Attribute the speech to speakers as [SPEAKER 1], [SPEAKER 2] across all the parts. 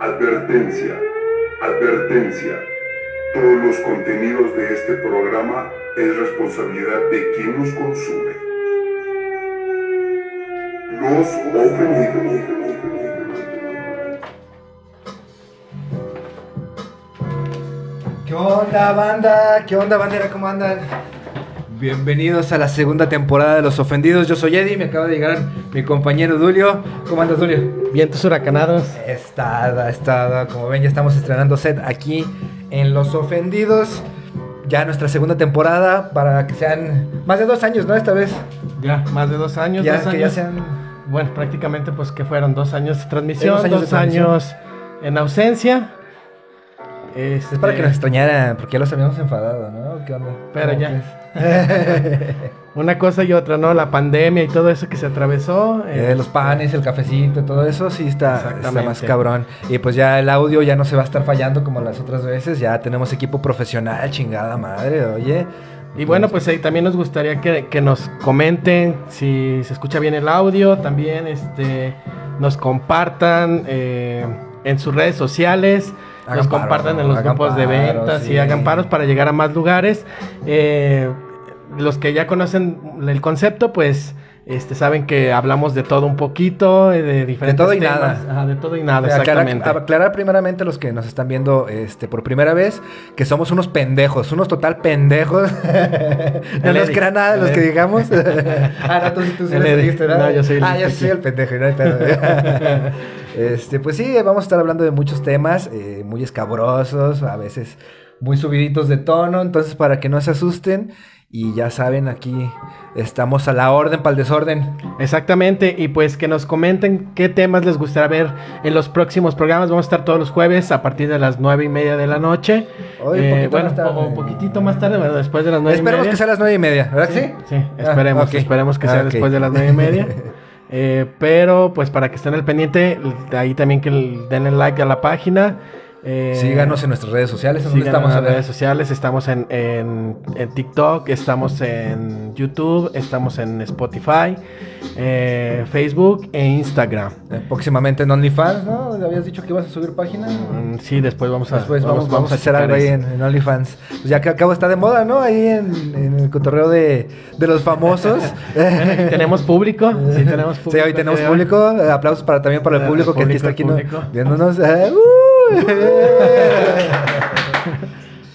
[SPEAKER 1] Advertencia, advertencia. Todos los contenidos de este programa es responsabilidad de quien los consume. Los ofendidos.
[SPEAKER 2] ¿Qué onda, banda? ¿Qué onda, bandera? ¿Cómo andan? Bienvenidos a la segunda temporada de Los Ofendidos. Yo soy Eddie, me acaba de llegar mi compañero Dulio. ¿Cómo andas, Dulio?
[SPEAKER 3] Vientos huracanados.
[SPEAKER 2] Estada, estada. Como ven, ya estamos estrenando set aquí en Los Ofendidos. Ya nuestra segunda temporada para que sean más de dos años, ¿no? Esta vez.
[SPEAKER 3] Ya, más de dos años.
[SPEAKER 2] Ya,
[SPEAKER 3] dos
[SPEAKER 2] que ya sean.
[SPEAKER 3] Bueno, prácticamente pues que fueron dos años de transmisión,
[SPEAKER 2] Dos
[SPEAKER 3] dos
[SPEAKER 2] años
[SPEAKER 3] en ausencia. Este,
[SPEAKER 2] Es para que nos extrañaran, porque ya los habíamos enfadado, ¿no? ¿Qué onda?
[SPEAKER 3] Pero
[SPEAKER 2] ¿Cómo
[SPEAKER 3] ya. Una cosa y otra, ¿no? La pandemia y todo eso que se atravesó.
[SPEAKER 2] Eh, los panes, el cafecito, todo eso sí está, está más cabrón. Y pues ya el audio ya no se va a estar fallando como las otras veces. Ya tenemos equipo profesional, chingada madre, oye.
[SPEAKER 3] Y bueno, pues ahí también nos gustaría que, que nos comenten si se escucha bien el audio, también este, nos compartan eh, en sus redes sociales,
[SPEAKER 2] Hagan
[SPEAKER 3] nos
[SPEAKER 2] paro,
[SPEAKER 3] compartan en los grupos de ventas
[SPEAKER 2] sí.
[SPEAKER 3] y hagan paros para llegar a más lugares. Eh, los que ya conocen el concepto, pues este, saben que hablamos de todo un poquito, eh, de diferentes
[SPEAKER 2] todo y
[SPEAKER 3] temas.
[SPEAKER 2] nada.
[SPEAKER 3] Ajá, de todo y nada,
[SPEAKER 2] Aclarar,
[SPEAKER 3] exactamente.
[SPEAKER 2] aclarar primeramente a los que nos están viendo este, por primera vez que somos unos pendejos, unos total pendejos. no nos
[SPEAKER 3] Eddie.
[SPEAKER 2] crea nada de los que digamos. ah, no, tú, tú sí dijiste, ¿verdad?
[SPEAKER 3] No, yo soy el
[SPEAKER 2] Ah, yo soy el pendejo, no hay pedo. este, pues sí, vamos a estar hablando de muchos temas, eh, muy escabrosos, a veces muy subiditos de tono, entonces para que no se asusten. Y ya saben, aquí estamos a la orden para el desorden.
[SPEAKER 3] Exactamente, y pues que nos comenten qué temas les gustaría ver en los próximos programas. Vamos a estar todos los jueves a partir de las nueve y media de la noche.
[SPEAKER 2] Hoy un
[SPEAKER 3] Eh,
[SPEAKER 2] poquito
[SPEAKER 3] bueno,
[SPEAKER 2] más tarde.
[SPEAKER 3] o un poquitito más tarde, bueno, después de las nueve y
[SPEAKER 2] Esperemos
[SPEAKER 3] media.
[SPEAKER 2] que sea a las nueve y media, ¿verdad que sí?
[SPEAKER 3] Sí, esperemos,
[SPEAKER 2] Ah,
[SPEAKER 3] esperemos que
[SPEAKER 2] Ah,
[SPEAKER 3] sea
[SPEAKER 2] ok.
[SPEAKER 3] después de las nueve y media. Eh, pero pues para que estén al pendiente, ahí también que el- denle like a la página. Eh,
[SPEAKER 2] Síganos en nuestras redes sociales, ¿en dónde estamos?
[SPEAKER 3] en redes sociales, estamos en, en- en TikTok, estamos en YouTube, estamos en Spotify, eh, Facebook e Instagram.
[SPEAKER 2] Eh, Próximamente en OnlyFans, ¿no? ¿Habías dicho que ibas a subir página?
[SPEAKER 3] Mm, Sí, después vamos a,
[SPEAKER 2] Después vamos, vamos, a hacer algo ahí en, en OnlyFans. Pues ya que acabo está de moda, ¿no? Ahí en, en el cotorreo de, de los famosos.
[SPEAKER 3] Tenemos público, sí tenemos público.
[SPEAKER 2] Sí, hoy tenemos público. Aplausos para, también para el
[SPEAKER 3] El
[SPEAKER 2] público, que aquí está aquí viéndonos. Uh.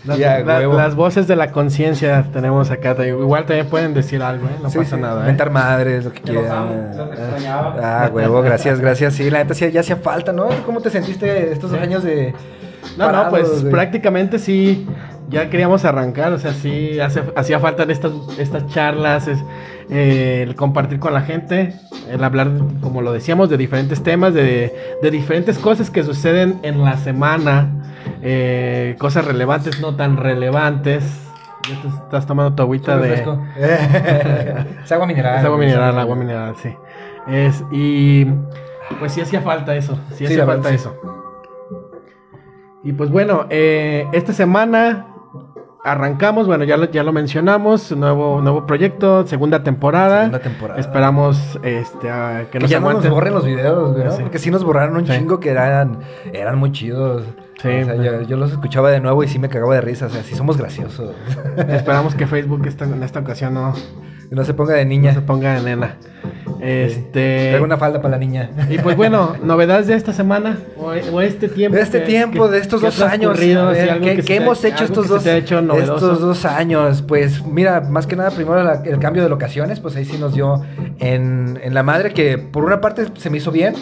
[SPEAKER 3] Las,
[SPEAKER 2] Ya,
[SPEAKER 3] la-
[SPEAKER 2] huevo.
[SPEAKER 3] las voces de la conciencia tenemos acá. Igual también pueden decir algo, ¿eh? No
[SPEAKER 2] Sí,
[SPEAKER 3] pasa
[SPEAKER 2] sí,
[SPEAKER 3] nada. ¿eh?
[SPEAKER 2] Mentar madres, lo que quieran. Ah, huevo, gracias, gracias. Sí, la neta sí, ya hacía falta, ¿no? ¿Cómo te sentiste estos dos años de.
[SPEAKER 3] No, no, pues
[SPEAKER 2] de-
[SPEAKER 3] prácticamente sí, ya queríamos arrancar, o sea, sí hace- hacía falta estas, estas charlas, es, eh, el compartir con la gente, el hablar, como lo decíamos, de diferentes temas, de, de diferentes cosas que suceden en la semana, eh, cosas relevantes, no tan relevantes. Ya te estás tomando tu agüita de...
[SPEAKER 2] es agua mineral.
[SPEAKER 3] Es agua mineral, agua mineral, sí. Es, y pues sí hacía falta eso, sí
[SPEAKER 2] Sí,
[SPEAKER 3] hacía falta
[SPEAKER 2] verdad, sí.
[SPEAKER 3] eso. Y pues bueno, eh, esta semana arrancamos, bueno, ya lo, ya lo mencionamos, nuevo, nuevo proyecto, segunda temporada.
[SPEAKER 2] Segunda temporada.
[SPEAKER 3] Esperamos este, a que,
[SPEAKER 2] Que
[SPEAKER 3] nos
[SPEAKER 2] ya no nos borren los videos, güey, ¿no?
[SPEAKER 3] Sí.
[SPEAKER 2] Porque sí nos borraron un
[SPEAKER 3] Sí.
[SPEAKER 2] chingo que eran, eran muy chidos.
[SPEAKER 3] Sí,
[SPEAKER 2] O sea, yo, yo los escuchaba de nuevo y sí me cagaba de risa. O sea, sí somos graciosos.
[SPEAKER 3] Esperamos que Facebook esta- en esta ocasión no,
[SPEAKER 2] no se ponga de
[SPEAKER 3] no
[SPEAKER 2] niña.
[SPEAKER 3] se ponga de nena. Este.
[SPEAKER 2] Traigo una falda para la niña.
[SPEAKER 3] Y pues bueno, novedades de esta semana o, o este tiempo.
[SPEAKER 2] De este
[SPEAKER 3] que-
[SPEAKER 2] tiempo,
[SPEAKER 3] que-
[SPEAKER 2] de estos dos años. ver, ¿Qué,
[SPEAKER 3] que
[SPEAKER 2] qué hemos hecho estos dos,
[SPEAKER 3] ha hecho
[SPEAKER 2] estos dos años? Pues mira, más que nada, primero la- el cambio de locaciones, pues ahí sí nos dio en, en la madre, que por una parte se me hizo bien,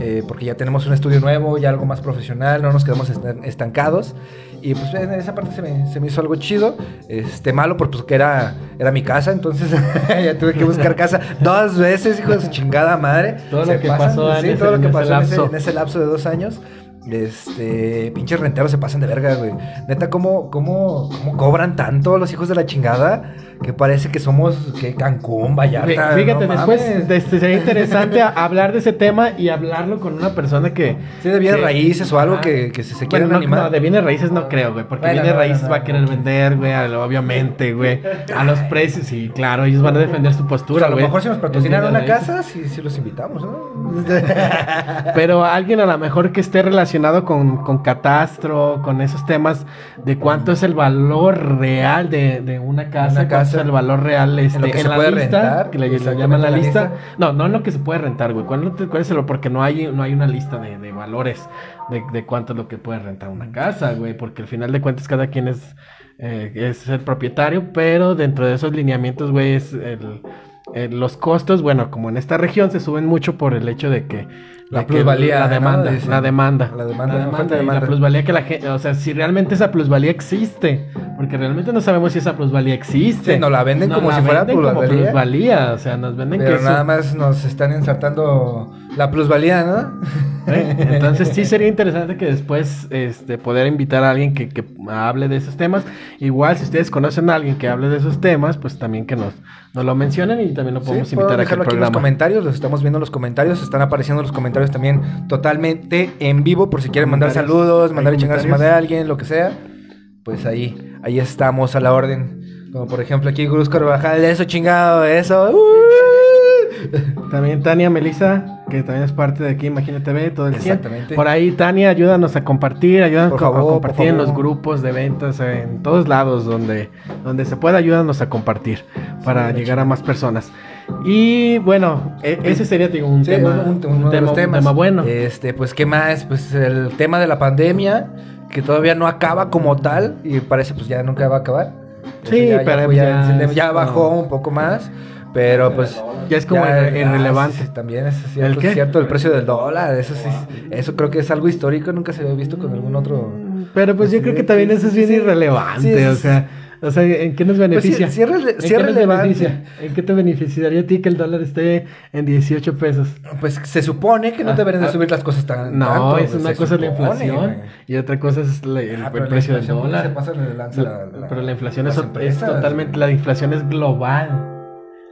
[SPEAKER 2] eh, porque ya tenemos un estudio nuevo, ya algo más profesional, no nos quedamos est- estancados. Y pues en esa parte se me, se me hizo algo chido. Este, malo, porque pues, que era, era mi casa, entonces ya tuve que buscar casa dos veces, hijo de su chingada madre.
[SPEAKER 3] Todo
[SPEAKER 2] Se
[SPEAKER 3] lo que pasó en
[SPEAKER 2] sí,
[SPEAKER 3] ese-
[SPEAKER 2] todo lo que
[SPEAKER 3] en ese
[SPEAKER 2] pasó en ese,
[SPEAKER 3] lapso.
[SPEAKER 2] en ese lapso de dos años. Este, pinches renteros se pasan de verga, güey. Neta, ¿cómo, cómo, cómo cobran tanto los hijos de la chingada? Que parece que somos que Cancún, Vallarta.
[SPEAKER 3] Fíjate,
[SPEAKER 2] no
[SPEAKER 3] después de- este, sería interesante hablar de ese tema y hablarlo con una persona que.
[SPEAKER 2] Sí, de bienes raíces o algo
[SPEAKER 3] Ah.
[SPEAKER 2] que, que se
[SPEAKER 3] Bueno,
[SPEAKER 2] quieren
[SPEAKER 3] no,
[SPEAKER 2] animar.
[SPEAKER 3] no, de bienes raíces no creo, güey, porque
[SPEAKER 2] Bueno,
[SPEAKER 3] bienes raíces va a querer vender, güey, obviamente, güey, a los precios, sí, claro, ellos van a defender su
[SPEAKER 2] Pues
[SPEAKER 3] postura,
[SPEAKER 2] a lo
[SPEAKER 3] güey.
[SPEAKER 2] mejor si nos patrocinan una casa, sí, sí los invitamos, ¿no?
[SPEAKER 3] Pero alguien a lo mejor que esté relacionado con, con catastro, con esos temas de cuánto es el valor real de, de una casa,
[SPEAKER 2] Una casa.
[SPEAKER 3] El valor real este,
[SPEAKER 2] lo que
[SPEAKER 3] en
[SPEAKER 2] se
[SPEAKER 3] la
[SPEAKER 2] puede
[SPEAKER 3] lista,
[SPEAKER 2] rentar,
[SPEAKER 3] que le, llaman la
[SPEAKER 2] la
[SPEAKER 3] lista.
[SPEAKER 2] lista.
[SPEAKER 3] No, no en lo que se puede rentar, güey. ¿Cuál, cuál es el Porque no hay, no hay una lista de, de valores de, de cuánto es lo que puede rentar una casa, güey. Porque al final de cuentas cada quien es, eh, es el propietario, pero dentro de esos lineamientos, güey, es el... eh, los costos, bueno, como en esta región se suben mucho por el hecho de que
[SPEAKER 2] La plusvalía,
[SPEAKER 3] la
[SPEAKER 2] ¿no?
[SPEAKER 3] demanda, la demanda,
[SPEAKER 2] La demanda, la y
[SPEAKER 3] y
[SPEAKER 2] demanda.
[SPEAKER 3] la plusvalía que la gente, o sea, si realmente esa plusvalía existe, porque realmente no sabemos si esa plusvalía existe.
[SPEAKER 2] Sí, nos la venden como
[SPEAKER 3] la
[SPEAKER 2] si fuera
[SPEAKER 3] venden como
[SPEAKER 2] plusvalía.
[SPEAKER 3] plusvalía, o sea, nos venden
[SPEAKER 2] Pero
[SPEAKER 3] que eso-
[SPEAKER 2] nada más nos están ensartando la plusvalía, ¿no?
[SPEAKER 3] ¿eh? Entonces sí sería interesante que después este, poder invitar a alguien que, que hable de esos temas. Igual si ustedes conocen a alguien que hable de esos temas, pues también que nos, nos lo mencionen y también lo podemos
[SPEAKER 2] Sí,
[SPEAKER 3] invitar aquí al
[SPEAKER 2] dejarlo aquí en los comentarios, los estamos viendo en los comentarios, están apareciendo los comentarios también totalmente en vivo por si quieren mandar saludos, mandar chingar a su madre a alguien, lo que sea. Pues ahí, ahí estamos a la orden. Como por ejemplo aquí Cruz Carvajal, eso chingado, eso. uh.
[SPEAKER 3] También Tania Melisa, que también es parte de aquí, Imagínate TV, todo el 100.
[SPEAKER 2] Exactamente.
[SPEAKER 3] Por ahí, Tania, ayúdanos a compartir, ayúdanos
[SPEAKER 2] favor,
[SPEAKER 3] a compartir en los grupos de ventas, en todos lados donde, donde se pueda, ayúdanos a compartir para
[SPEAKER 2] Sí,
[SPEAKER 3] llegar a más personas. Y bueno, e- ese sería digo, un,
[SPEAKER 2] Sí,
[SPEAKER 3] tema,
[SPEAKER 2] un-
[SPEAKER 3] un tema, un
[SPEAKER 2] temas.
[SPEAKER 3] tema bueno.
[SPEAKER 2] Este, pues, ¿qué más? Pues el tema de la pandemia, que todavía no acaba como tal, y parece pues ya nunca va a acabar.
[SPEAKER 3] Sí,
[SPEAKER 2] ya,
[SPEAKER 3] pero
[SPEAKER 2] ya,
[SPEAKER 3] ya
[SPEAKER 2] ya bajó un poco más, pero pues...
[SPEAKER 3] Ya es como irre- irrelevante.
[SPEAKER 2] sí, también es cierto,
[SPEAKER 3] ¿El qué?
[SPEAKER 2] es cierto el precio del dólar, eso sí, eso creo que es algo histórico, nunca se había visto con algún otro...
[SPEAKER 3] Pero pues yo creo que también eso es bien
[SPEAKER 2] sí.
[SPEAKER 3] irrelevante, o sea, o sea, ¿en qué nos
[SPEAKER 2] Pues
[SPEAKER 3] beneficia?
[SPEAKER 2] sí es rele-
[SPEAKER 3] ¿En
[SPEAKER 2] sí
[SPEAKER 3] qué
[SPEAKER 2] es relevante.
[SPEAKER 3] beneficia? ¿En qué te beneficiaría a ti que el dólar esté en 18 pesos?
[SPEAKER 2] Pues se supone que no
[SPEAKER 3] Ah,
[SPEAKER 2] deberían de
[SPEAKER 3] ah,
[SPEAKER 2] subir las cosas tan
[SPEAKER 3] No,
[SPEAKER 2] tanto,
[SPEAKER 3] es
[SPEAKER 2] pues,
[SPEAKER 3] una cosa la
[SPEAKER 2] supone,
[SPEAKER 3] inflación
[SPEAKER 2] güey.
[SPEAKER 3] y otra cosa es la- el,
[SPEAKER 2] Ah, la
[SPEAKER 3] precio del
[SPEAKER 2] inflación
[SPEAKER 3] dólar.
[SPEAKER 2] se pasa la- la-
[SPEAKER 3] pero la inflación es, es
[SPEAKER 2] empresas.
[SPEAKER 3] totalmente, la inflación es global.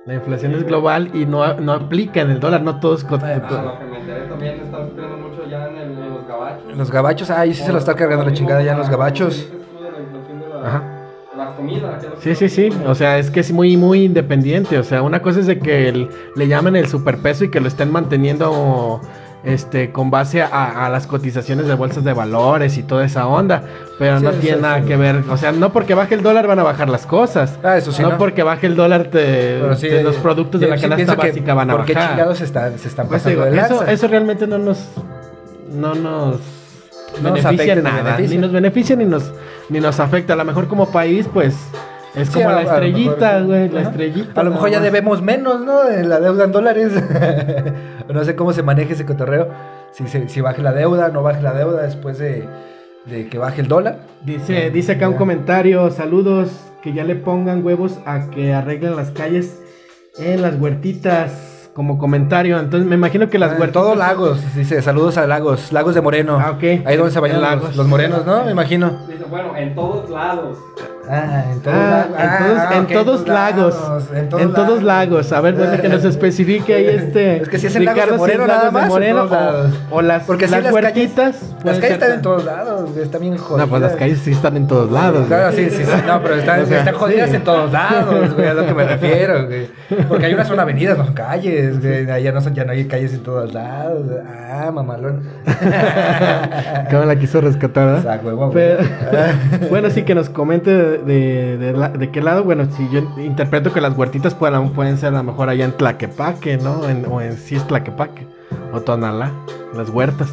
[SPEAKER 3] La inflación es global y no, no aplica en el dólar, no todos... co-
[SPEAKER 2] Ah,
[SPEAKER 4] lo que me enteré también está sufriendo mucho ya en, el- en los gabachos.
[SPEAKER 2] Los gabachos, ay, sí se lo está cargando la chingada ya en los gabachos.
[SPEAKER 3] Ajá.
[SPEAKER 4] Es
[SPEAKER 3] Sí, sí, sí. O sea, es que es muy, muy independiente. O sea, una cosa es de que el- le llamen el superpeso y que lo estén manteniendo este con base a, a las cotizaciones de bolsas de valores y toda esa onda. Pero
[SPEAKER 2] Sí,
[SPEAKER 3] no tiene
[SPEAKER 2] sí.
[SPEAKER 3] nada que ver. O sea, no porque baje el dólar van a bajar las cosas.
[SPEAKER 2] Ah, eso sí,
[SPEAKER 3] no,
[SPEAKER 2] ¿no?
[SPEAKER 3] porque baje el dólar te, los productos de la canasta básica van a
[SPEAKER 2] ¿Por qué
[SPEAKER 3] bajar.
[SPEAKER 2] chingados se, está- se están
[SPEAKER 3] Pues
[SPEAKER 2] pasando
[SPEAKER 3] digo,
[SPEAKER 2] de
[SPEAKER 3] eso, realmente no nos no nos
[SPEAKER 2] No nos
[SPEAKER 3] beneficia
[SPEAKER 2] ni
[SPEAKER 3] nada,
[SPEAKER 2] beneficia.
[SPEAKER 3] ni nos beneficia ni nos ni nos afecta. A lo mejor como país, pues es
[SPEAKER 2] Sí,
[SPEAKER 3] como
[SPEAKER 2] a-
[SPEAKER 3] la estrellita,
[SPEAKER 2] sí.
[SPEAKER 3] güey, la estrellita.
[SPEAKER 2] A lo mejor ya debemos menos, ¿no? La deuda en dólares. no sé cómo se maneja ese cotorreo. Si, se- si baje la deuda, no baje la deuda después de, de que baje el dólar.
[SPEAKER 3] Dice, dice acá un comentario, saludos, que ya le pongan huevos a que arreglen las calles en las huertitas como comentario. Entonces me imagino que las
[SPEAKER 2] Ah, en
[SPEAKER 3] huertitas
[SPEAKER 2] todos lagos, dice, saludos a lagos, lagos de Moreno.
[SPEAKER 3] Ah, ok.
[SPEAKER 2] Ahí donde se bañan
[SPEAKER 3] lagos.
[SPEAKER 2] los, los morenos, ¿no? Me imagino.
[SPEAKER 4] Bueno, en todos lados.
[SPEAKER 2] Ah, en todos,
[SPEAKER 3] Ah,
[SPEAKER 2] lagos.
[SPEAKER 3] en todos,
[SPEAKER 2] Ah,
[SPEAKER 3] en todos lagos. En todos, lagos. A ver, bueno, que nos especifique ahí este.
[SPEAKER 2] Es que si es en Lagos de Moreno nada
[SPEAKER 3] Lagos de
[SPEAKER 2] más, en
[SPEAKER 3] Moreno, o, o las,
[SPEAKER 2] Porque
[SPEAKER 3] las
[SPEAKER 2] las
[SPEAKER 3] huertitas.
[SPEAKER 2] Las
[SPEAKER 3] pueden
[SPEAKER 2] calles
[SPEAKER 3] ser
[SPEAKER 2] están en todos lados, güey, están bien jodidas.
[SPEAKER 3] No, pues las calles sí están en todos lados.
[SPEAKER 2] Claro, sí, sí, sí. No, pero están,
[SPEAKER 3] O sea,
[SPEAKER 2] están jodidas
[SPEAKER 3] sí.
[SPEAKER 2] en todos lados, güey, a lo que me refiero, güey. Porque hay unas son avenidas, no son calles, güey. Allá no, son, ya no hay calles en todos lados. güey. Ah, mamalón.
[SPEAKER 3] Me la quiso rescatar,
[SPEAKER 2] güey.
[SPEAKER 3] Pero- bueno, sí que nos comente de, de, de la- de qué lado. Bueno, si yo interpreto que las huertitas pueden, pueden ser a lo mejor allá en Tlaquepaque, ¿no? En, o en sí es Tlaquepaque. O Tonalá, las huertas.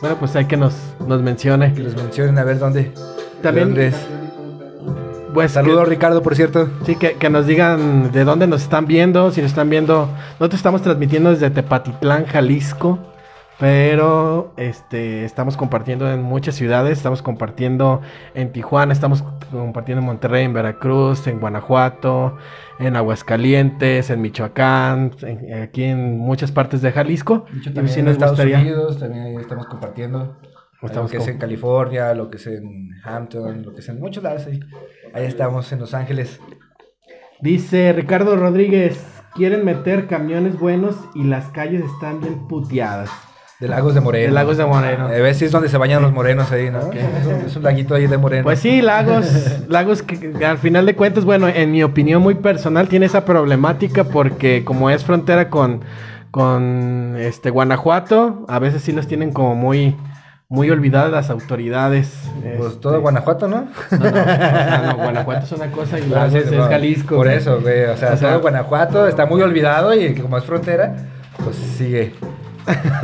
[SPEAKER 3] Bueno, pues hay que nos, nos mencione.
[SPEAKER 2] Que les mencionen a ver dónde.
[SPEAKER 3] También-
[SPEAKER 2] ¿Dónde es?
[SPEAKER 3] Pues
[SPEAKER 2] Saludos, Ricardo, por cierto.
[SPEAKER 3] Sí, que, que nos digan de dónde nos están viendo, si nos están viendo. Nosotros estamos transmitiendo desde Tepatitlán, Jalisco, pero este estamos compartiendo en muchas ciudades, estamos compartiendo en Tijuana, estamos compartiendo en Monterrey, en Veracruz, en Guanajuato, en Aguascalientes, en Michoacán, en- aquí en muchas partes de Jalisco.
[SPEAKER 2] Dicho
[SPEAKER 3] Y
[SPEAKER 2] también
[SPEAKER 3] sí
[SPEAKER 2] en Estados
[SPEAKER 3] gustaría-
[SPEAKER 2] Unidos, también ahí estamos compartiendo.
[SPEAKER 3] Estamos
[SPEAKER 2] lo que es en California, lo que es en Hampton, lo que es en muchos lados ahí. Ahí estamos, en Los Ángeles.
[SPEAKER 3] Dice Ricardo Rodríguez, quieren meter camiones buenos y las calles están bien puteadas.
[SPEAKER 2] De Lagos de Moreno.
[SPEAKER 3] De Lagos de Moreno.
[SPEAKER 2] A ver si es donde se bañan los morenos ahí, ¿no? Es, un, es un laguito ahí de moreno.
[SPEAKER 3] Pues sí, Lagos, Lagos que, que al final de cuentas, bueno, en mi opinión muy personal tiene esa problemática porque como es frontera con, con este Guanajuato, a veces sí los tienen como muy, muy olvidadas las autoridades.
[SPEAKER 2] Pues
[SPEAKER 3] este,
[SPEAKER 2] todo Guanajuato, ¿no?
[SPEAKER 3] No, no, o sea, no, Guanajuato es una cosa y
[SPEAKER 2] Ah,
[SPEAKER 3] Lagos
[SPEAKER 2] sí,
[SPEAKER 3] es
[SPEAKER 2] no,
[SPEAKER 3] Jalisco.
[SPEAKER 2] Por
[SPEAKER 3] güey.
[SPEAKER 2] eso, güey. O sea,
[SPEAKER 3] O sea,
[SPEAKER 2] todo Guanajuato está muy olvidado y como es frontera, pues sigue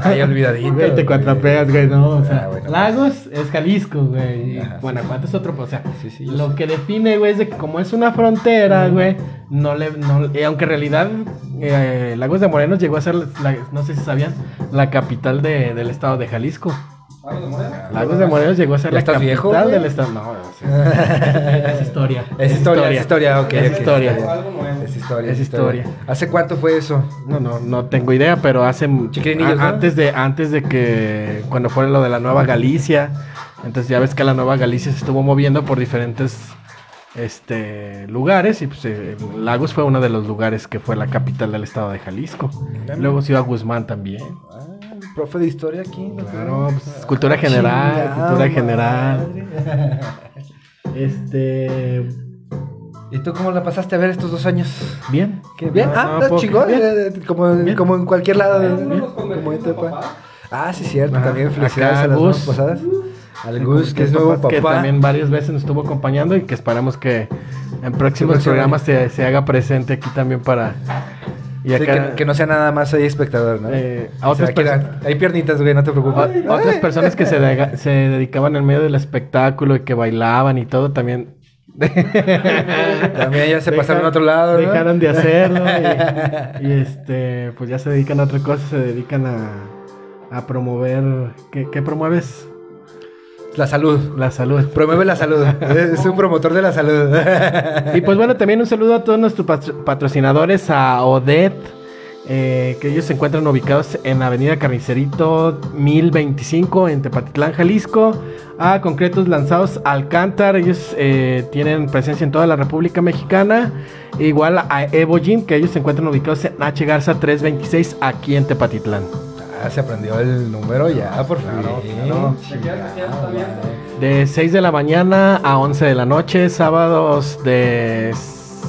[SPEAKER 2] ahí olvidadito.
[SPEAKER 3] Güey, te cuatrapeas, güey, no, o sea,
[SPEAKER 2] Ah, bueno.
[SPEAKER 3] Lagos es Jalisco, güey, y
[SPEAKER 2] Ajá, sí,
[SPEAKER 3] Guanajuato es otro, o sea,
[SPEAKER 2] Sí,
[SPEAKER 3] lo que define, güey, es de que como es una frontera, güey, no le, no, eh, aunque en realidad eh, Lagos de Moreno llegó a ser, la- no sé si sabían, la capital de- del estado de Jalisco.
[SPEAKER 4] ¿Lagos de Moreno?
[SPEAKER 3] Lagos de Moreno llegó a ser
[SPEAKER 2] ¿Ya
[SPEAKER 3] la capital
[SPEAKER 2] viejo,
[SPEAKER 3] del estado, no, es historia.
[SPEAKER 2] Es historia, es historia, ok.
[SPEAKER 3] Es historia.
[SPEAKER 4] Algo nuevo.
[SPEAKER 2] Es historia.
[SPEAKER 3] Es historia.
[SPEAKER 2] ¿Hace cuánto fue eso?
[SPEAKER 3] No, no, no tengo idea, pero hace
[SPEAKER 2] Chiquirinillos,
[SPEAKER 3] a-
[SPEAKER 2] ¿no?
[SPEAKER 3] antes de antes de que cuando fue lo de la Nueva Galicia, entonces ya ves que la Nueva Galicia se estuvo moviendo por diferentes este lugares y pues eh, Lagos fue uno de los lugares que fue la capital del estado de Jalisco. Luego Ciudad Guzmán también.
[SPEAKER 2] Ah, profe de historia aquí. ¿no?
[SPEAKER 3] Claro, pues, cultura general,
[SPEAKER 2] Chingada
[SPEAKER 3] cultura general.
[SPEAKER 2] madre.
[SPEAKER 3] Este
[SPEAKER 2] ¿Y tú cómo la pasaste a ver estos dos años?
[SPEAKER 3] bien.
[SPEAKER 2] ¿Qué bien?
[SPEAKER 3] No,
[SPEAKER 2] ah,
[SPEAKER 3] no,
[SPEAKER 2] ¿estás
[SPEAKER 3] puedo-
[SPEAKER 2] chingón.
[SPEAKER 3] bien.
[SPEAKER 2] eh, Como,
[SPEAKER 3] Bien.
[SPEAKER 2] como en cualquier lado.
[SPEAKER 4] Nos
[SPEAKER 2] como en Tepa. Ah, sí, cierto.
[SPEAKER 3] Ajá.
[SPEAKER 2] También felicidades
[SPEAKER 3] Acá,
[SPEAKER 2] a las
[SPEAKER 3] Gus.
[SPEAKER 2] nuevas pasadas. Al Gus, que es nuevo papá.
[SPEAKER 3] Que también varias veces nos estuvo acompañando y que esperamos que en próximos
[SPEAKER 2] próximo
[SPEAKER 3] programas se, se haga presente aquí también para... Y
[SPEAKER 2] Sí, que, que no sea nada más ahí espectador, ¿no?
[SPEAKER 3] Eh, a
[SPEAKER 2] O sea, hay piernitas, güey, no te preocupes.
[SPEAKER 3] otras personas que se, de- se dedicaban en medio del espectáculo y que bailaban y todo también...
[SPEAKER 2] También ya se pasaron a otro lado, ¿no?
[SPEAKER 3] Dejaron de hacerlo y, y, este, pues ya se dedican a otra cosa, se dedican a, a promover... ¿qué, qué promueves?
[SPEAKER 2] La salud.
[SPEAKER 3] La salud.
[SPEAKER 2] Promueve la salud. Es un promotor de la salud.
[SPEAKER 3] Y pues bueno, también un saludo a todos nuestros patro- patrocinadores, a Odet, eh, que ellos se encuentran ubicados en Avenida Carnicerito 1025 en Tepatitlán, Jalisco. A Concretos Lanzados Alcántar, ellos eh, tienen presencia en toda la República Mexicana. Igual a Evo Gym, que ellos se encuentran ubicados en H. Garza 326 aquí en Tepatitlán.
[SPEAKER 2] Ah, se aprendió el número ya, por fin.
[SPEAKER 3] Claro, claro.
[SPEAKER 4] ¿De qué hora está abierto?
[SPEAKER 3] De 6 de la mañana a 11 de la noche, sábados de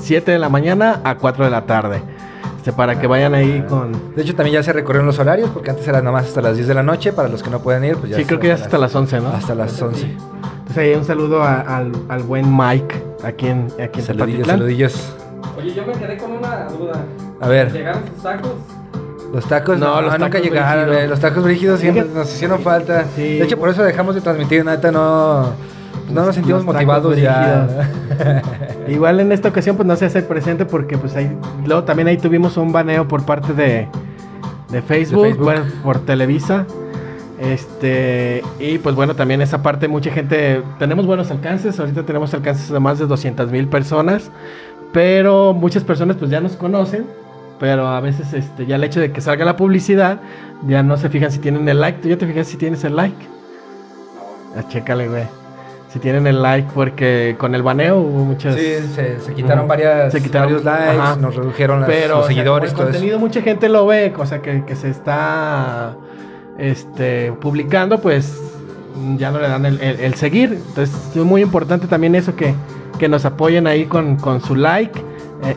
[SPEAKER 3] 7 de la mañana a 4 de la tarde. Este, para que vayan ahí con...
[SPEAKER 2] De hecho, también ya se recorrieron los horarios, porque antes era nada más hasta las 10 de la noche. Para los que no pueden ir, pues ya
[SPEAKER 3] Sí, creo que ya es hasta las 11, ¿no?
[SPEAKER 2] Hasta las 11.
[SPEAKER 3] Entonces ahí un saludo a- al, al buen Mike aquí en, aquí en
[SPEAKER 2] Saludillos, saludillos.
[SPEAKER 4] Oye, yo me quedé con una duda.
[SPEAKER 2] A ver.
[SPEAKER 4] ¿Llegaron sus tacos?
[SPEAKER 2] Los tacos,
[SPEAKER 3] No,
[SPEAKER 2] no,
[SPEAKER 3] los
[SPEAKER 2] nunca
[SPEAKER 3] tacos
[SPEAKER 2] llegaron. eh, Los tacos brígidos siempre nos hicieron falta.
[SPEAKER 3] Sí.
[SPEAKER 2] De hecho, por eso dejamos de transmitir. Neta, no, pues no nos sentimos
[SPEAKER 3] Los
[SPEAKER 2] motivados ya.
[SPEAKER 3] Igual en esta ocasión pues no se hace presente porque pues ahí... Luego también ahí tuvimos un baneo por parte de, de Facebook,
[SPEAKER 2] Facebook.
[SPEAKER 3] bueno, por Televisa. Este, y pues bueno, también esa parte, mucha gente, tenemos buenos alcances, ahorita tenemos alcances de más de 200 mil personas, pero muchas personas pues ya nos conocen, pero a veces este, ya el hecho de que salga la publicidad, ya no se fijan si tienen el like, tú ya te fijas si tienes el like. Ah, chécale, güey. Si tienen el like, porque con el baneo hubo muchas...
[SPEAKER 2] Sí, se, se quitaron varias,
[SPEAKER 3] Se quitaron-
[SPEAKER 2] varios likes,
[SPEAKER 3] ajá.
[SPEAKER 2] nos redujeron las-
[SPEAKER 3] pero
[SPEAKER 2] los
[SPEAKER 3] o sea,
[SPEAKER 2] seguidores,
[SPEAKER 3] como el
[SPEAKER 2] eso.
[SPEAKER 3] contenido mucha gente lo ve, cosa que, que se está este publicando, pues ya no le dan el, el- el seguir. Entonces es muy importante también eso que, que nos apoyen ahí con, con su like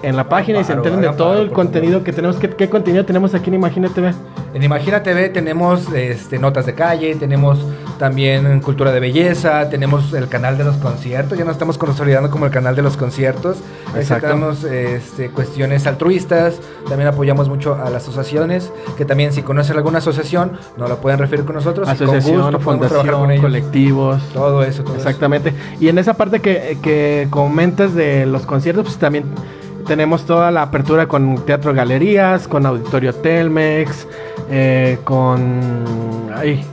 [SPEAKER 3] en la página y se enteren de todo el contenido que tenemos. ¿Qué, qué contenido tenemos aquí en Imagínate TV?
[SPEAKER 2] En Imagina TV tenemos este, notas de calle, tenemos también cultura de belleza, tenemos el canal de los conciertos, ya nos estamos consolidando como el canal de los conciertos. Tenemos este, cuestiones altruistas, también apoyamos mucho a las asociaciones, que también si conocen alguna asociación, nos la pueden referir con nosotros. con
[SPEAKER 3] Asociación,
[SPEAKER 2] gusto con
[SPEAKER 3] fundación,
[SPEAKER 2] ellos.
[SPEAKER 3] colectivos.
[SPEAKER 2] Todo eso, todo eso.
[SPEAKER 3] Exactamente. Y en esa parte que, que comentas de los conciertos, pues también tenemos toda la apertura con Teatro Galerías, con Auditorio Telmex, eh, con... Ay,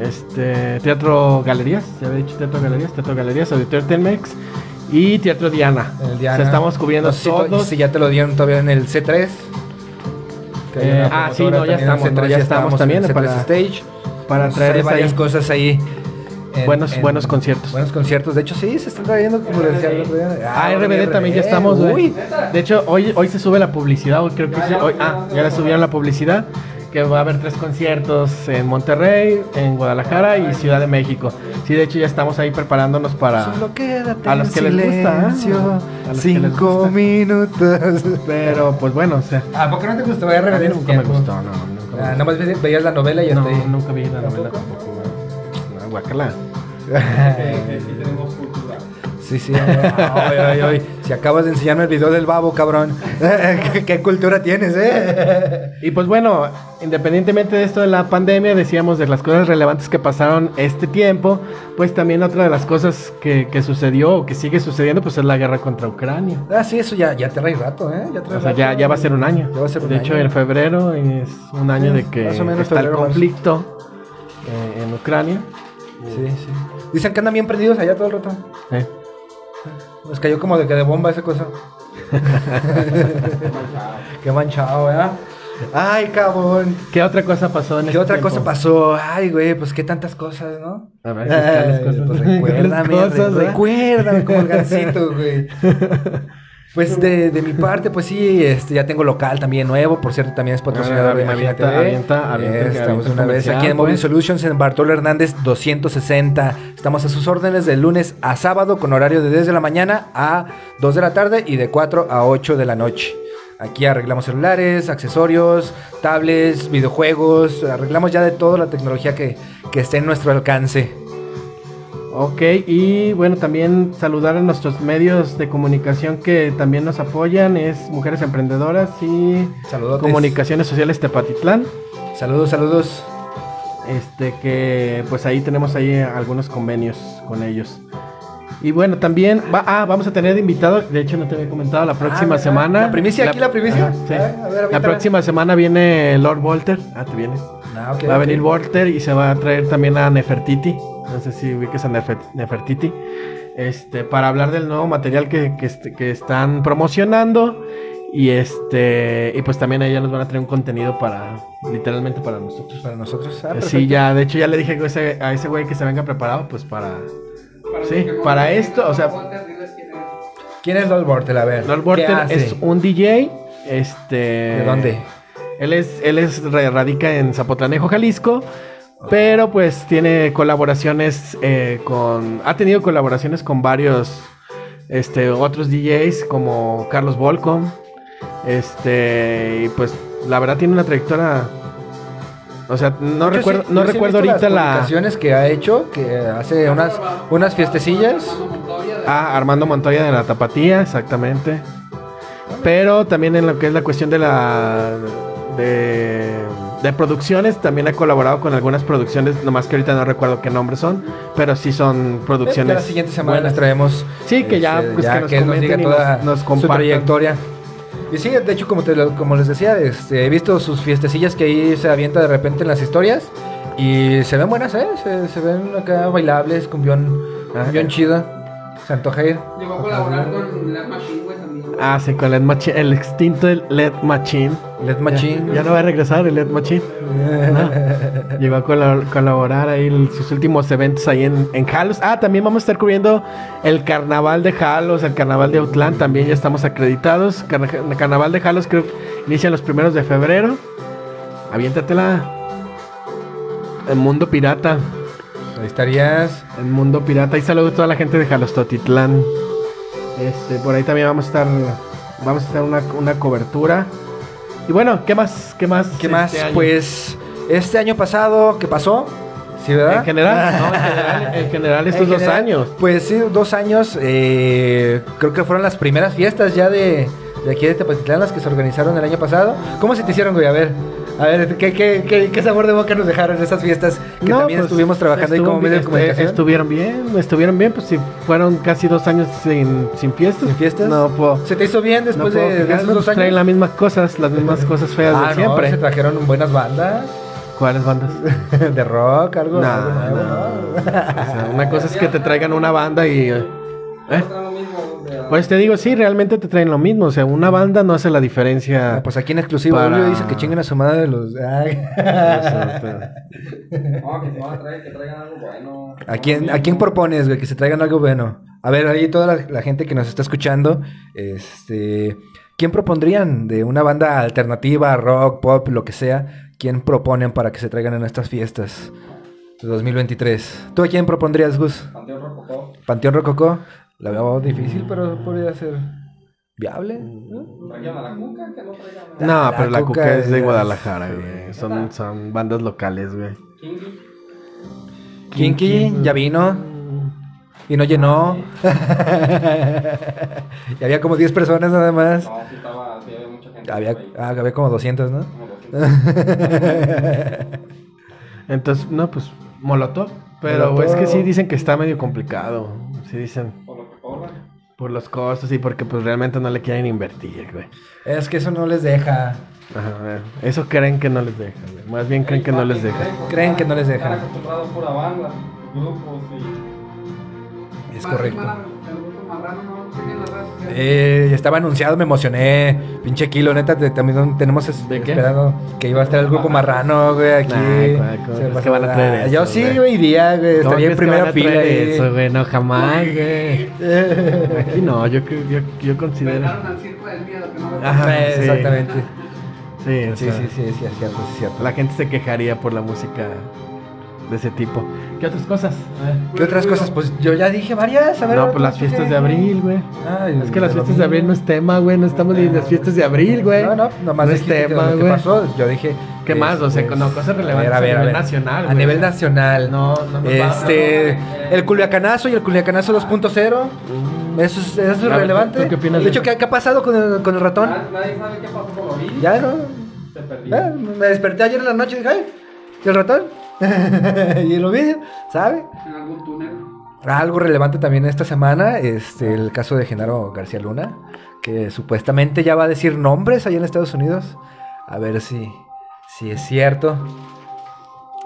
[SPEAKER 3] este, Teatro Galerías, ya había dicho Teatro Galerías, Teatro Galerías, Auditorio Telmex y Teatro Diana.
[SPEAKER 2] El Diana.
[SPEAKER 3] O sea, estamos cubriendo
[SPEAKER 2] No sé
[SPEAKER 3] todos.
[SPEAKER 2] Si ya te lo dieron todavía en el C3. que hay
[SPEAKER 3] Eh, ah, sí, no, ya estamos, no,
[SPEAKER 2] C3,
[SPEAKER 3] ya estamos también
[SPEAKER 2] en el C3
[SPEAKER 3] para-
[SPEAKER 2] Stage.
[SPEAKER 3] para traer
[SPEAKER 2] varias
[SPEAKER 3] ahí.
[SPEAKER 2] cosas ahí en-
[SPEAKER 3] buenos,
[SPEAKER 2] en-
[SPEAKER 3] buenos conciertos.
[SPEAKER 2] Buenos conciertos. De hecho, sí, se están trayendo, como les decía el otro día.
[SPEAKER 3] Ah, RBD también ya estamos, güey.
[SPEAKER 2] Uy,
[SPEAKER 3] De hecho, hoy, hoy se sube la publicidad, hoy creo que sí, hoy, ah, ya le subieron la publicidad, que va a haber tres conciertos en Monterrey, en Guadalajara y Ciudad de México. Sí, de hecho ya estamos ahí preparándonos para...
[SPEAKER 2] Solo quédate
[SPEAKER 3] a los
[SPEAKER 2] en
[SPEAKER 3] que les gusta, ¿eh?
[SPEAKER 2] silencio,
[SPEAKER 3] A los que les
[SPEAKER 2] Cinco
[SPEAKER 3] gusta.
[SPEAKER 2] minutos.
[SPEAKER 3] Pero, pues bueno, o sea...
[SPEAKER 2] ¿A poco no te gustó RBD?
[SPEAKER 3] A mí nunca me gustó, no, nunca me
[SPEAKER 2] Ah, nada más ve- veías la novela y
[SPEAKER 3] No,
[SPEAKER 2] ahí.
[SPEAKER 3] nunca vi la novela
[SPEAKER 2] ¿Tampoco?
[SPEAKER 3] tampoco,
[SPEAKER 4] Aquí tenemos cultura.
[SPEAKER 2] Sí, sí. Ay, ay, ay. Si acabas de enseñarme el video del babo, cabrón. ¿Qué, qué cultura tienes, eh?
[SPEAKER 3] Y pues bueno, independientemente de esto de la pandemia, decíamos de las cosas relevantes que pasaron este tiempo, pues también otra de las cosas que, que sucedió o que sigue sucediendo, pues es la guerra contra Ucrania.
[SPEAKER 2] Ah, sí, eso ya, ya te trae rato, ¿eh? Ya trae
[SPEAKER 3] O sea,
[SPEAKER 2] rato.
[SPEAKER 3] ya, ya va a ser un año.
[SPEAKER 2] Ya va a ser un
[SPEAKER 3] de hecho, en febrero es un año
[SPEAKER 2] Sí,
[SPEAKER 3] de que está el
[SPEAKER 2] febrero, marzo.
[SPEAKER 3] conflicto eh, en Ucrania.
[SPEAKER 2] Sí, sí. Dicen que andan bien prendidos allá todo el rato.
[SPEAKER 3] Eh.
[SPEAKER 2] Nos cayó como de que de bomba esa cosa. Qué manchado, ¿verdad? Ay, cabrón.
[SPEAKER 3] ¿Qué otra cosa pasó en
[SPEAKER 2] ¿Qué
[SPEAKER 3] este
[SPEAKER 2] otra
[SPEAKER 3] tiempo?
[SPEAKER 2] cosa pasó? Ay, güey, pues qué tantas cosas, ¿no?
[SPEAKER 3] A ver, ¿cuáles
[SPEAKER 2] Ay,
[SPEAKER 3] cosas?
[SPEAKER 2] pues
[SPEAKER 3] ¿Cuáles
[SPEAKER 2] recuérdame,
[SPEAKER 3] cosas,
[SPEAKER 2] re-
[SPEAKER 3] eh?
[SPEAKER 2] recuérdame como el gancito, güey. Pues de, de mi parte, pues sí, este, ya tengo local también nuevo, por cierto, también es patrocinador
[SPEAKER 3] Ah,
[SPEAKER 2] de Imagina
[SPEAKER 3] avienta, avienta, avienta,
[SPEAKER 2] Eh, Estamos una vez aquí en Mobile
[SPEAKER 3] pues.
[SPEAKER 2] Solutions en Bartolo Hernández 260. Estamos a sus órdenes de lunes a sábado con horario de 10 de la mañana a 2 de la tarde y de 4 a 8 de la noche. Aquí arreglamos celulares, accesorios, tablets, videojuegos, arreglamos ya de toda la tecnología que, que esté en nuestro alcance.
[SPEAKER 3] Ok, y bueno, también saludar a nuestros medios de comunicación que también nos apoyan, es Mujeres Emprendedoras y. Comunicaciones Sociales Tepatitlán.
[SPEAKER 2] Saludos, saludos.
[SPEAKER 3] Este que pues ahí tenemos ahí algunos convenios con ellos. Y bueno, también va, ah, vamos a tener de invitado, de hecho no te había comentado, la próxima
[SPEAKER 2] Ah,
[SPEAKER 3] semana.
[SPEAKER 2] ¿la primicia? ¿Aquí la primicia?
[SPEAKER 3] Ajá, sí.
[SPEAKER 2] A ver,
[SPEAKER 3] la
[SPEAKER 2] avíntala.
[SPEAKER 3] próxima semana viene Lord Walter. Ah, te vienes.
[SPEAKER 2] Ah,
[SPEAKER 3] va a
[SPEAKER 2] ok.
[SPEAKER 3] venir Walter y se va a traer también a Nefertiti. No sé si ubiques a Nefer- Nefertiti. Este, para hablar del nuevo material que, que, est- que están promocionando. Y este, y pues también ella nos van a traer un contenido para, literalmente para nosotros.
[SPEAKER 2] Para nosotros. Ah,
[SPEAKER 3] sí, ya, de hecho ya le dije a ese, a ese güey que se venga preparado, pues para... Sí,
[SPEAKER 4] que no
[SPEAKER 3] para esto, o sea-
[SPEAKER 4] Walter, quién es.
[SPEAKER 2] ¿Quién es Lord Bortel? A ver.
[SPEAKER 3] Lord
[SPEAKER 2] ¿qué
[SPEAKER 3] Walter
[SPEAKER 2] hace?
[SPEAKER 3] es un DJ. Este.
[SPEAKER 2] ¿De dónde?
[SPEAKER 3] Él es, él es radica en Zapotlanejo, Jalisco. Pero pues tiene colaboraciones eh, con. Ha tenido colaboraciones con varios este, otros DJs como Carlos Volcom. Este. Y pues la verdad tiene una trayectoria. O sea, no
[SPEAKER 2] Yo
[SPEAKER 3] recuerdo,
[SPEAKER 2] sí-
[SPEAKER 3] no
[SPEAKER 2] sí
[SPEAKER 3] recuerdo ahorita
[SPEAKER 2] las
[SPEAKER 3] la.
[SPEAKER 2] publicaciones que ha hecho, que hace unas, unas fiestecillas.
[SPEAKER 4] Armando Montoya de-
[SPEAKER 3] Ah, Armando Montoya de la Tapatía, exactamente. Pero también en lo que es la cuestión de la de, de producciones, también ha colaborado con algunas producciones, nomás que ahorita no recuerdo qué nombres son, pero sí son producciones.
[SPEAKER 2] la siguiente semana
[SPEAKER 3] buenas.
[SPEAKER 2] les traemos.
[SPEAKER 3] Sí, que ya,
[SPEAKER 2] este,
[SPEAKER 3] pues, que nos comenten
[SPEAKER 2] diga
[SPEAKER 3] y
[SPEAKER 2] toda
[SPEAKER 3] nos- nos
[SPEAKER 2] su trayectoria. Y sí, de hecho, como, te como les decía, este, he visto sus fiestecillas que ahí se avienta de repente en las historias. Y se ven buenas, ¿eh? Se, se ven acá bailables, cumbión, cumbión chida. Se antoja ir.
[SPEAKER 4] Llegó a colaborar con la Machine, güey, también. güey.
[SPEAKER 3] Ah, sí, con LED Machine, el extinto LED Machine.
[SPEAKER 2] Led Machine.
[SPEAKER 3] Ya, ya no va a regresar el LED Machine. No. Llegó a colab- colaborar ahí en sus últimos eventos ahí en, en Jalos. Ah, también vamos a estar cubriendo el carnaval de Jalos, el carnaval de Autlán. También ya estamos acreditados. El carnaval de Jalos creo que inicia los primeros de febrero. Aviéntatela. El mundo pirata.
[SPEAKER 2] Ahí estarías.
[SPEAKER 3] El mundo pirata. Y saludo a toda la gente de Jalostotitlán. Este, por ahí también vamos a estar. Vamos a hacer una, una cobertura. Y bueno, ¿qué más? ¿Qué más?
[SPEAKER 2] ¿Qué más?
[SPEAKER 3] este año?
[SPEAKER 2] Pues este año pasado, ¿qué pasó? ¿Sí, verdad?
[SPEAKER 3] En general, no, en general, en general estos
[SPEAKER 2] En
[SPEAKER 3] dos años.
[SPEAKER 2] Pues sí, dos años. eh, creo que fueron las primeras fiestas ya de, de aquí de Tepatitlán las que se organizaron el año pasado. ¿Cómo se te hicieron, güey? A ver. A ver, ¿qué, qué, qué, qué sabor de boca nos dejaron esas fiestas que
[SPEAKER 3] No,
[SPEAKER 2] también
[SPEAKER 3] pues,
[SPEAKER 2] estuvimos trabajando ahí
[SPEAKER 3] estuvo
[SPEAKER 2] como medio de comunicación?
[SPEAKER 3] Estuvieron bien, estuvieron bien, pues si fueron casi dos años sin, sin fiestas.
[SPEAKER 2] ¿Sin fiestas?
[SPEAKER 3] No puedo.
[SPEAKER 2] ¿Se te hizo bien después de, de esos dos
[SPEAKER 3] pues, Traen las mismas cosas, las mismas cosas feas
[SPEAKER 2] ah,
[SPEAKER 3] de siempre.
[SPEAKER 2] no, se trajeron buenas bandas
[SPEAKER 3] ¿Cuáles bandas?
[SPEAKER 2] de rock, algo,
[SPEAKER 3] No, no.
[SPEAKER 2] ¿no?
[SPEAKER 3] O sea, una cosa es que te traigan una banda y. eh, Pues te digo, sí, realmente te traen lo mismo. O sea, una banda no hace la diferencia.
[SPEAKER 2] Ah, pues aquí en exclusivo
[SPEAKER 3] Para-
[SPEAKER 2] Julio dice que chinguen a su madre los. Ay.
[SPEAKER 4] No, que se van a traer, que traigan algo bueno.
[SPEAKER 2] ¿A quién, ¿A quién propones, güey? Que se traigan algo bueno. A ver, ahí toda la, la gente que nos está escuchando, este... ¿Quién propondrían de una banda alternativa, rock, pop, lo que sea? ¿Quién proponen para que se traigan en estas fiestas de 2023? ¿Tú a quién propondrías, Gus?
[SPEAKER 4] Panteón Rococó.
[SPEAKER 2] ¿Panteón Rococó? La veo difícil, pero podría ser viable. ¿no?
[SPEAKER 4] Traigan a la cuca, que no traigan a
[SPEAKER 3] No,
[SPEAKER 2] La
[SPEAKER 3] pero la
[SPEAKER 2] Cuca
[SPEAKER 3] Cuca es de Guadalajara, güey. Son, son bandas locales, güey.
[SPEAKER 4] Kingy.
[SPEAKER 2] Kinky, ya vino. Y no llenó. y había como 10 personas nada más.
[SPEAKER 4] No, sí estaba, sí había mucha gente.
[SPEAKER 2] Había, ah, había como 200, ¿no?
[SPEAKER 4] Como 200.
[SPEAKER 3] Entonces, no, pues, Molotov. Pero
[SPEAKER 2] Molotov.
[SPEAKER 3] es que sí dicen que está medio complicado. Sí dicen
[SPEAKER 4] Por
[SPEAKER 3] los costos y porque pues realmente no le quieren invertir, güey.
[SPEAKER 2] Es que eso no les deja.
[SPEAKER 3] Ajá, eh, eso creen que no les deja, güey. Más bien creen que no les deja.
[SPEAKER 2] Creen que no les deja.
[SPEAKER 4] Están acostumbrados a pura banda, grupos y...
[SPEAKER 2] Es correcto. Eh, estaba anunciado, me emocioné. Pinche kilo, neta, te- también tenemos es-
[SPEAKER 3] ¿De qué?
[SPEAKER 2] esperando que iba a estar el grupo marrano, güey, aquí.
[SPEAKER 3] Nah, ¿cuál- cuál
[SPEAKER 2] Se
[SPEAKER 3] crees
[SPEAKER 2] va
[SPEAKER 3] que van a traer eso,
[SPEAKER 2] Yo sí,
[SPEAKER 3] güey?
[SPEAKER 2] iría, güey.
[SPEAKER 3] ¿Cómo
[SPEAKER 2] Estaría en primera fila.
[SPEAKER 3] Eso, güey, no, jamás, güey. Aquí no, yo, yo, yo considero.
[SPEAKER 5] Al circo del miedo que no lo
[SPEAKER 3] Ajá. Sí.
[SPEAKER 2] Exactamente.
[SPEAKER 3] Sí,
[SPEAKER 2] Sí, sí, sí, sí, es cierto, es cierto.
[SPEAKER 3] La gente se quejaría por la música de ese tipo. ¿Qué otras cosas? A ver.
[SPEAKER 2] ¿Qué otras cosas? Pues yo ya dije varias. A ver,
[SPEAKER 3] No, pues las
[SPEAKER 2] ¿tú
[SPEAKER 3] fiestas de abril, güey. Es que las fiestas de abril no es tema, güey. No estamos ni en las fiestas de abril, güey.
[SPEAKER 2] No, no, nomás
[SPEAKER 3] no es tema, güey.
[SPEAKER 2] pasó. Yo dije.
[SPEAKER 3] ¿Qué más? O sea, no, cosas relevantes a nivel nacional,
[SPEAKER 2] A nivel nacional.
[SPEAKER 3] No, no va-
[SPEAKER 2] Este.
[SPEAKER 4] no, no.
[SPEAKER 2] El Culiacanazo y el Culiacanazo 2.0. Eso es, eso es relevante.
[SPEAKER 3] ¿tú qué opinas
[SPEAKER 2] de
[SPEAKER 3] de
[SPEAKER 2] hecho? ¿qué, qué ha pasado con el, con el ratón?
[SPEAKER 4] Nadie, sabe qué pasó con.
[SPEAKER 2] Ya, ¿no?
[SPEAKER 4] Se perdió.
[SPEAKER 2] Ya, me desperté ayer en la noche y dije, ay, ¿y el ratón? y lo vi, ¿sabe?
[SPEAKER 5] En algún túnel.
[SPEAKER 2] Algo relevante también esta semana, este, el caso de Genaro García Luna, que supuestamente ya va a decir nombres allá en Estados Unidos. A ver si, si es cierto.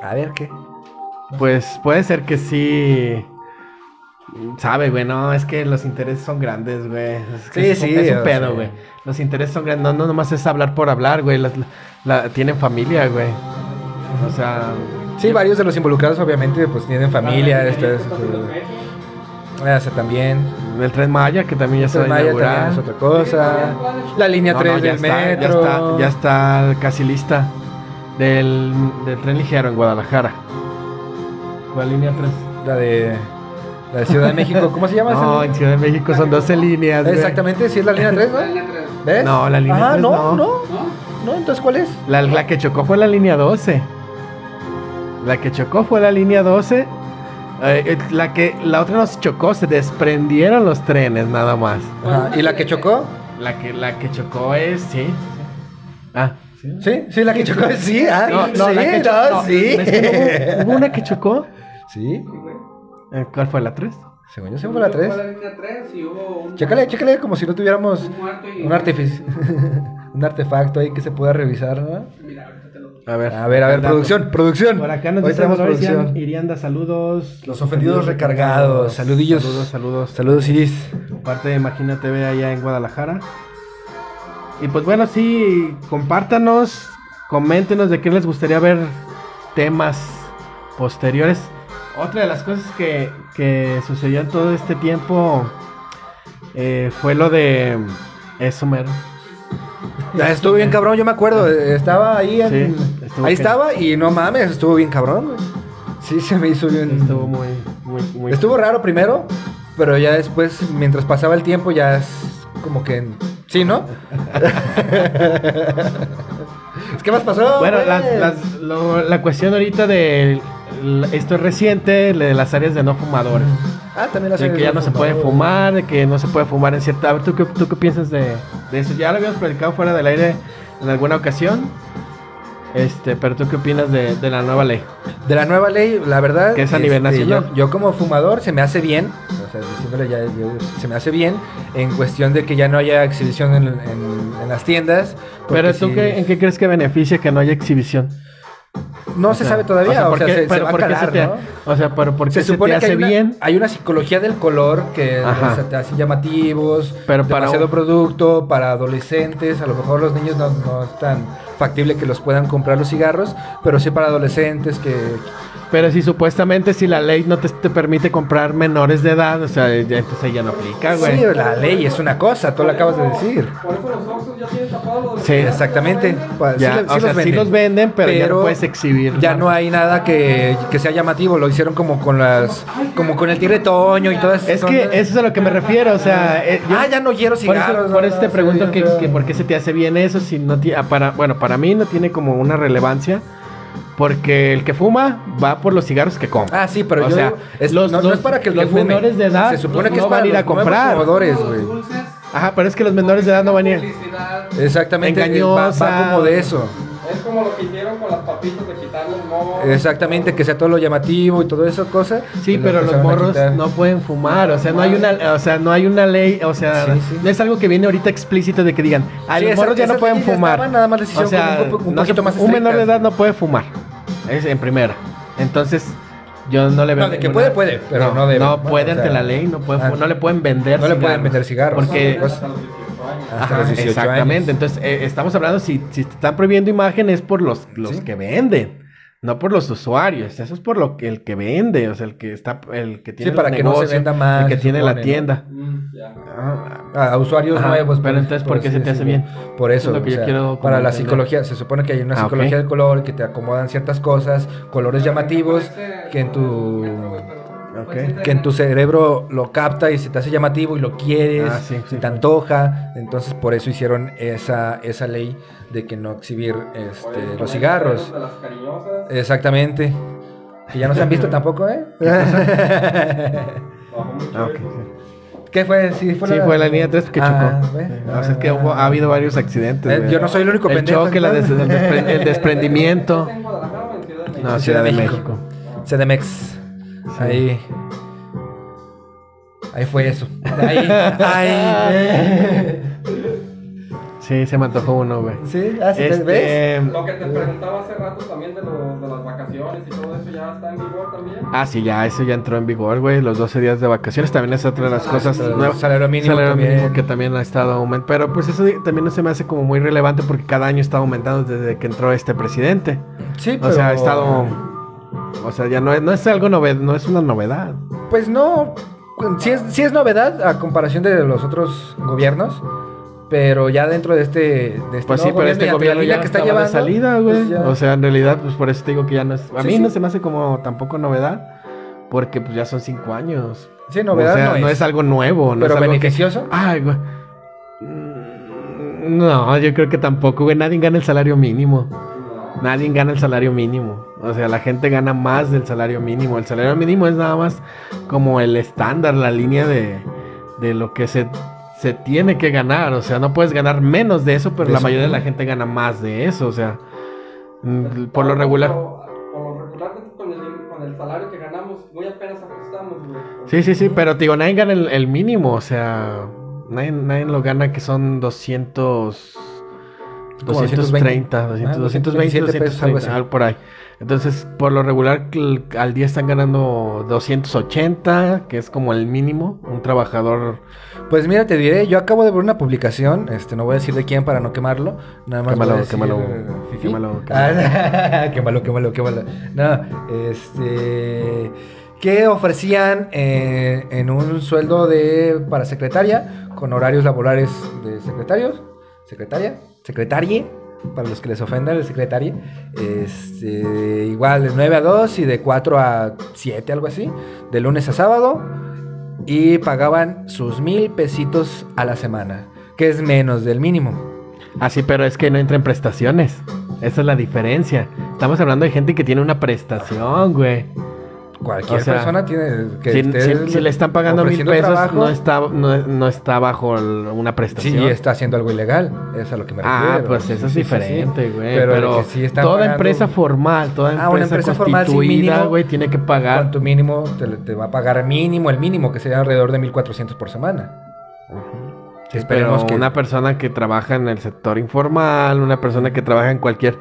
[SPEAKER 2] A ver qué.
[SPEAKER 3] Pues puede ser que sí. Sabe, güey, no, es que los intereses son grandes, güey. Es que
[SPEAKER 2] Sí,
[SPEAKER 3] es,
[SPEAKER 2] sí,
[SPEAKER 3] Es un pedo, güey. Los intereses son grandes. No, no, nomás es hablar por hablar, güey. Las- la- tienen familia, güey. O sea.
[SPEAKER 2] Sí, varios de los involucrados obviamente pues tienen familia,
[SPEAKER 4] La
[SPEAKER 2] esto es,
[SPEAKER 4] está haciendo efecto.
[SPEAKER 2] eh, ese también.
[SPEAKER 3] El tren Maya, que también ya se va a
[SPEAKER 2] Maya
[SPEAKER 3] inaugurar.
[SPEAKER 2] también es otra cosa. La línea
[SPEAKER 3] No,
[SPEAKER 2] 3
[SPEAKER 3] no, ya
[SPEAKER 2] del
[SPEAKER 3] está,
[SPEAKER 2] metro.
[SPEAKER 3] Ya está, ya está casi lista. Del, del tren ligero en Guadalajara. ¿Cuál línea 3?
[SPEAKER 2] La de la de Ciudad de México, ¿cómo se llama esa
[SPEAKER 3] No, en Ciudad de México son 12 líneas.
[SPEAKER 2] Exactamente, sí es la línea 3,
[SPEAKER 5] La
[SPEAKER 2] ¿no?
[SPEAKER 5] línea 3.
[SPEAKER 2] ¿Ves?
[SPEAKER 3] No, la línea
[SPEAKER 2] Ah,
[SPEAKER 3] 3
[SPEAKER 2] no,
[SPEAKER 3] no.
[SPEAKER 2] no,
[SPEAKER 5] ¿No?
[SPEAKER 2] no, entonces ¿cuál es?
[SPEAKER 3] La, la que chocó fue la línea 12. La que chocó fue la línea 12. Eh, eh, la que la otra no se chocó, se desprendieron los trenes nada más.
[SPEAKER 2] Ajá, ¿Y la que chocó?
[SPEAKER 3] La que la que chocó es sí. Ah, sí.
[SPEAKER 2] Sí, sí, la que chocó, sí, ah,
[SPEAKER 3] No, no,
[SPEAKER 2] sí,
[SPEAKER 3] la que
[SPEAKER 2] no,
[SPEAKER 3] chocó. no,
[SPEAKER 2] sí.
[SPEAKER 3] es que hubo, hubo una que chocó.
[SPEAKER 2] Sí,
[SPEAKER 3] Eh, ¿Cuál fue la 3?
[SPEAKER 2] según yo, según fue la 3.
[SPEAKER 5] Fue la línea 3 y hubo un.
[SPEAKER 2] Chécale, chécale como si no tuviéramos
[SPEAKER 5] Un y.
[SPEAKER 2] un artefacto ahí que se pueda revisar, ¿no?
[SPEAKER 5] Mira, ahorita.
[SPEAKER 3] A ver.
[SPEAKER 2] A ver, a ver, producción, producción.
[SPEAKER 3] Por acá nos
[SPEAKER 2] Hoy
[SPEAKER 3] dice
[SPEAKER 2] tenemos
[SPEAKER 3] Dolores
[SPEAKER 2] producción.
[SPEAKER 3] Ian- Irianda, saludos.
[SPEAKER 2] Los ofendidos recargados. Saludillos.
[SPEAKER 3] Saludos, saludos.
[SPEAKER 2] Saludos, Iris.
[SPEAKER 3] Parte de Imagina TV allá en Guadalajara. Y pues bueno, sí, compártanos, coméntenos de qué les gustaría ver temas posteriores. Otra de las cosas que, que sucedió en todo este tiempo eh, fue lo de eso, mero.
[SPEAKER 2] Estuvo bien cabrón, yo me acuerdo. Estaba ahí, en-
[SPEAKER 3] Sí,
[SPEAKER 2] ahí estaba y no mames, estuvo bien cabrón. güey. Sí, se me hizo bien.
[SPEAKER 3] Estuvo muy, muy, muy.
[SPEAKER 2] Estuvo raro primero, pero ya después, mientras pasaba el tiempo, ya es como que. Sí, ¿no? ¿Qué más pasó?
[SPEAKER 3] Bueno, las- las- lo- la cuestión ahorita de l- esto es reciente, de las áreas de no fumadores.
[SPEAKER 2] Ah, también las
[SPEAKER 3] De que ya no se puede fumar, de que no se puede fumar en cierta... A ver, ¿tú qué, tú qué piensas de, de eso? Ya lo habíamos platicado fuera del aire en alguna ocasión. Este, pero ¿tú qué opinas de, de la nueva ley?
[SPEAKER 2] De la nueva ley, la verdad. este,
[SPEAKER 3] Que es a nivel nacional.
[SPEAKER 2] Yo, yo como fumador se me hace bien, o sea, diciéndole ya, yo- se me hace bien en cuestión de que ya no haya exhibición en, en- en las tiendas.
[SPEAKER 3] Pero ¿tú qué, en qué crees que beneficia que no haya exhibición?
[SPEAKER 2] No
[SPEAKER 3] O
[SPEAKER 2] se
[SPEAKER 3] sea,
[SPEAKER 2] sabe todavía, o
[SPEAKER 3] ¿por
[SPEAKER 2] sea, se- se
[SPEAKER 3] pero
[SPEAKER 2] va a calar,
[SPEAKER 3] te,
[SPEAKER 2] ¿no?
[SPEAKER 3] O sea, pero ¿por qué
[SPEAKER 2] Se
[SPEAKER 3] se,
[SPEAKER 2] supone que
[SPEAKER 3] hace
[SPEAKER 2] hay una,
[SPEAKER 3] bien?
[SPEAKER 2] hay una psicología del color que o sea, te hacen llamativos,
[SPEAKER 3] Pero para
[SPEAKER 2] demasiado
[SPEAKER 3] un-
[SPEAKER 2] producto, para adolescentes, a lo mejor los niños no, no es tan factible que los puedan comprar los cigarros, pero sí para adolescentes que...
[SPEAKER 3] Pero si supuestamente si la ley no te, te permite comprar menores de edad, o sea, ya, entonces ya no aplica, güey.
[SPEAKER 2] Sí, la ley es una cosa, tú lo acabas de decir.
[SPEAKER 4] Por eso los Oxxos ya tienen tapados los
[SPEAKER 3] Sí,
[SPEAKER 2] Exactamente. pa-
[SPEAKER 3] Ya,
[SPEAKER 2] sí,
[SPEAKER 3] o sea, sí los venden, pero ya no puedes exhibir.
[SPEAKER 2] Ya no hay nada que, que sea llamativo, lo hicieron como con las como con el tigre toño y todas
[SPEAKER 3] Es que eso es a lo que me refiero, o sea, eh, yo-
[SPEAKER 2] Ah, ya no quiero
[SPEAKER 3] por
[SPEAKER 2] cigarros.
[SPEAKER 3] eso, por eso te pregunto que, que por qué se te hace bien eso si no tiene para bueno, para mí no tiene como una relevancia porque el que fuma va por los cigarros que compra.
[SPEAKER 2] Ah, sí, pero
[SPEAKER 3] O
[SPEAKER 2] yo
[SPEAKER 3] sea,
[SPEAKER 2] digo, es-
[SPEAKER 3] los-
[SPEAKER 2] no, es para que el
[SPEAKER 3] los
[SPEAKER 2] que fume.
[SPEAKER 3] menores de edad
[SPEAKER 2] se supone que
[SPEAKER 3] no
[SPEAKER 2] es para
[SPEAKER 3] van a ir a comprar.
[SPEAKER 2] fumadores,
[SPEAKER 3] Ajá, pero es que los menores de edad no van a ir.
[SPEAKER 2] Exactamente, eh, va, va
[SPEAKER 3] Engañosa.
[SPEAKER 2] como de eso.
[SPEAKER 4] Es como lo que hicieron con las papitas de quitarle el moho.
[SPEAKER 2] Exactamente, que sea todo lo llamativo y todo eso cosa.
[SPEAKER 3] Sí,
[SPEAKER 2] lo
[SPEAKER 3] pero los
[SPEAKER 2] a
[SPEAKER 3] morros no pueden fumar, o sea, no hay una, o sea, no hay una ley, o sea,
[SPEAKER 2] Sí, sí.
[SPEAKER 3] no es algo que viene ahorita explícito de que digan, ah,
[SPEAKER 2] Sí,
[SPEAKER 3] los
[SPEAKER 2] esa-
[SPEAKER 3] morros ya no pueden fumar.
[SPEAKER 2] estaban, nada más
[SPEAKER 3] o sea,
[SPEAKER 2] un po- un
[SPEAKER 3] no
[SPEAKER 2] poquito
[SPEAKER 3] se-
[SPEAKER 2] más
[SPEAKER 3] un menor de edad no puede fumar. Es en primera. Entonces, yo no le veo
[SPEAKER 2] No, de que
[SPEAKER 3] ninguna-
[SPEAKER 2] puede, puede, pero no debe.
[SPEAKER 3] No
[SPEAKER 2] Bueno,
[SPEAKER 3] puede
[SPEAKER 2] o
[SPEAKER 3] ante
[SPEAKER 2] sea,
[SPEAKER 3] la ley, no puede
[SPEAKER 2] ah,
[SPEAKER 3] no le pueden vender
[SPEAKER 2] no le pueden vender cigarros.
[SPEAKER 3] Porque
[SPEAKER 2] Pues,
[SPEAKER 4] Hasta los 18 años.
[SPEAKER 2] hasta
[SPEAKER 3] Ajá,
[SPEAKER 2] los 18
[SPEAKER 3] exactamente.
[SPEAKER 2] años.
[SPEAKER 3] Entonces, eh, estamos hablando si, si te están prohibiendo imagen es por los, los
[SPEAKER 2] Sí.
[SPEAKER 3] que venden, no por los usuarios. Eso es por lo que el que vende, o sea, el que está, el que tiene
[SPEAKER 2] Sí, para
[SPEAKER 3] el
[SPEAKER 2] que no se venda más,
[SPEAKER 3] el que tiene la tienda.
[SPEAKER 4] Mm.
[SPEAKER 3] Ah,
[SPEAKER 2] a usuarios
[SPEAKER 3] Ajá,
[SPEAKER 2] nuevos.
[SPEAKER 3] pero entonces, ¿por qué se te hace bien?
[SPEAKER 2] Por eso,
[SPEAKER 3] Eso es lo que
[SPEAKER 2] o
[SPEAKER 3] yo
[SPEAKER 2] sea,
[SPEAKER 3] quiero
[SPEAKER 2] para la psicología, se supone que hay una
[SPEAKER 3] Ah,
[SPEAKER 2] psicología
[SPEAKER 3] ok.
[SPEAKER 2] del color que te acomodan ciertas cosas, colores llamativos, que en tu
[SPEAKER 3] Ok.
[SPEAKER 2] que en tu cerebro lo capta y se te hace llamativo y lo quieres,
[SPEAKER 3] Ah, sí, sí,
[SPEAKER 2] te antoja, entonces por eso hicieron esa esa ley de que no exhibir este,
[SPEAKER 4] eso
[SPEAKER 2] los cigarros.
[SPEAKER 4] De las cariñosas.
[SPEAKER 2] Exactamente. Que ya no se han visto tampoco, ¿eh?
[SPEAKER 3] Ah.
[SPEAKER 2] ¿Qué fue? Sí, fue
[SPEAKER 3] Sí, fue la línea 3 que chocó.
[SPEAKER 2] Ah.
[SPEAKER 3] Sí, sea, es que hubo- ha habido varios accidentes.
[SPEAKER 2] Eh, yo no soy el único
[SPEAKER 3] El
[SPEAKER 2] pendejo,
[SPEAKER 3] choque, la des- el, despre- el desprendimiento.
[SPEAKER 4] ¿Es en Guadalajara o en Ciudad de México?
[SPEAKER 3] No, Ciudad de México.
[SPEAKER 2] CDMX. Ahí. Ahí fue eso. Ahí. Ahí.
[SPEAKER 3] Sí, se me antojó uno, güey.
[SPEAKER 2] sí, así te
[SPEAKER 3] Este,
[SPEAKER 2] ves.
[SPEAKER 4] Lo que te preguntaba hace rato también de, los, de las vacaciones y todo eso ya está en vigor también.
[SPEAKER 3] Ah, sí, ya, eso ya entró en vigor, güey. Los 12 días de vacaciones también es otra de las cosas
[SPEAKER 2] El
[SPEAKER 3] nuevas.
[SPEAKER 2] salario mínimo
[SPEAKER 3] Salario
[SPEAKER 2] también.
[SPEAKER 3] mínimo que también ha estado aumentando. Pero pues eso también no se me hace como muy relevante porque cada año está aumentando desde que entró este presidente.
[SPEAKER 2] Sí,
[SPEAKER 3] O sea, ha
[SPEAKER 2] pero-
[SPEAKER 3] estado. O sea, ya no es, no es algo novedad, no es una novedad.
[SPEAKER 2] Pues no. Sí es, sí es novedad a comparación de los otros gobiernos. Pero ya dentro de este. De este
[SPEAKER 3] Pues sí,
[SPEAKER 2] nuevo
[SPEAKER 3] pero este gobierno ya
[SPEAKER 2] que está
[SPEAKER 3] de
[SPEAKER 2] llevando,
[SPEAKER 3] salida, güey.
[SPEAKER 2] pues ya-
[SPEAKER 3] o sea, en realidad, pues por eso te digo que ya no es. A
[SPEAKER 2] Sí,
[SPEAKER 3] mí
[SPEAKER 2] sí.
[SPEAKER 3] no se me hace como tampoco novedad. Porque pues ya son cinco años.
[SPEAKER 2] sí, novedad
[SPEAKER 3] o sea,
[SPEAKER 2] no, es.
[SPEAKER 3] algo nuevo, no
[SPEAKER 2] pero
[SPEAKER 3] es algo que-
[SPEAKER 2] beneficioso.
[SPEAKER 3] Ay, güey. Mm, No, yo creo que tampoco, güey. Nadie gana el salario mínimo. Nadie gana el salario mínimo. O sea, la gente gana más del salario mínimo. El salario mínimo es nada más como el estándar, la línea de, de lo que se, se tiene que ganar. O sea, no puedes ganar menos de eso, pero
[SPEAKER 2] De
[SPEAKER 3] la
[SPEAKER 2] eso,
[SPEAKER 3] mayoría de la gente gana más de eso. O sea, mm, por lo regular.
[SPEAKER 4] Por, por lo regular, con el, con el salario que ganamos, muy apenas ajustamos, güey.
[SPEAKER 3] Sí, sí, sí, pero te digo, nadie gana el, el mínimo. O sea, nadie, nadie lo gana que son 200.
[SPEAKER 2] Como
[SPEAKER 3] 230, 200,
[SPEAKER 2] Ah,
[SPEAKER 3] 220,
[SPEAKER 2] 227 pesos, algo
[SPEAKER 3] 230,
[SPEAKER 2] así.
[SPEAKER 3] algo por ahí. Entonces, por lo regular, al día están ganando 280, que es como el mínimo. Un trabajador.
[SPEAKER 2] Pues mira, te diré, yo acabo de ver una publicación, este, no voy a decir de quién para no quemarlo, nada más
[SPEAKER 3] Quémalo,
[SPEAKER 2] voy a decir,
[SPEAKER 3] quémalo,
[SPEAKER 2] eh,
[SPEAKER 3] quémalo,
[SPEAKER 2] Ah, quémalo, quémalo, quémalo. No, este, que ofrecían eh, en un sueldo de para secretaria con horarios laborales de secretarios, secretaria, secretarie, para los que les ofenda el secretario, este, igual de 9 a 2 y de 4 a 7, algo así, de lunes a sábado y pagaban sus mil pesitos a la semana, que es menos del mínimo.
[SPEAKER 3] Así, pero es que no entra en prestaciones. Esa es la diferencia. Estamos hablando de gente que tiene una prestación, güey.
[SPEAKER 2] Cualquier
[SPEAKER 3] O sea,
[SPEAKER 2] persona tiene que
[SPEAKER 3] Si, si- si le están pagando mil pesos,
[SPEAKER 2] trabajo,
[SPEAKER 3] no está, no, no está bajo el- una prestación.
[SPEAKER 2] Sí, está haciendo algo ilegal, es a lo que me
[SPEAKER 3] Ah,
[SPEAKER 2] refiero.
[SPEAKER 3] pues eso es diferente, güey.
[SPEAKER 2] Pero,
[SPEAKER 3] Pero,
[SPEAKER 2] que sí
[SPEAKER 3] toda
[SPEAKER 2] pagando
[SPEAKER 3] empresa formal, toda empresa,
[SPEAKER 2] Ah, una empresa formal sin
[SPEAKER 3] constituida,
[SPEAKER 2] mínimo,
[SPEAKER 3] güey, tiene que pagar.
[SPEAKER 2] Con tu mínimo te, te va a pagar mínimo, el mínimo, que sería alrededor de 1400 por semana. Esperemos
[SPEAKER 3] pero
[SPEAKER 2] que
[SPEAKER 3] una persona que trabaja en el sector informal, una persona que trabaja en cualquier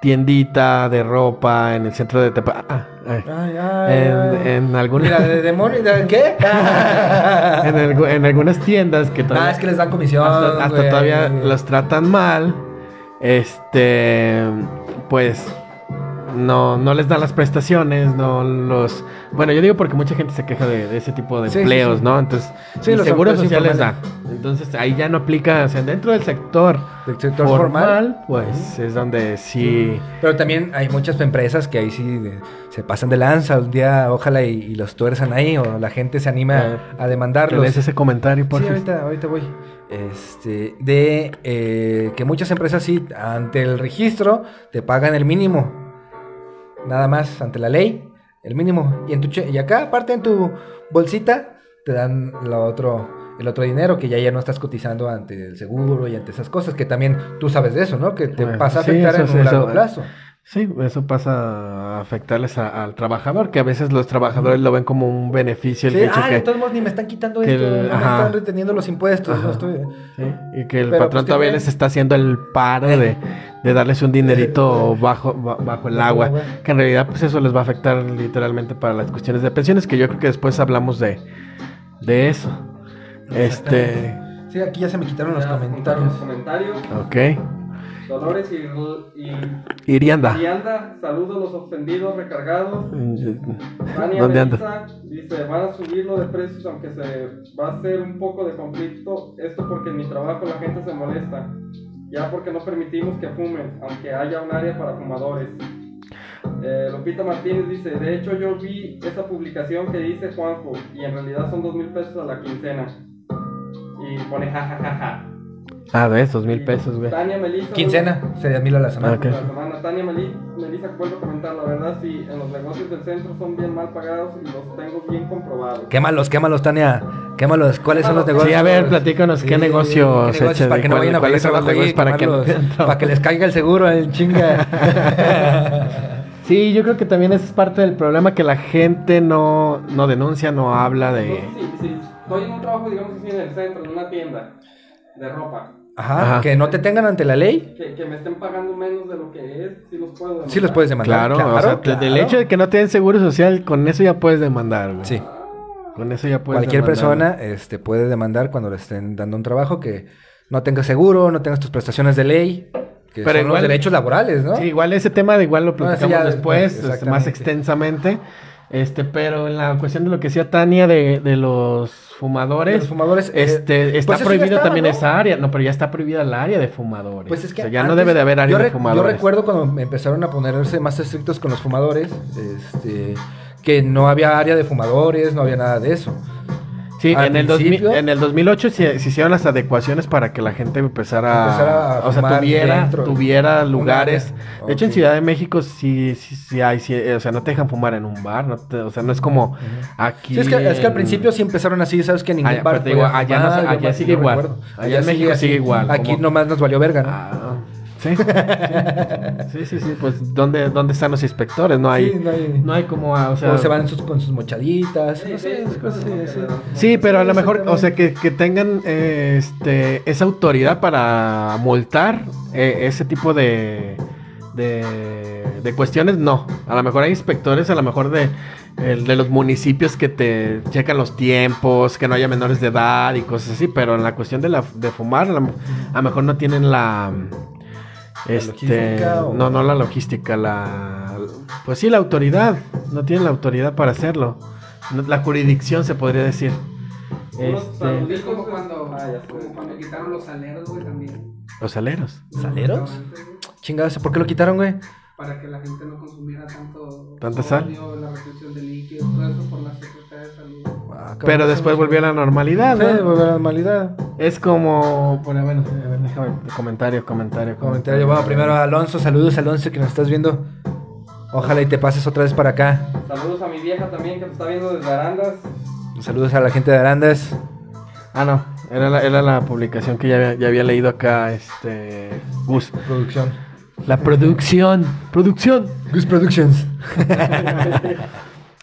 [SPEAKER 3] tiendita de ropa en el centro de Tepa. ah, ay.
[SPEAKER 2] Ay, ay,
[SPEAKER 3] en, en algún-
[SPEAKER 2] Mira, de demonio, ¿de qué?
[SPEAKER 3] en, algu- en algunas tiendas que todavía,
[SPEAKER 2] Ah, es que les dan comisión.
[SPEAKER 3] hasta, hasta
[SPEAKER 2] güey.
[SPEAKER 3] todavía los tratan mal. Este, pues no, no les dan las prestaciones, no los... Bueno, yo digo porque mucha gente se queja de, de ese tipo de
[SPEAKER 2] Sí,
[SPEAKER 3] empleos,
[SPEAKER 2] sí.
[SPEAKER 3] ¿no? Entonces,
[SPEAKER 2] Sí, los
[SPEAKER 3] seguro
[SPEAKER 2] empleos
[SPEAKER 3] social les da. Entonces, ahí ya no aplica, o sea, dentro del sector
[SPEAKER 2] Del sector
[SPEAKER 3] formal,
[SPEAKER 2] formal.
[SPEAKER 3] pues es donde sí...
[SPEAKER 2] Pero también hay muchas empresas que ahí sí de- se pasan de lanza. Un día, ojalá y, y los tuerzan ahí o la gente se anima a
[SPEAKER 3] ¿Te
[SPEAKER 2] demandarlos.
[SPEAKER 3] lees ese comentario, por
[SPEAKER 2] Sí, ahorita, ahorita voy. Este, de eh, que muchas empresas sí, ante el registro, te pagan el mínimo. Nada más, ante la ley, el mínimo. Y, en tu y acá, aparte en tu bolsita, te dan lo otro, el otro dinero que ya, ya no estás cotizando ante el seguro y ante esas cosas, que también tú sabes de eso, ¿no? Que te
[SPEAKER 3] Eh,
[SPEAKER 2] pasa a
[SPEAKER 3] sí,
[SPEAKER 2] afectar
[SPEAKER 3] eso
[SPEAKER 2] en un largo plazo.
[SPEAKER 3] Sí, eso pasa a afectarles a- al trabajador, que a veces los trabajadores lo ven como un beneficio el
[SPEAKER 2] Sí,
[SPEAKER 3] hecho
[SPEAKER 2] ah,
[SPEAKER 3] que,
[SPEAKER 2] de todos modos ni me están quitando esto,
[SPEAKER 3] el-
[SPEAKER 2] no me están reteniendo los impuestos,
[SPEAKER 3] Ajá.
[SPEAKER 2] no estoy...
[SPEAKER 3] sí, y que el
[SPEAKER 2] Pero,
[SPEAKER 3] patrón
[SPEAKER 2] pues, ¿qué
[SPEAKER 3] todavía les está haciendo el paro de, de darles un dinerito bajo, ba- bajo el
[SPEAKER 2] Bajo el
[SPEAKER 3] agua, que en realidad pues eso les va a afectar literalmente para las cuestiones de pensiones, que yo creo que después hablamos de, de eso. Este,
[SPEAKER 2] Sí, aquí ya se me quitaron los comentarios.
[SPEAKER 4] Los comentarios.
[SPEAKER 3] ok.
[SPEAKER 4] Dolores y, y
[SPEAKER 3] Irianda.
[SPEAKER 4] y anda, saludos los ofendidos recargados. Tania
[SPEAKER 3] ¿Dónde?
[SPEAKER 4] Melissa dice, van a subirlo de precios aunque se va a hacer un poco de conflicto. Esto porque en mi trabajo la gente se molesta. Ya porque no permitimos que fumen, aunque haya un área para fumadores. Eh, Lupita Martínez dice, de hecho yo vi esa publicación que dice Juanjo y en realidad son dos mil pesos a la quincena. Y pone jajajaja.
[SPEAKER 3] Ah, de esos mil pesos, güey.
[SPEAKER 4] Tania Melissa.
[SPEAKER 2] Quincena, sería mil a la semana.
[SPEAKER 3] Ah, ok.
[SPEAKER 4] La semana. Tania Meli- Melissa, vuelvo a comentar, la verdad, sí, en los negocios del centro son bien mal pagados y los tengo bien comprobados.
[SPEAKER 2] Quémalos, quémalos, Tania. Quémalos. ¿Cuáles son los negocios?
[SPEAKER 3] Sí, a ver, platícanos qué negocios,
[SPEAKER 2] qué negocios
[SPEAKER 3] Eche,
[SPEAKER 2] para que no vayan a pedir trabajo ahí,
[SPEAKER 3] negocios para que
[SPEAKER 2] para que les caiga el seguro en chinga.
[SPEAKER 3] Sí, yo creo que también ese es parte del problema que la gente no, no denuncia, no habla de...
[SPEAKER 4] Sí, sí, estoy en un trabajo, digamos así, en el centro, en una tienda de ropa,
[SPEAKER 2] Ajá,
[SPEAKER 3] Ajá.
[SPEAKER 2] que no te tengan ante la ley.
[SPEAKER 4] que, que me estén pagando menos de lo que es, sí los puedo demandar.
[SPEAKER 2] Sí los puedes demandar.
[SPEAKER 3] Claro, o sea,
[SPEAKER 2] claro.
[SPEAKER 3] del hecho de que no te den seguro social, con eso ya puedes demandar, güey.
[SPEAKER 2] Sí,
[SPEAKER 3] Con eso ya puedes
[SPEAKER 2] cualquier
[SPEAKER 3] demandar.
[SPEAKER 2] persona este, puede demandar cuando le estén dando un trabajo que no tengas seguro, no tengas tus prestaciones de ley, que
[SPEAKER 3] Pero
[SPEAKER 2] son
[SPEAKER 3] igual-
[SPEAKER 2] los derechos laborales, ¿no?
[SPEAKER 3] Sí, igual ese tema de igual lo
[SPEAKER 2] No,
[SPEAKER 3] platicamos
[SPEAKER 2] ya
[SPEAKER 3] después,
[SPEAKER 2] después,
[SPEAKER 3] este, más extensamente. Este, pero en la cuestión de lo que decía Tania de, de los fumadores,
[SPEAKER 2] Los fumadores, eh,
[SPEAKER 3] este, está
[SPEAKER 2] pues eso ya
[SPEAKER 3] prohibido
[SPEAKER 2] estaba,
[SPEAKER 3] también
[SPEAKER 2] ¿no?
[SPEAKER 3] esa área. No, pero ya está prohibida el área de fumadores.
[SPEAKER 2] Pues es que
[SPEAKER 3] O sea, ya no debe de haber área de fumadores.
[SPEAKER 2] Yo recuerdo cuando empezaron a ponerse más estrictos con los fumadores, este, que no había área de fumadores, no había nada de eso.
[SPEAKER 3] Sí,
[SPEAKER 2] Al
[SPEAKER 3] en el, 2000
[SPEAKER 2] principio-
[SPEAKER 3] en el 2008 se, se hicieron las adecuaciones para que la gente empezara,
[SPEAKER 2] Empezara a
[SPEAKER 3] o sea, tuviera, tuviera lugares. De hecho, en. Ciudad de México sí, sí, sí hay, sí, o sea, no te dejan fumar en un bar, no te- o sea, no es como aquí.
[SPEAKER 2] Sí, es que, es que al principio sí empezaron así, sabes que en ningún
[SPEAKER 3] Allá,
[SPEAKER 2] bar
[SPEAKER 3] te digo, allá
[SPEAKER 2] fumar,
[SPEAKER 3] sigue igual. Allá en México sigue igual,
[SPEAKER 2] Aquí
[SPEAKER 3] como-
[SPEAKER 2] nomás nos valió verga, ¿no?
[SPEAKER 3] Ah, sí, sí, sí, sí, pues ¿dónde, dónde están los inspectores? No hay,
[SPEAKER 2] Sí, no hay-
[SPEAKER 3] no hay como, o sea,
[SPEAKER 2] o se van sus- con sus mochaditas,
[SPEAKER 4] Sí,
[SPEAKER 2] no
[SPEAKER 4] sí,
[SPEAKER 2] sé, cosas,
[SPEAKER 4] sí,
[SPEAKER 3] pero a lo mejor, o sea, que, que tengan eh, este, esa autoridad para multar eh, ese tipo de, de, de cuestiones, no. A lo mejor hay inspectores, a lo mejor de, el de los municipios que te checan los tiempos, que no haya menores de edad y cosas así, pero en la cuestión de, la, de fumar, a lo mejor no tienen la... Este,
[SPEAKER 2] logística o-
[SPEAKER 3] no, no la logística, la... Pues sí, la autoridad, no tienen la autoridad para hacerlo. La jurisdicción se podría decir. Este,
[SPEAKER 5] como cuando,
[SPEAKER 4] Ah,
[SPEAKER 5] quitaron los aleros, güey, también.
[SPEAKER 3] los aleros.
[SPEAKER 2] ¿Saleros?
[SPEAKER 5] Antes, güey,
[SPEAKER 2] Chingados, ¿por qué lo quitaron, güey?
[SPEAKER 5] Para que la gente no consumiera tanto
[SPEAKER 3] ¿Tanta sal?
[SPEAKER 5] la restricción de líquidos, todo eso por la Secretaría de Salud.
[SPEAKER 2] Ah,
[SPEAKER 3] Pero después volvió a la normalidad,
[SPEAKER 2] Sí,
[SPEAKER 3] ¿no?
[SPEAKER 2] volvió a la normalidad.
[SPEAKER 3] Es como. Bueno, bueno, déjame. Comentario, comentario,
[SPEAKER 2] Comentario, bueno, primero a Alonso, saludos Alonso que nos estás viendo. Ojalá y te pases otra vez para acá.
[SPEAKER 4] Saludos a mi vieja también que te está viendo desde Arandas.
[SPEAKER 2] Saludos a la gente de Arandas.
[SPEAKER 3] Ah, no. Era la, era la publicación que ya había, ya había leído acá, este. Gus.
[SPEAKER 2] Producción.
[SPEAKER 3] La producción. Producción.
[SPEAKER 2] Gus Productions.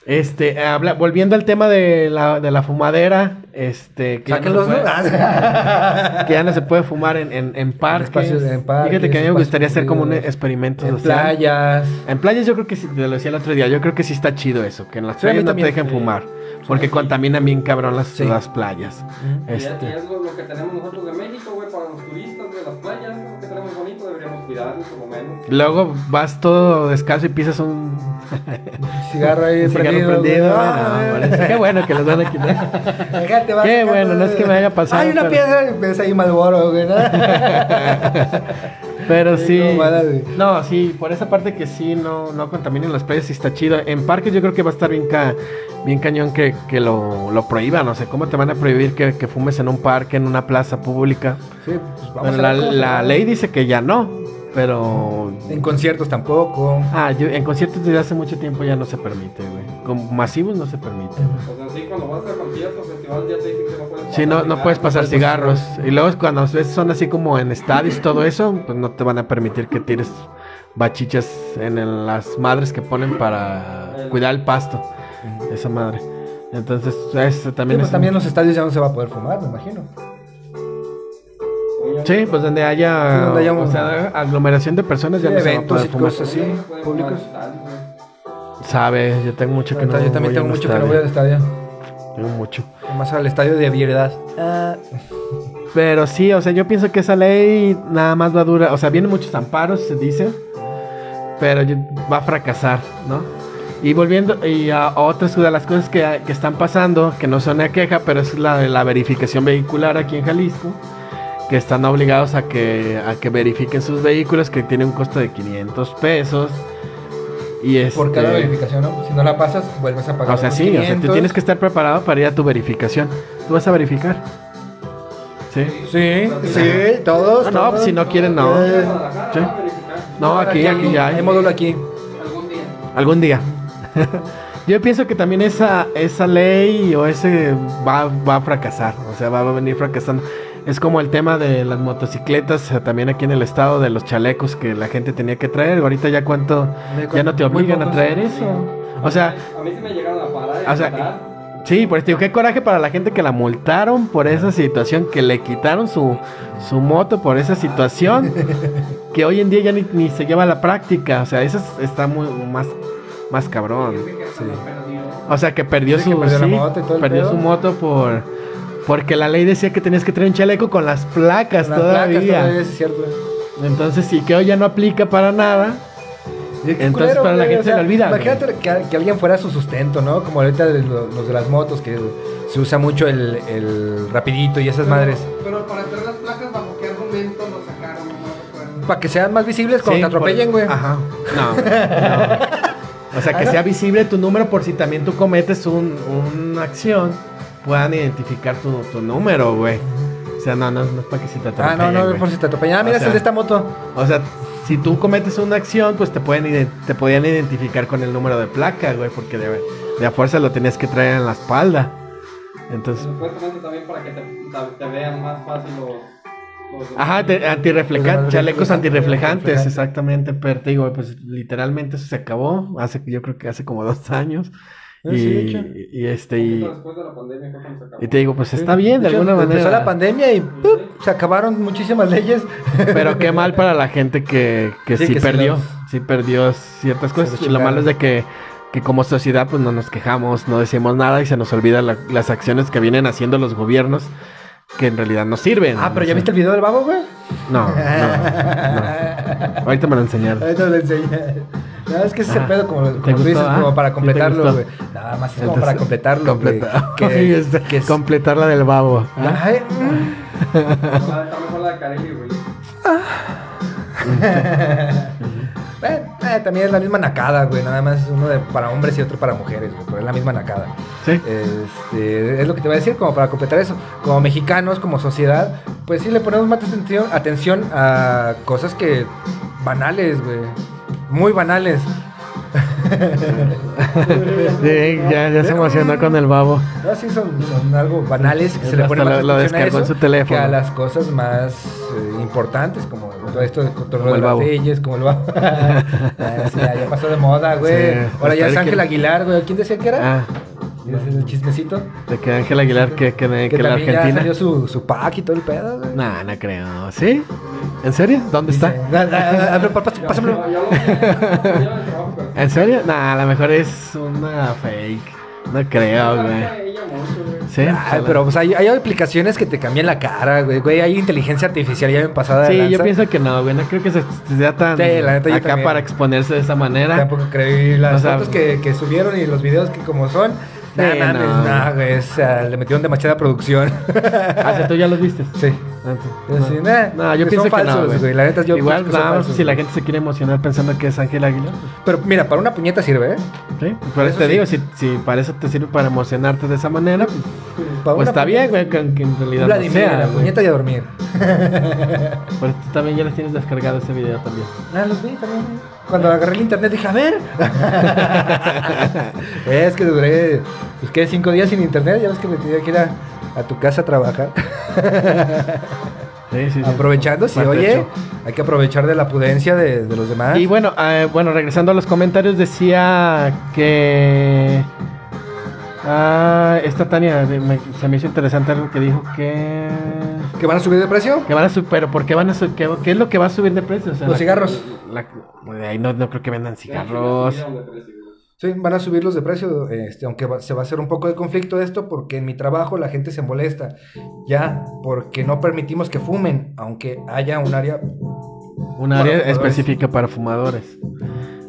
[SPEAKER 3] Este, habla, volviendo al tema de la, de la fumadera, este, que ya, no que ya no se puede fumar en, en, en parques.
[SPEAKER 2] espacios- en parques,
[SPEAKER 3] Fíjate que a mí me gustaría hacer como un experimento
[SPEAKER 2] en
[SPEAKER 3] social.
[SPEAKER 2] playas.
[SPEAKER 3] En playas yo creo que sí, te lo decía el otro día, yo creo que sí está chido eso, que en las
[SPEAKER 2] Sí,
[SPEAKER 3] playas no te dejen
[SPEAKER 4] Sí.
[SPEAKER 3] fumar, porque contaminan bien cabrón las,
[SPEAKER 2] Sí.
[SPEAKER 3] las playas.
[SPEAKER 4] Es,
[SPEAKER 3] Este,
[SPEAKER 4] y es lo, lo que tenemos nosotros de México, güey, para los turistas, güey, las playas, menos.
[SPEAKER 3] luego vas todo descalzo y pisas un
[SPEAKER 2] Cigarro ahí
[SPEAKER 3] cigarro
[SPEAKER 2] prendido.
[SPEAKER 3] Ah, Qué bueno que los van a quitar. Qué bueno, no es que me haya pasado,
[SPEAKER 2] Hay una
[SPEAKER 3] pero-
[SPEAKER 2] piedra y ves ahí Malboro, güey. ¿no?
[SPEAKER 3] Pero
[SPEAKER 2] Sí.
[SPEAKER 3] No, sí, por esa parte que sí, no, no contaminen las playas, sí está chido. En parques yo creo que va a estar bien, ca- bien cañón que, que lo, lo prohíban. No sé, ¿cómo te van a prohibir que, que fumes en un parque, en una plaza pública?
[SPEAKER 2] Sí, pues vamos
[SPEAKER 3] Bueno,
[SPEAKER 2] a
[SPEAKER 3] la, la ley dice que ya no, pero...
[SPEAKER 2] En conciertos tampoco.
[SPEAKER 3] Ah, yo- en conciertos desde hace mucho tiempo ya no se permite, güey. Con masivos no se permite.
[SPEAKER 4] O sea, sí, cuando vas a conciertos, festivales, ya te dicen que no puedes
[SPEAKER 3] Sí, no, no puedes pasar
[SPEAKER 4] cigarros.
[SPEAKER 3] cigarros. Y luego cuando ves son así como en estadios y todo eso, pues no te van a permitir que tires bachichas en el- las madres que ponen para cuidar el pasto. Esa madre. Entonces, eso
[SPEAKER 2] Sí,
[SPEAKER 3] también
[SPEAKER 2] pues
[SPEAKER 3] es...
[SPEAKER 2] también en los estadios ya no se va a poder fumar, me imagino.
[SPEAKER 3] Sí, pues donde haya,
[SPEAKER 2] Sí, donde haya
[SPEAKER 3] o sea, aglomeración de personas ya no se va a
[SPEAKER 2] eventos y cosas así, públicos.
[SPEAKER 3] Sabe, yo tengo mucho que no
[SPEAKER 2] yo también
[SPEAKER 3] voy a
[SPEAKER 2] tengo mucho que no voy al
[SPEAKER 3] estadio. Tengo mucho.
[SPEAKER 2] Más al estadio de Viedad.
[SPEAKER 3] Pero sí, o sea, yo pienso que esa ley nada más va a durar, o sea, vienen muchos amparos, se dice, pero va a fracasar, ¿no? Y volviendo y a, a otras de las cosas que, que están pasando, que no son una queja, pero es la la verificación vehicular aquí en Jalisco, que están obligados a que, a que verifiquen sus vehículos, que tiene un costo de 500 pesos. Y es
[SPEAKER 2] Por cada verificación, ¿no? Si no la pasas, vuelves a pagar.
[SPEAKER 3] O sea, sí, o sea, tú
[SPEAKER 2] 500.
[SPEAKER 3] tienes que estar preparado para ir a tu verificación. ¿Tú vas a verificar? Sí.
[SPEAKER 2] Sí, sí, todos.
[SPEAKER 3] Ah, no,
[SPEAKER 2] todos.
[SPEAKER 3] pues si no quieren, no.
[SPEAKER 2] Eh,
[SPEAKER 3] Sí. No, aquí, aquí ya
[SPEAKER 2] Hay
[SPEAKER 3] hay.
[SPEAKER 2] módulo aquí.
[SPEAKER 5] Algún día.
[SPEAKER 3] Algún día. Yo pienso que también esa, esa ley o ese va, va a fracasar. O sea, va a venir fracasando. Es como el tema de las motocicletas, también aquí en el estado, de los chalecos que la gente tenía que traer. Ahorita ya cuánto, ya no te obligan a traer eso. O sea,
[SPEAKER 4] A mí sí me llegaron a parar.
[SPEAKER 3] O sea, Sí, por eso digo, qué coraje para la gente que la multaron por esa situación, que le quitaron su, su moto por esa situación, que hoy en día ya ni, ni se lleva a la práctica. O sea, eso es- está muy más, más cabrón.
[SPEAKER 5] Perdió.
[SPEAKER 3] O sea, que perdió
[SPEAKER 2] Sí,
[SPEAKER 3] su
[SPEAKER 2] perdió
[SPEAKER 3] sí,
[SPEAKER 2] moto
[SPEAKER 3] perdió su moto por porque la ley decía que tenías que traer un chaleco con las placas
[SPEAKER 2] Las
[SPEAKER 3] todavía.
[SPEAKER 2] placas todavía, es cierto.
[SPEAKER 3] Entonces sí que hoy ya no aplica para nada. Entonces, para la gente se le olvida,
[SPEAKER 2] Imagínate que, que alguien fuera su sustento, ¿no? Como ahorita de lo- los de las motos, que se usa mucho el, el rapidito y esas madres.
[SPEAKER 5] Pero para traer las placas, ¿bajo qué argumento lo sacaron? No.
[SPEAKER 2] Para que sean más visibles cuando
[SPEAKER 3] Sí,
[SPEAKER 2] te atropellen,
[SPEAKER 3] por-
[SPEAKER 2] güey.
[SPEAKER 3] Ajá. No, no. O sea, que sea visible tu número por si también tú cometes un, una acción, puedan identificar tu, tu número, güey. O sea, no, no, no es para que si te
[SPEAKER 2] Ah,
[SPEAKER 3] atropellen,
[SPEAKER 2] no, no,
[SPEAKER 3] güey.
[SPEAKER 2] por si te atropellan. Ah, mira, es el de esta moto.
[SPEAKER 3] O sea, si tú cometes una acción, pues te pueden te podían identificar con el número de placa, güey, porque de, de a fuerza lo tenías que traer en la espalda. Entonces,
[SPEAKER 4] Supuestamente también para que te, te- te vean más fácil los. los
[SPEAKER 3] ajá, te- antirreflejantes,
[SPEAKER 2] Los
[SPEAKER 3] chalecos antirreflejantes,
[SPEAKER 2] antirreflejantes.
[SPEAKER 3] exactamente, pero te digo, pues literalmente eso se acabó, hace yo creo que hace como dos años.
[SPEAKER 2] Ah,
[SPEAKER 3] Y,
[SPEAKER 2] sí, de hecho.
[SPEAKER 3] y este, y,
[SPEAKER 4] de la pandemia se acabó.
[SPEAKER 3] y te digo, pues está bien de
[SPEAKER 2] hecho,
[SPEAKER 3] alguna
[SPEAKER 2] Empezó
[SPEAKER 3] manera.
[SPEAKER 2] la pandemia y ¡pup! se acabaron muchísimas leyes.
[SPEAKER 3] Pero qué mal para la gente que, que sí,
[SPEAKER 2] Sí, que sí
[SPEAKER 3] perdió,
[SPEAKER 2] los-
[SPEAKER 3] sí perdió ciertas cosas. lo malo es de que, que como sociedad pues no nos quejamos, no decimos nada y se nos olvida la- las acciones que vienen haciendo los gobiernos que en realidad no sirven.
[SPEAKER 2] Ah, pero
[SPEAKER 3] O
[SPEAKER 2] ¿ya
[SPEAKER 3] sea,
[SPEAKER 2] viste el video del babo, güey?
[SPEAKER 3] No, no, no. Ahorita me lo enseñaron.
[SPEAKER 2] Ahorita lo enseñé. No, es que ese es el
[SPEAKER 3] Ah,
[SPEAKER 2] pedo, como,
[SPEAKER 3] ¿te
[SPEAKER 2] como tú dices,
[SPEAKER 3] ah?
[SPEAKER 2] como para
[SPEAKER 3] ¿Sí te
[SPEAKER 2] completarlo, güey. Nada más es como para completarlo, güey. Que,
[SPEAKER 3] Este,
[SPEAKER 2] que es-
[SPEAKER 3] completar la del babo.
[SPEAKER 2] Ay.
[SPEAKER 4] Ah, güey.
[SPEAKER 2] Bueno, eh, también es la misma nacada, güey. Nada más uno de, para hombres y otro para mujeres, güey. Pero es la misma nacada.
[SPEAKER 3] Sí.
[SPEAKER 2] Este, es lo que te voy a decir, como para completar eso. Como mexicanos, como sociedad, pues sí le ponemos más atención, atención a cosas que banales, güey. Muy banales.
[SPEAKER 3] Sí, ya, ya se emocionó con el babo.
[SPEAKER 2] No, sí, son, son algo banales que se le pone más
[SPEAKER 3] lo- lo descargó en su teléfono.
[SPEAKER 2] que a las cosas más eh, importantes, como todo esto de control de las leyes, como el babo. Ah, sí, ya, ya pasó de moda, güey.
[SPEAKER 3] Sí,
[SPEAKER 2] Ahora ya es
[SPEAKER 3] el
[SPEAKER 2] Ángel
[SPEAKER 3] que-
[SPEAKER 2] Aguilar, güey. ¿Quién decía que era?
[SPEAKER 3] Ah,
[SPEAKER 2] ¿Es el chismecito?
[SPEAKER 3] de que Ángel Aguilar, que, que, que,
[SPEAKER 2] Que,
[SPEAKER 3] la
[SPEAKER 2] también ya
[SPEAKER 3] Argentina.
[SPEAKER 2] salió su, su pack y todo el pedo, güey.
[SPEAKER 3] Nah, no creo. ¿Sí? ¿En serio? ¿Dónde está?
[SPEAKER 2] Dice, "Ah, ah, ah, ah, pa- pas- Pásamelo.
[SPEAKER 4] En el trabajo, pero-
[SPEAKER 3] ¿En serio? Nah, a lo mejor es una fake. No creo,
[SPEAKER 4] No,
[SPEAKER 3] güey. Sí,
[SPEAKER 2] Ay, pero pues hay, hay aplicaciones que te cambian la cara, güey. Güey, hay inteligencia artificial ya me pasada de
[SPEAKER 3] Sí, yo pienso que no, güey. No creo que se, sea tan
[SPEAKER 2] Sí, la neta, yo
[SPEAKER 3] acá para exponerse de esa manera.
[SPEAKER 2] Tampoco creí las
[SPEAKER 3] O sea,
[SPEAKER 2] fotos que, que subieron y los videos que como son. Nah, mames,
[SPEAKER 3] no.
[SPEAKER 2] nah, güey. o sea, le metieron demasiada producción.
[SPEAKER 3] Ah, ¿sí, ¿tú ya los viste?
[SPEAKER 2] sí. Yo sí, nah,
[SPEAKER 3] No, yo
[SPEAKER 2] que
[SPEAKER 3] pienso
[SPEAKER 2] son
[SPEAKER 3] que no,
[SPEAKER 2] falsos,
[SPEAKER 3] güey.
[SPEAKER 2] güey. La neta, yo
[SPEAKER 3] Igual,
[SPEAKER 2] que son falsos,
[SPEAKER 3] si la
[SPEAKER 2] güey.
[SPEAKER 3] gente se quiere emocionar pensando que es Ángel Aguilar.
[SPEAKER 2] Pero mira, para una puñeta sirve, ¿eh?
[SPEAKER 3] Sí, por eso te
[SPEAKER 2] sí.
[SPEAKER 3] digo, si, si para eso te sirve para emocionarte de esa manera, pues,
[SPEAKER 2] Para
[SPEAKER 3] pues está bien, güey, que, que en realidad
[SPEAKER 2] Vladimir,
[SPEAKER 3] no sea.
[SPEAKER 2] la
[SPEAKER 3] güey.
[SPEAKER 2] puñeta y a dormir.
[SPEAKER 3] Por eso tú también ya les tienes descargado ese video también.
[SPEAKER 2] Ah, los vi también. Cuando agarré el internet dije, a ver. es que duré, pues que cinco días sin internet, ya ves que me tenía que ir a, a tu casa a trabajar.
[SPEAKER 3] Sí, sí, sí.
[SPEAKER 2] Aprovechando, sí, oye, hay que aprovechar de la prudencia de, de los demás.
[SPEAKER 3] Y bueno, eh, bueno, regresando a los comentarios, decía que. Ah, esta Tania, me- se me hizo interesante algo que dijo que.
[SPEAKER 2] ¿Que van a subir de precio?
[SPEAKER 3] Que van a subir, pero ¿por qué van a subir? ¿Qué, qué es lo que va a subir de precio? O sea,
[SPEAKER 2] Los
[SPEAKER 3] la-
[SPEAKER 2] cigarros.
[SPEAKER 3] la- ahí no, no creo que vendan cigarros.
[SPEAKER 2] Sí, van a subirlos de precio, este, aunque va- se va a hacer un poco de conflicto esto porque en mi trabajo la gente se molesta, ya, porque no permitimos que fumen, aunque haya un área...
[SPEAKER 3] Un área
[SPEAKER 2] Para
[SPEAKER 3] específica para fumadores.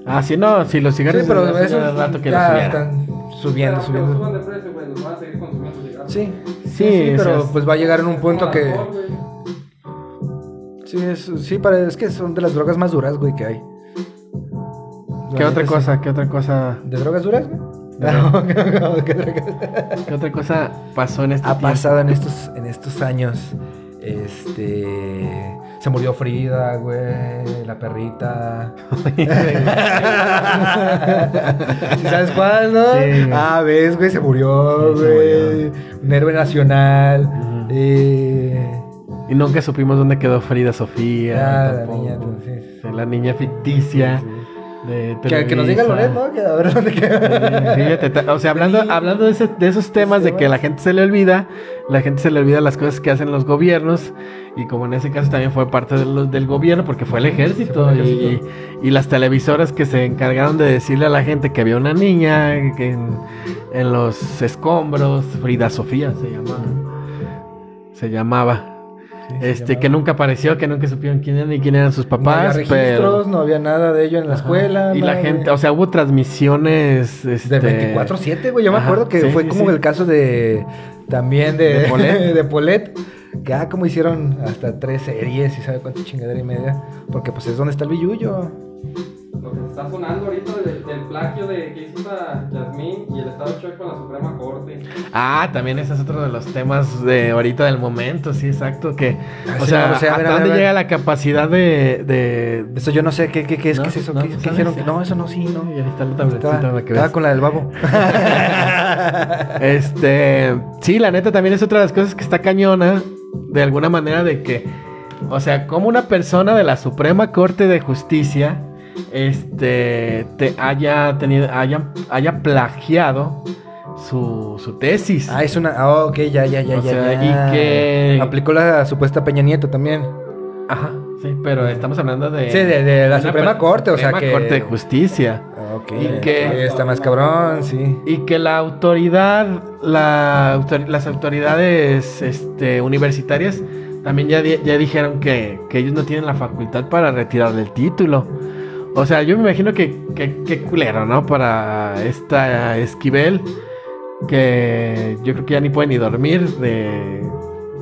[SPEAKER 3] Ah, sí, no, si los
[SPEAKER 2] Sí,
[SPEAKER 3] cigarros.
[SPEAKER 2] pero
[SPEAKER 3] hace
[SPEAKER 2] eso
[SPEAKER 3] rato que
[SPEAKER 2] ya
[SPEAKER 3] los
[SPEAKER 2] subiendo,
[SPEAKER 4] Pero
[SPEAKER 2] subiendo.
[SPEAKER 4] suban de precio, güey, los van a seguir consumiendo cigarros.
[SPEAKER 2] Sí, sí,
[SPEAKER 3] Sí,
[SPEAKER 2] sí, pero
[SPEAKER 3] sea,
[SPEAKER 2] pues va a llegar en un punto que... Sí, es, sí, para, es que son de las drogas más duras, güey, que hay.
[SPEAKER 3] ¿Qué otra cosa? ¿Qué otra cosa?
[SPEAKER 2] ¿De drogas duras, güey? No, ¿qué otra cosa?
[SPEAKER 3] ¿Qué otra cosa pasó en este
[SPEAKER 2] ha
[SPEAKER 3] tiempo?
[SPEAKER 2] pasado en estos, en estos años. Este. Se murió Frida, güey. La perrita. ¿Sí ¿Sabes cuál, no?
[SPEAKER 3] Sí.
[SPEAKER 2] Ah, ves, güey, se murió,
[SPEAKER 3] Sí,
[SPEAKER 2] güey. Un héroe nacional. Eh,
[SPEAKER 3] Y nunca supimos dónde quedó Frida Sofía.
[SPEAKER 2] Ah, la
[SPEAKER 3] tampoco.
[SPEAKER 2] niña, entonces.
[SPEAKER 3] Sí, la niña ficticia. De
[SPEAKER 2] que, que nos diga. Loret, ¿no? Que a ver dónde
[SPEAKER 3] Sí,
[SPEAKER 2] queda.
[SPEAKER 3] fíjate, o sea, hablando, hablando de, ese- de esos temas de que la gente se le olvida, la gente se le olvida las cosas que hacen los gobiernos, y como en ese caso también fue parte de lo- del gobierno, porque fue el ejército,
[SPEAKER 2] Sí, fue el
[SPEAKER 3] y, y las televisoras que se encargaron de decirle a la gente que había una niña que en, en los escombros, Frida Sofía se llamaba, se llamaba, este, que nunca apareció, que nunca supieron quién era ni quién eran sus
[SPEAKER 2] No había
[SPEAKER 3] papás,
[SPEAKER 2] registros,
[SPEAKER 3] pero...
[SPEAKER 2] no había nada de ello en la escuela.
[SPEAKER 3] Y la gente, o sea, hubo transmisiones este,
[SPEAKER 2] De 24-7, güey. Yo me acuerdo que
[SPEAKER 3] sí,
[SPEAKER 2] fue
[SPEAKER 3] sí,
[SPEAKER 2] como el caso de. También de.
[SPEAKER 3] De Polet.
[SPEAKER 2] de Polet. Que ah, como hicieron hasta tres series y sabe cuánta chingadera y media. Porque pues es donde está el billullo.
[SPEAKER 4] Lo que está sonando ahorita del, del plagio de que hizo esta Yasmín y el Estado Chueco en la Suprema Corte.
[SPEAKER 3] Ah, también ese es otro de los temas de ahorita del momento, sí, exacto, que,
[SPEAKER 2] Ah,
[SPEAKER 3] o
[SPEAKER 2] sí,
[SPEAKER 3] sea,
[SPEAKER 2] no, o sea, a
[SPEAKER 3] ¿hasta
[SPEAKER 2] ver, a ver,
[SPEAKER 3] dónde
[SPEAKER 2] a ver.
[SPEAKER 3] llega la capacidad de, de...
[SPEAKER 2] Eso yo no sé qué, qué, qué es,
[SPEAKER 3] ¿No?
[SPEAKER 2] qué es eso.
[SPEAKER 3] ¿No?
[SPEAKER 2] ¿Qué,
[SPEAKER 3] ¿No
[SPEAKER 2] qué
[SPEAKER 3] sabes?
[SPEAKER 2] dijeron? que No, eso no, sí, no.
[SPEAKER 3] Y ahí está la tabletita
[SPEAKER 2] Estaba,
[SPEAKER 3] para que
[SPEAKER 2] estaba con la del babo.
[SPEAKER 3] Este, sí, la neta también es otra de las cosas que está cañona, de alguna manera de que, o sea, como una persona de la Suprema Corte de Justicia, este, te haya tenido, haya, haya plagiado su, su tesis.
[SPEAKER 2] ah, es una. Ah, ok, ya, ya, ya,
[SPEAKER 3] O
[SPEAKER 2] ya.
[SPEAKER 3] sea,
[SPEAKER 2] ya.
[SPEAKER 3] y que-
[SPEAKER 2] Aplicó la supuesta Peña Nieto también.
[SPEAKER 3] Ajá, sí, pero estamos hablando de...
[SPEAKER 2] Sí, de- de la Suprema Corte, o sea que-
[SPEAKER 3] Corte de Justicia.
[SPEAKER 2] Ah, Ok.
[SPEAKER 3] Y que-
[SPEAKER 2] está más cabrón, sí.
[SPEAKER 3] Y que la autoridad, la las autoridades este, universitarias también ya, ya dijeron que, que ellos no tienen la facultad para retirarle el título. O sea, yo me imagino que, que culero, ¿no? Para esta Esquivel, que yo creo que ya ni puede ni dormir de...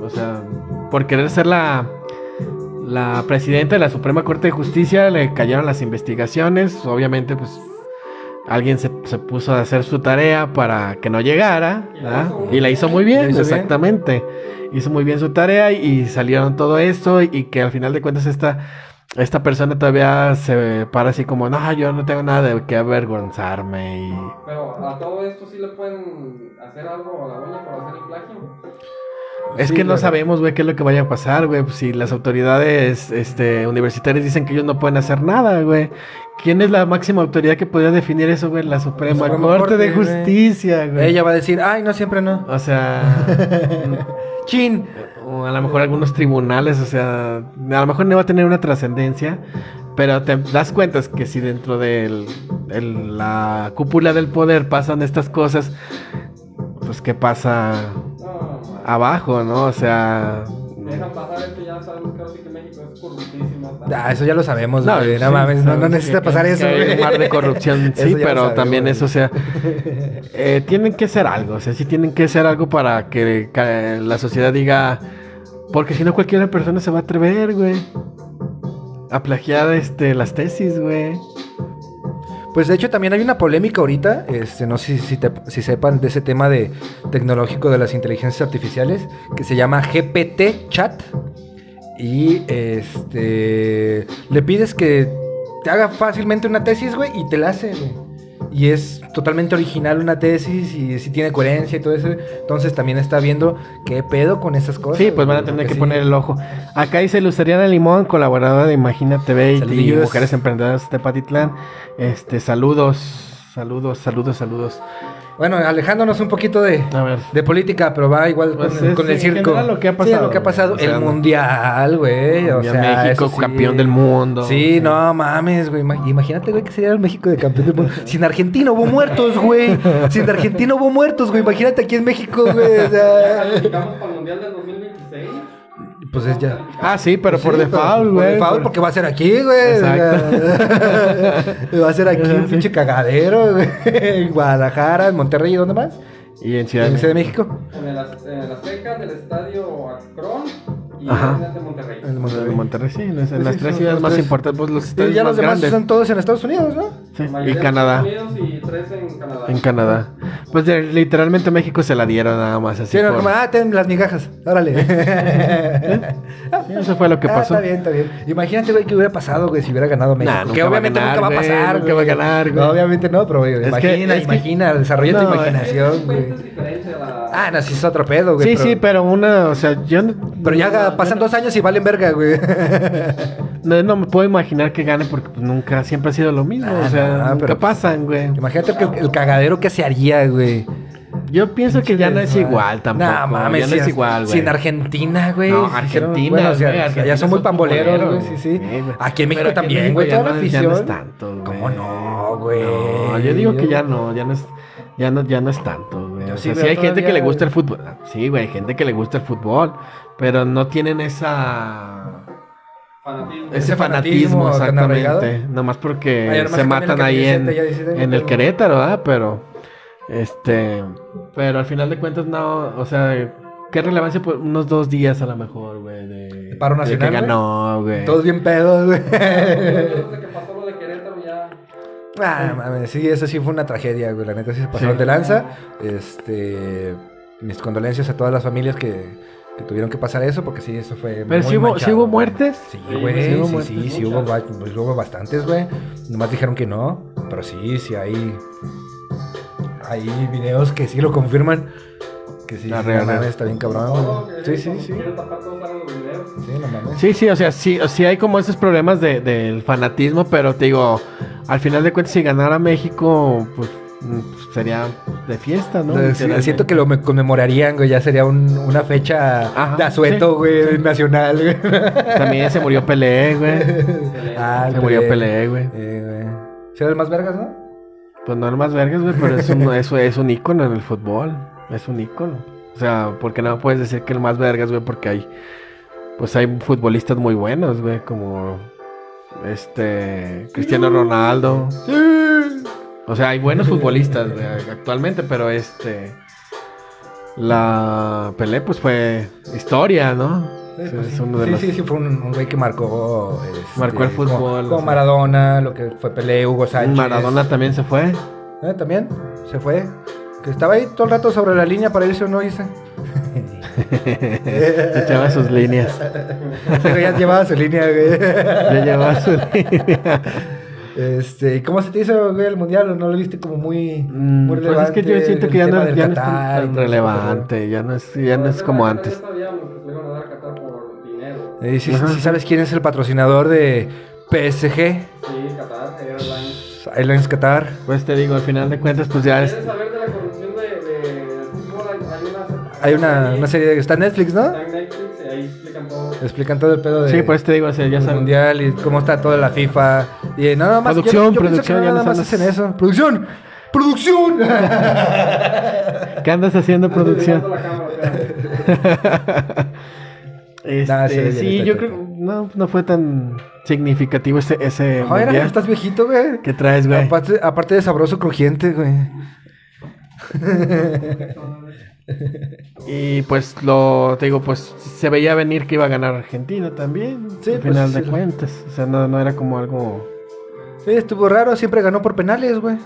[SPEAKER 3] O sea, por querer ser la, la presidenta de la Suprema Corte de Justicia, le cayeron las investigaciones, obviamente pues alguien se, se puso a hacer su tarea para que no llegara
[SPEAKER 4] Y la
[SPEAKER 3] ¿verdad?
[SPEAKER 4] hizo muy
[SPEAKER 3] y la hizo muy bien,
[SPEAKER 2] hizo bien.
[SPEAKER 3] exactamente. Hizo muy bien su tarea y, y salieron todo esto y que al final de cuentas esta, esta persona todavía se para así como, no, yo no tengo nada de qué avergonzarme y...
[SPEAKER 4] Pero a todo esto sí le pueden hacer algo a la doña por hacer el plagio.
[SPEAKER 3] Es
[SPEAKER 2] Sí,
[SPEAKER 3] que no
[SPEAKER 2] claro.
[SPEAKER 3] sabemos, güey, qué es lo que vaya a pasar, güey. Si las autoridades este, universitarias dicen que ellos no pueden hacer nada, güey. ¿Quién es la máxima autoridad que podría definir eso, güey? La Suprema,
[SPEAKER 2] Suprema
[SPEAKER 3] Corte,
[SPEAKER 2] Corte,
[SPEAKER 3] de. Justicia, güey.
[SPEAKER 2] Ella va a decir, ay, no, siempre no.
[SPEAKER 3] O sea,
[SPEAKER 2] Chin.
[SPEAKER 3] O a lo mejor algunos tribunales, o sea, a lo mejor no va a tener una trascendencia, pero te das cuenta que si dentro de la cúpula del poder pasan estas cosas, pues qué pasa abajo, ¿no? O sea,
[SPEAKER 4] dejan pasar esto, ya sabemos que ahora sí que México es corruptísimo. está-
[SPEAKER 2] Ah, eso ya lo sabemos,
[SPEAKER 3] No,
[SPEAKER 2] güey. No,
[SPEAKER 3] sí,
[SPEAKER 2] mames, no, necesita
[SPEAKER 3] que-
[SPEAKER 2] pasar
[SPEAKER 3] que
[SPEAKER 2] eso,
[SPEAKER 3] hay un mar de corrupción, sí, pero
[SPEAKER 2] sabemos,
[SPEAKER 3] también
[SPEAKER 2] güey.
[SPEAKER 3] eso, o sea, eh, tienen que hacer algo, o sea, sí tienen que hacer algo para que, que la sociedad diga, porque si no cualquier persona se va a atrever, güey, a plagiar este, las tesis, güey.
[SPEAKER 2] Pues de hecho también hay una polémica ahorita, este, no sé si, te- si sepan de ese tema de tecnológico de las inteligencias artificiales, que se llama GPT Chat. Y este le pides que te haga fácilmente una tesis, güey, y te la hace, güey. Y es totalmente original una tesis y si tiene coherencia y todo eso. Entonces también está viendo qué pedo con esas cosas.
[SPEAKER 3] Sí, pues van a tener que poner
[SPEAKER 2] sí.
[SPEAKER 3] el ojo. Acá dice Luceriana Limón, colaboradora de Imagina TV y-. Mujeres Emprendedoras de Patitlán. Este, saludos, saludos, saludos, saludos.
[SPEAKER 2] Bueno, alejándonos un poquito de, de política, pero va igual
[SPEAKER 3] Pues
[SPEAKER 2] con,
[SPEAKER 3] es
[SPEAKER 2] con el circo.
[SPEAKER 3] lo que ha
[SPEAKER 2] Sí,
[SPEAKER 3] pasado,
[SPEAKER 2] lo que ha pasado.
[SPEAKER 3] o sea,
[SPEAKER 2] el mundial, güey. O sea,
[SPEAKER 3] México,
[SPEAKER 2] sí.
[SPEAKER 3] campeón del mundo.
[SPEAKER 2] Sí, no mames, güey. Ima- Imagínate, güey, que sería el México de campeón del mundo. Sin Argentina hubo muertos, güey. Sin Argentina hubo muertos, güey. Imagínate aquí en México, güey. o
[SPEAKER 4] ¿Ya
[SPEAKER 2] sea,
[SPEAKER 4] calificamos para el Mundial del 2026?
[SPEAKER 2] Pues es ya.
[SPEAKER 3] Ah, sí, pero por
[SPEAKER 2] Sí,
[SPEAKER 3] default,
[SPEAKER 2] por
[SPEAKER 3] güey.
[SPEAKER 2] default,
[SPEAKER 3] por-
[SPEAKER 2] porque va a ser aquí, güey. va a ser aquí un pinche cagadero, güey. En Guadalajara, en Monterrey y ¿dónde más?
[SPEAKER 3] Y en
[SPEAKER 2] En
[SPEAKER 3] Ciudad
[SPEAKER 2] la
[SPEAKER 3] de
[SPEAKER 2] Ciudad de
[SPEAKER 3] México.
[SPEAKER 4] En el, Az- en el Azteca, del estadio Akron y
[SPEAKER 3] Ajá.
[SPEAKER 4] en el de Monterrey.
[SPEAKER 2] Monterrey.
[SPEAKER 3] Monterrey, sí, en las, en
[SPEAKER 2] Sí,
[SPEAKER 3] las
[SPEAKER 2] sí,
[SPEAKER 3] tres ciudades más
[SPEAKER 2] tres.
[SPEAKER 3] importantes, pues los
[SPEAKER 2] Y
[SPEAKER 3] estadios
[SPEAKER 2] ya
[SPEAKER 3] más
[SPEAKER 2] los demás
[SPEAKER 3] grandes.
[SPEAKER 2] son todos en Estados Unidos, ¿no?
[SPEAKER 3] Sí, y
[SPEAKER 4] en
[SPEAKER 3] Canadá.
[SPEAKER 4] Estados Unidos y tres en Canadá.
[SPEAKER 3] En Canadá. Pues de- literalmente México se la dieron nada más así.
[SPEAKER 2] Sí, no,
[SPEAKER 3] por-
[SPEAKER 2] como, ah, ten las migajas, órale.
[SPEAKER 3] Sí, eso fue lo que
[SPEAKER 2] Ah,
[SPEAKER 3] pasó.
[SPEAKER 2] está bien, está bien. Imagínate, güey, qué hubiera pasado, güey, si hubiera ganado México.
[SPEAKER 3] Nah, nunca
[SPEAKER 2] que
[SPEAKER 3] va a
[SPEAKER 2] obviamente
[SPEAKER 3] ganar,
[SPEAKER 2] nunca va a
[SPEAKER 3] güey,
[SPEAKER 2] pasar,
[SPEAKER 3] nunca va a ganar, güey.
[SPEAKER 2] No, obviamente no, pero, güey,
[SPEAKER 3] Es que-
[SPEAKER 2] imagina,
[SPEAKER 3] que-
[SPEAKER 2] imagina, desarrolla tu
[SPEAKER 3] No,
[SPEAKER 2] imaginación,
[SPEAKER 4] Es-
[SPEAKER 2] güey.
[SPEAKER 4] es diferente a la...
[SPEAKER 2] Ah, no, sí es otro pedo, güey.
[SPEAKER 3] Sí, sí, pero una, o sea, yo no,
[SPEAKER 2] Pero ya pasan dos años y valen verga, güey.
[SPEAKER 3] no, no me puedo imaginar que gane porque pues, nunca, siempre ha sido lo mismo. O sea,
[SPEAKER 2] no,
[SPEAKER 3] nunca pasan, güey.
[SPEAKER 2] Imagínate que el, cagadero que se haría, güey.
[SPEAKER 3] Yo pienso que ya no es igual tampoco.
[SPEAKER 2] No, mames,
[SPEAKER 3] ya no
[SPEAKER 2] si
[SPEAKER 3] es igual, güey.
[SPEAKER 2] Sin Argentina, güey.
[SPEAKER 3] No,
[SPEAKER 2] si
[SPEAKER 3] Argentina,
[SPEAKER 2] bueno, o sea,
[SPEAKER 3] Argentina
[SPEAKER 2] ya son muy pamboleros, güey, sí, sí. Aquí en México
[SPEAKER 3] Pero en
[SPEAKER 2] también, güey,
[SPEAKER 3] ya
[SPEAKER 2] toda la
[SPEAKER 3] no es- ya no
[SPEAKER 2] afición.
[SPEAKER 3] es tanto, güey.
[SPEAKER 2] ¿Cómo no, güey?
[SPEAKER 3] No, yo digo que ya no, ya no es, ya no, ya no es tanto, güey. O sea, sí, hay gente que le gusta el fútbol. Sí, güey, hay gente que le gusta el fútbol, pero no tienen esa
[SPEAKER 4] Fanatismo.
[SPEAKER 3] ese fanatismo, exactamente. Nomás porque se
[SPEAKER 2] que
[SPEAKER 3] matan ahí en, en el Querétaro, ¿verdad? Pero este, pero al final de cuentas no, o sea, qué relevancia por unos dos días a lo mejor, güey, de,
[SPEAKER 2] Paro
[SPEAKER 3] de
[SPEAKER 2] nacional,
[SPEAKER 3] que
[SPEAKER 2] güey.
[SPEAKER 3] ganó, güey.
[SPEAKER 2] Todos bien pedos, güey.
[SPEAKER 4] Desde que pasó lo de Querétaro ya...
[SPEAKER 2] Ah, mames, sí, eso sí fue una tragedia, güey. La neta sí se pasaron
[SPEAKER 3] Sí.
[SPEAKER 2] de lanza. Este. Mis condolencias a todas las familias que, que tuvieron que pasar eso, porque sí, eso fue.
[SPEAKER 3] Pero
[SPEAKER 2] muy
[SPEAKER 3] sí hubo, sí
[SPEAKER 2] manchado,
[SPEAKER 3] hubo
[SPEAKER 2] güey.
[SPEAKER 3] muertes.
[SPEAKER 2] Sí,
[SPEAKER 4] Sí,
[SPEAKER 2] güey,
[SPEAKER 3] sí
[SPEAKER 2] sí,
[SPEAKER 3] hubo
[SPEAKER 2] sí,
[SPEAKER 3] muertes,
[SPEAKER 2] sí, sí, hubo, pues, hubo bastantes, güey. Nomás dijeron que no, pero sí, sí hay. Hay videos que sí lo confirman. Que sí,
[SPEAKER 3] La
[SPEAKER 2] no
[SPEAKER 3] real,
[SPEAKER 2] mames,
[SPEAKER 3] real.
[SPEAKER 2] está bien cabrón, Sí, sí, sí. Sí, no mames.
[SPEAKER 3] Sí, sí, o sea, sí, sí hay como esos problemas de, del fanatismo, pero te digo, al final de cuentas, si ganara México, pues, sería de fiesta, ¿no?
[SPEAKER 2] Sí, siento que lo me- conmemorarían, güey. Ya sería un- una fecha
[SPEAKER 3] Ajá,
[SPEAKER 2] de asueto,
[SPEAKER 3] sí,
[SPEAKER 2] güey,
[SPEAKER 3] sí.
[SPEAKER 2] nacional, güey.
[SPEAKER 3] También se murió Pelé, güey.
[SPEAKER 2] Ah,
[SPEAKER 3] Se murió
[SPEAKER 2] Pelé.
[SPEAKER 3] Güey.
[SPEAKER 2] Eh, güey. ¿Será el más vergas, no?
[SPEAKER 3] Pues no el más vergas, güey, pero es un, es, es un ícono en el fútbol. Es un ícono. O sea, porque no puedes decir que el más vergas, güey, porque hay, pues hay futbolistas muy buenos, güey, como este Cristiano Ronaldo. O sea, hay buenos futbolistas güey, actualmente, pero este la Pelé pues fue historia, ¿no?
[SPEAKER 2] Sí,
[SPEAKER 3] Sí,
[SPEAKER 2] pues
[SPEAKER 3] es
[SPEAKER 2] sí. sí,
[SPEAKER 3] los-
[SPEAKER 2] sí, sí, fue un, un güey que marcó. este,
[SPEAKER 3] Marcó el fútbol,
[SPEAKER 2] Como. Maradona, lo que fue Pelé, Hugo Sánchez.
[SPEAKER 3] Maradona también se fue.
[SPEAKER 2] Eh, También, se fue. Que estaba ahí todo el rato sobre la línea para irse o no irse.
[SPEAKER 3] Echaba sus líneas.
[SPEAKER 2] Güey ya llevaba su línea, güey.
[SPEAKER 3] Ya llevaba su línea.
[SPEAKER 2] Este, ¿Cómo se te hizo, güey, el mundial? No lo viste como muy,
[SPEAKER 3] mm,
[SPEAKER 2] muy relevante?
[SPEAKER 3] Pues es que yo siento que ya no, ya no es tan relevante, ya no es, ya no es como antes.
[SPEAKER 2] Y si,
[SPEAKER 3] si,
[SPEAKER 2] si sabes quién es el patrocinador de PSG.
[SPEAKER 4] Sí, Qatar, Airlines.
[SPEAKER 2] Airlines Qatar.
[SPEAKER 3] Pues te digo, al final de cuentas, pues ya es.
[SPEAKER 4] saber de la hay una,
[SPEAKER 2] una, serie que está en Netflix, ¿no?
[SPEAKER 4] Está en Netflix y ahí explican todo.
[SPEAKER 2] Explican todo el pedo de
[SPEAKER 3] Sí, pues te digo, o sea, ya saben.
[SPEAKER 2] mundial y cómo está toda la FIFA. Y nada más
[SPEAKER 3] Producción,
[SPEAKER 2] yo, yo pienso que
[SPEAKER 3] producción, ya
[SPEAKER 2] nada más hacen eso. Producción, producción.
[SPEAKER 3] ¿Qué andas haciendo, producción? Este,
[SPEAKER 2] Nah, sí,
[SPEAKER 3] sí, yo creo no, no fue tan significativo ese, ese
[SPEAKER 2] Joder,
[SPEAKER 3] mundial.
[SPEAKER 2] estás viejito, güey.
[SPEAKER 3] ¿Qué traes, güey?
[SPEAKER 2] Aparte, aparte de sabroso crujiente, güey.
[SPEAKER 3] Y pues lo, te digo, pues se veía venir que iba a ganar Argentina también.
[SPEAKER 2] Sí,
[SPEAKER 3] al
[SPEAKER 2] pues,
[SPEAKER 3] final de
[SPEAKER 2] sí.
[SPEAKER 3] cuentas. O sea, no, no era como algo.
[SPEAKER 2] Sí, estuvo raro, siempre ganó por penales, güey.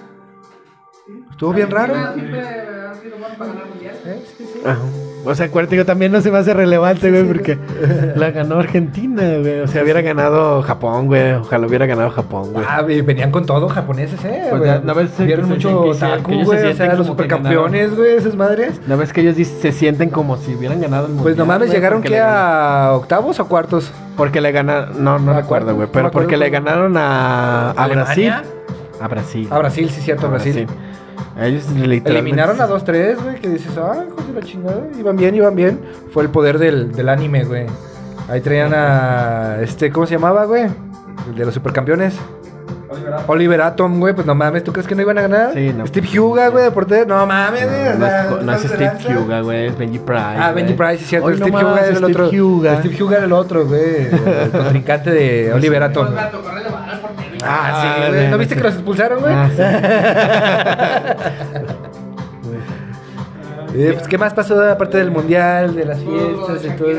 [SPEAKER 2] Estuvo bien raro.
[SPEAKER 5] Siempre ha sido bueno para ganar mundial.
[SPEAKER 2] Eh, sí, sí.
[SPEAKER 3] Ajá. O sea, acuérdate que también no se me hace relevante, güey, porque la ganó Argentina, güey. O sea, hubiera ganado Japón, güey. Ojalá hubiera ganado Japón, güey.
[SPEAKER 2] Ah, güey, venían con todo japoneses, eh.
[SPEAKER 3] Pues
[SPEAKER 2] güey.
[SPEAKER 3] ya, ¿no ves que
[SPEAKER 2] Vieron mucho otaku, güey. O sea, los supercampeones, güey, esas madres.
[SPEAKER 3] ¿No ves que ellos se sienten como si hubieran ganado el mundial?
[SPEAKER 2] Pues no mames,
[SPEAKER 3] güey?
[SPEAKER 2] llegaron que a octavos o cuartos.
[SPEAKER 3] Porque le ganaron. No, no
[SPEAKER 2] ¿A
[SPEAKER 3] recuerdo, güey.
[SPEAKER 2] No
[SPEAKER 3] Pero porque le ganaron a, a Brasil. A Brasil.
[SPEAKER 2] A Brasil, sí, cierto, a Brasil.
[SPEAKER 3] A Ellos literalmente.
[SPEAKER 2] Eliminaron a 2-3, güey, que dices, ah, hijos de la chingada, iban bien, iban bien. Fue el poder del, del anime, güey. Ahí traían a, este, ¿cómo se llamaba, güey? El de los supercampeones.
[SPEAKER 4] Oliver Atom.
[SPEAKER 2] Oliver Atom, güey, pues no mames, ¿tú crees que no iban a ganar?
[SPEAKER 3] Sí, no.
[SPEAKER 2] Steve Huga, güey, de portero, no mames, güey.
[SPEAKER 3] No, es, no es
[SPEAKER 2] ¿te
[SPEAKER 3] Steve? Huga, güey, es Benji Price.
[SPEAKER 2] Ah. Benji Price, sí, cierto.
[SPEAKER 3] Hoy no
[SPEAKER 2] Steve Huga era el
[SPEAKER 3] Steve
[SPEAKER 2] otro.
[SPEAKER 3] Huga.
[SPEAKER 2] Steve Huga era el otro, güey. El contrincante de Oliver Atom.
[SPEAKER 5] Corre
[SPEAKER 2] Ah, sí,
[SPEAKER 3] Ah,
[SPEAKER 2] güey. ¿No
[SPEAKER 3] sí.
[SPEAKER 2] viste que los expulsaron, güey?
[SPEAKER 3] Ah, sí.
[SPEAKER 2] Eh, pues, ¿Qué más pasó aparte del mundial, de las fiestas y todo?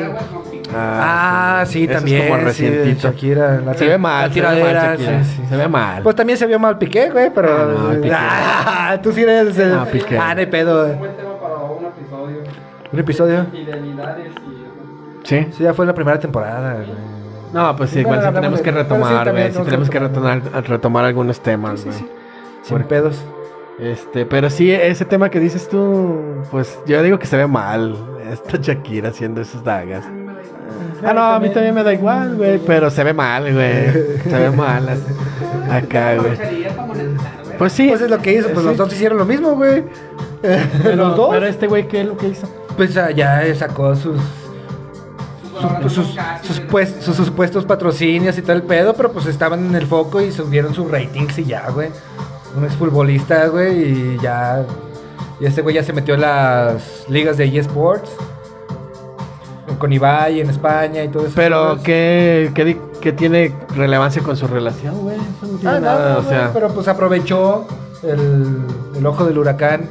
[SPEAKER 5] Piqué.
[SPEAKER 2] Ah, sí,
[SPEAKER 3] Eso es
[SPEAKER 2] también.
[SPEAKER 3] como
[SPEAKER 2] sí,
[SPEAKER 3] recientito.
[SPEAKER 2] Shakira, la
[SPEAKER 3] Se ve mal,
[SPEAKER 2] la
[SPEAKER 3] se ve mal,
[SPEAKER 2] sí, sí.
[SPEAKER 3] Se ve mal.
[SPEAKER 2] Pues también se vio mal Piqué, güey, pero.
[SPEAKER 3] Ah, no, Piqué.
[SPEAKER 2] Ah, tú sí eres el.
[SPEAKER 3] Ah, Piqué.
[SPEAKER 2] Ah, hay pedo.
[SPEAKER 4] Un buen tema para un episodio.
[SPEAKER 2] Un episodio.
[SPEAKER 4] Infidelidades y.
[SPEAKER 3] Sí.
[SPEAKER 2] Sí, ya fue la primera temporada, güey.
[SPEAKER 3] No, pues sí, igual sí tenemos que retomar, güey. Sí,
[SPEAKER 2] tenemos que
[SPEAKER 3] retomar, retomar algunos temas, güey.
[SPEAKER 2] sí. Sin pedos.
[SPEAKER 3] Este, pero sí, ese tema que dices tú, pues yo digo que se ve mal. Esta Shakira haciendo esas dagas. Ah, no, a mí también me da igual, güey, pero se ve mal, güey. Se ve mal. Acá, güey. Pues sí.
[SPEAKER 2] Pues es lo que hizo, pues
[SPEAKER 3] Sí.
[SPEAKER 2] los dos hicieron lo mismo, güey.
[SPEAKER 3] Pero,
[SPEAKER 2] los dos.
[SPEAKER 3] Pero este güey, ¿qué es lo que hizo?
[SPEAKER 2] Pues ya sacó sus. Sus, pues- sus supuestos patrocinios y todo el pedo, pero pues estaban en el foco y subieron sus ratings y ya, güey. Un exfutbolista, güey, y ya. Y este güey ya se metió en las ligas de eSports. Con Ibai en España y todo eso.
[SPEAKER 3] Pero, ¿qué, qué, qué tiene relevancia con su relación, güey? Eso no tiene
[SPEAKER 2] Ah, no,
[SPEAKER 3] nada,
[SPEAKER 2] no,
[SPEAKER 3] o sea.
[SPEAKER 2] pero pues aprovechó el, el ojo del huracán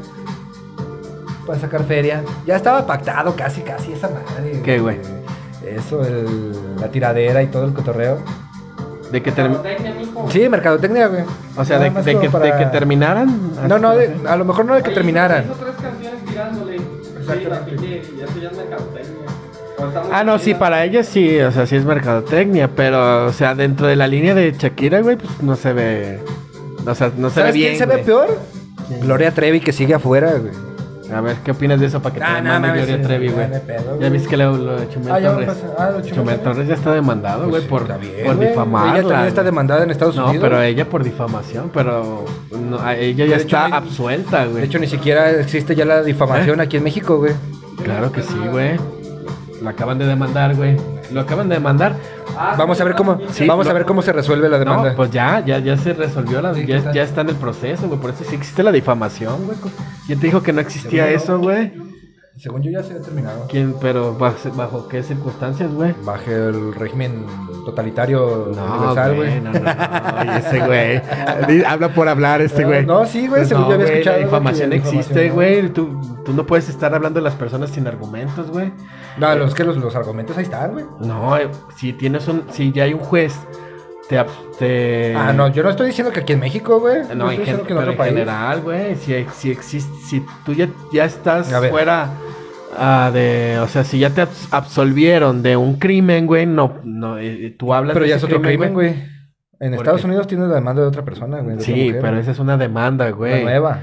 [SPEAKER 2] para sacar feria. Ya estaba pactado casi, casi esa madre.
[SPEAKER 3] ¿Qué, güey?
[SPEAKER 2] Eso, el- la tiradera y todo el cotorreo.
[SPEAKER 3] De que, term-
[SPEAKER 4] Mercadotecnia, mijo.
[SPEAKER 2] Sí, mercadotecnia, güey.
[SPEAKER 3] o sea, de, que,
[SPEAKER 2] para-
[SPEAKER 3] de que terminaran.
[SPEAKER 2] No, no, de- a lo mejor no de que
[SPEAKER 4] Ahí
[SPEAKER 2] terminaran.
[SPEAKER 4] Hizo tres canciones tirándole. Sí, ya es mercadotecnia.
[SPEAKER 3] Ah, no, sí, para ella sí, o sea, sí es mercadotecnia, pero, o sea, dentro de la línea de Shakira, güey, pues no se ve. O sea, no se ve
[SPEAKER 2] ¿Sabes
[SPEAKER 3] bien.
[SPEAKER 2] quién se ve peor? Gloria Trevi que sigue afuera, güey.
[SPEAKER 3] A ver, ¿qué opinas de eso para que te
[SPEAKER 2] Ah, no,
[SPEAKER 3] demande Gloria
[SPEAKER 2] sí,
[SPEAKER 3] Trevi,
[SPEAKER 2] no,
[SPEAKER 3] güey?
[SPEAKER 2] no
[SPEAKER 3] Ya
[SPEAKER 2] güey.
[SPEAKER 3] viste que lo, lo de Chumel
[SPEAKER 2] Ah,
[SPEAKER 3] Torres.
[SPEAKER 2] ah, lo Chumel
[SPEAKER 3] Chumel
[SPEAKER 2] Torres.
[SPEAKER 3] Ya está demandado, güey,
[SPEAKER 2] Pues,
[SPEAKER 3] por,
[SPEAKER 2] bien,
[SPEAKER 3] por
[SPEAKER 2] güey.
[SPEAKER 3] difamarla.
[SPEAKER 2] Ella también está
[SPEAKER 3] güey.
[SPEAKER 2] demandada en Estados
[SPEAKER 3] No,
[SPEAKER 2] Unidos.
[SPEAKER 3] pero ella por difamación, pero no, ella ya
[SPEAKER 2] hecho,
[SPEAKER 3] está
[SPEAKER 2] no
[SPEAKER 3] absuelta, güey.
[SPEAKER 2] De hecho, ni siquiera existe ya la difamación aquí en México, güey.
[SPEAKER 3] Claro que sí, güey. Lo acaban de demandar, güey. Lo acaban de demandar.
[SPEAKER 4] Ah,
[SPEAKER 2] Vamos a ver cómo,
[SPEAKER 3] Sí,
[SPEAKER 2] vamos a ver cómo se resuelve la demanda.
[SPEAKER 3] No, pues ya, ya, ya se resolvió, la,
[SPEAKER 2] Sí,
[SPEAKER 3] ya, ya está en el proceso, güey. Por eso sí existe la difamación, güey. ¿Quién te dijo que no existía eso, güey?
[SPEAKER 2] Según yo ya se ha terminado.
[SPEAKER 3] ¿Quién, pero bajo, bajo qué circunstancias, güey?
[SPEAKER 2] Bajo el régimen totalitario
[SPEAKER 3] No,
[SPEAKER 2] universal,
[SPEAKER 3] güey, no, no, no, oye, ese güey. Habla por hablar este
[SPEAKER 2] No,
[SPEAKER 3] güey.
[SPEAKER 2] no, sí, güey,
[SPEAKER 3] Pues
[SPEAKER 2] según
[SPEAKER 3] no,
[SPEAKER 2] yo había escuchado,
[SPEAKER 3] La
[SPEAKER 2] que la
[SPEAKER 3] existe, güey. Tú, tú no puedes estar hablando de las personas sin argumentos, güey.
[SPEAKER 2] No, los que los, los argumentos ahí están, güey.
[SPEAKER 3] No, eh, si tienes un, si ya hay un juez, te, te
[SPEAKER 2] Ah, no, yo no estoy diciendo que aquí en México, güey.
[SPEAKER 3] No, en, gen-
[SPEAKER 2] que en otro
[SPEAKER 3] en
[SPEAKER 2] país.
[SPEAKER 3] general, güey, si, si existe, si tú ya, ya estás fuera ah, de, o sea, si ya te abs- absolvieron de un crimen, güey, no, no, eh, tú hablas
[SPEAKER 2] Pero
[SPEAKER 3] de
[SPEAKER 2] ya es otro crimen, güey. En
[SPEAKER 3] ¿Por
[SPEAKER 2] Estados
[SPEAKER 3] qué?
[SPEAKER 2] Unidos tienes la demanda de otra persona, güey.
[SPEAKER 3] Sí,
[SPEAKER 2] mujer,
[SPEAKER 3] pero
[SPEAKER 2] güey.
[SPEAKER 3] esa es una demanda,
[SPEAKER 2] La
[SPEAKER 3] güey.
[SPEAKER 2] nueva.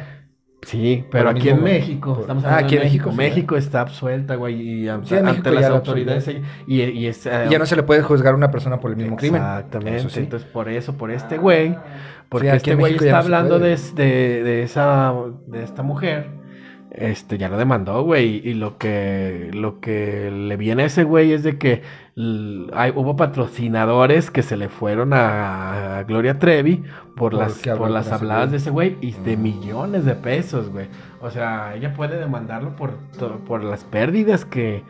[SPEAKER 3] Sí, pero aquí en México,
[SPEAKER 2] por-
[SPEAKER 3] estamos
[SPEAKER 2] Ah,
[SPEAKER 3] hablando
[SPEAKER 2] aquí
[SPEAKER 3] de
[SPEAKER 2] en
[SPEAKER 3] México.
[SPEAKER 2] México,
[SPEAKER 3] está absuelta, güey, y ante,
[SPEAKER 2] Sí,
[SPEAKER 3] las autoridades y, y es, eh,
[SPEAKER 2] Y ya no se le puede juzgar a una persona por el mismo crimen.
[SPEAKER 3] Exactamente.
[SPEAKER 2] Sí.
[SPEAKER 3] Entonces, por eso, por este güey, porque
[SPEAKER 2] aquí
[SPEAKER 3] este güey está
[SPEAKER 2] no
[SPEAKER 3] hablando de, de esa de esta mujer, este ya lo demandó, güey, y lo que lo que le viene a ese güey es de que hay, hubo patrocinadores que se le fueron a, a Gloria Trevi por las por las habladas
[SPEAKER 2] güey.
[SPEAKER 3] de ese güey y de millones de pesos, güey. O sea, ella puede demandarlo por por las pérdidas que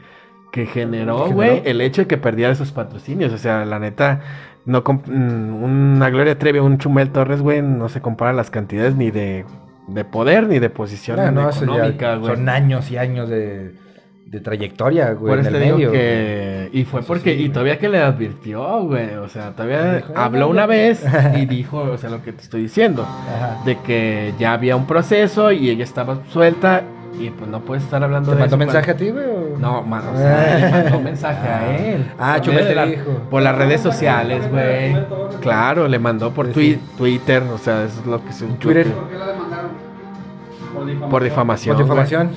[SPEAKER 3] que generó,
[SPEAKER 2] ¿Que
[SPEAKER 3] güey, el hecho de que perdiera esos patrocinios. O sea, la neta, no mm, una Gloria Trevi, un Chumel Torres, güey, no se compara las cantidades ni de, de poder ni de posición
[SPEAKER 2] no,
[SPEAKER 3] económica, güey.
[SPEAKER 2] son años y años de, de trayectoria, güey,
[SPEAKER 3] Por
[SPEAKER 2] en el medio.
[SPEAKER 3] que... Y fue
[SPEAKER 2] Eso
[SPEAKER 3] porque...
[SPEAKER 2] sí,
[SPEAKER 3] y todavía que le advirtió, güey. O sea, todavía
[SPEAKER 2] Dijo, "Ah,
[SPEAKER 3] habló una
[SPEAKER 2] ya".
[SPEAKER 3] vez y dijo, o sea, lo que te estoy diciendo.
[SPEAKER 2] Ajá.
[SPEAKER 3] De que ya había un proceso y ella estaba suelta y pues no puedes estar hablando
[SPEAKER 2] ¿Te
[SPEAKER 3] de
[SPEAKER 2] mandó
[SPEAKER 3] eso
[SPEAKER 2] mensaje
[SPEAKER 3] cuando-
[SPEAKER 2] a ti, güey?
[SPEAKER 3] No, man, o sea, le mandó mensaje a él.
[SPEAKER 2] Ah, Chumel te
[SPEAKER 3] la-
[SPEAKER 2] dijo.
[SPEAKER 3] Por las redes sociales, güey. Claro, le mandó por
[SPEAKER 2] Sí,
[SPEAKER 3] twi-
[SPEAKER 2] sí.
[SPEAKER 3] Twitter, o sea, eso es lo que se...
[SPEAKER 2] Twitter.
[SPEAKER 5] ¿Por qué la demandaron?
[SPEAKER 4] Por difamación.
[SPEAKER 3] Por difamación.
[SPEAKER 2] Por
[SPEAKER 3] güey.
[SPEAKER 2] difamación.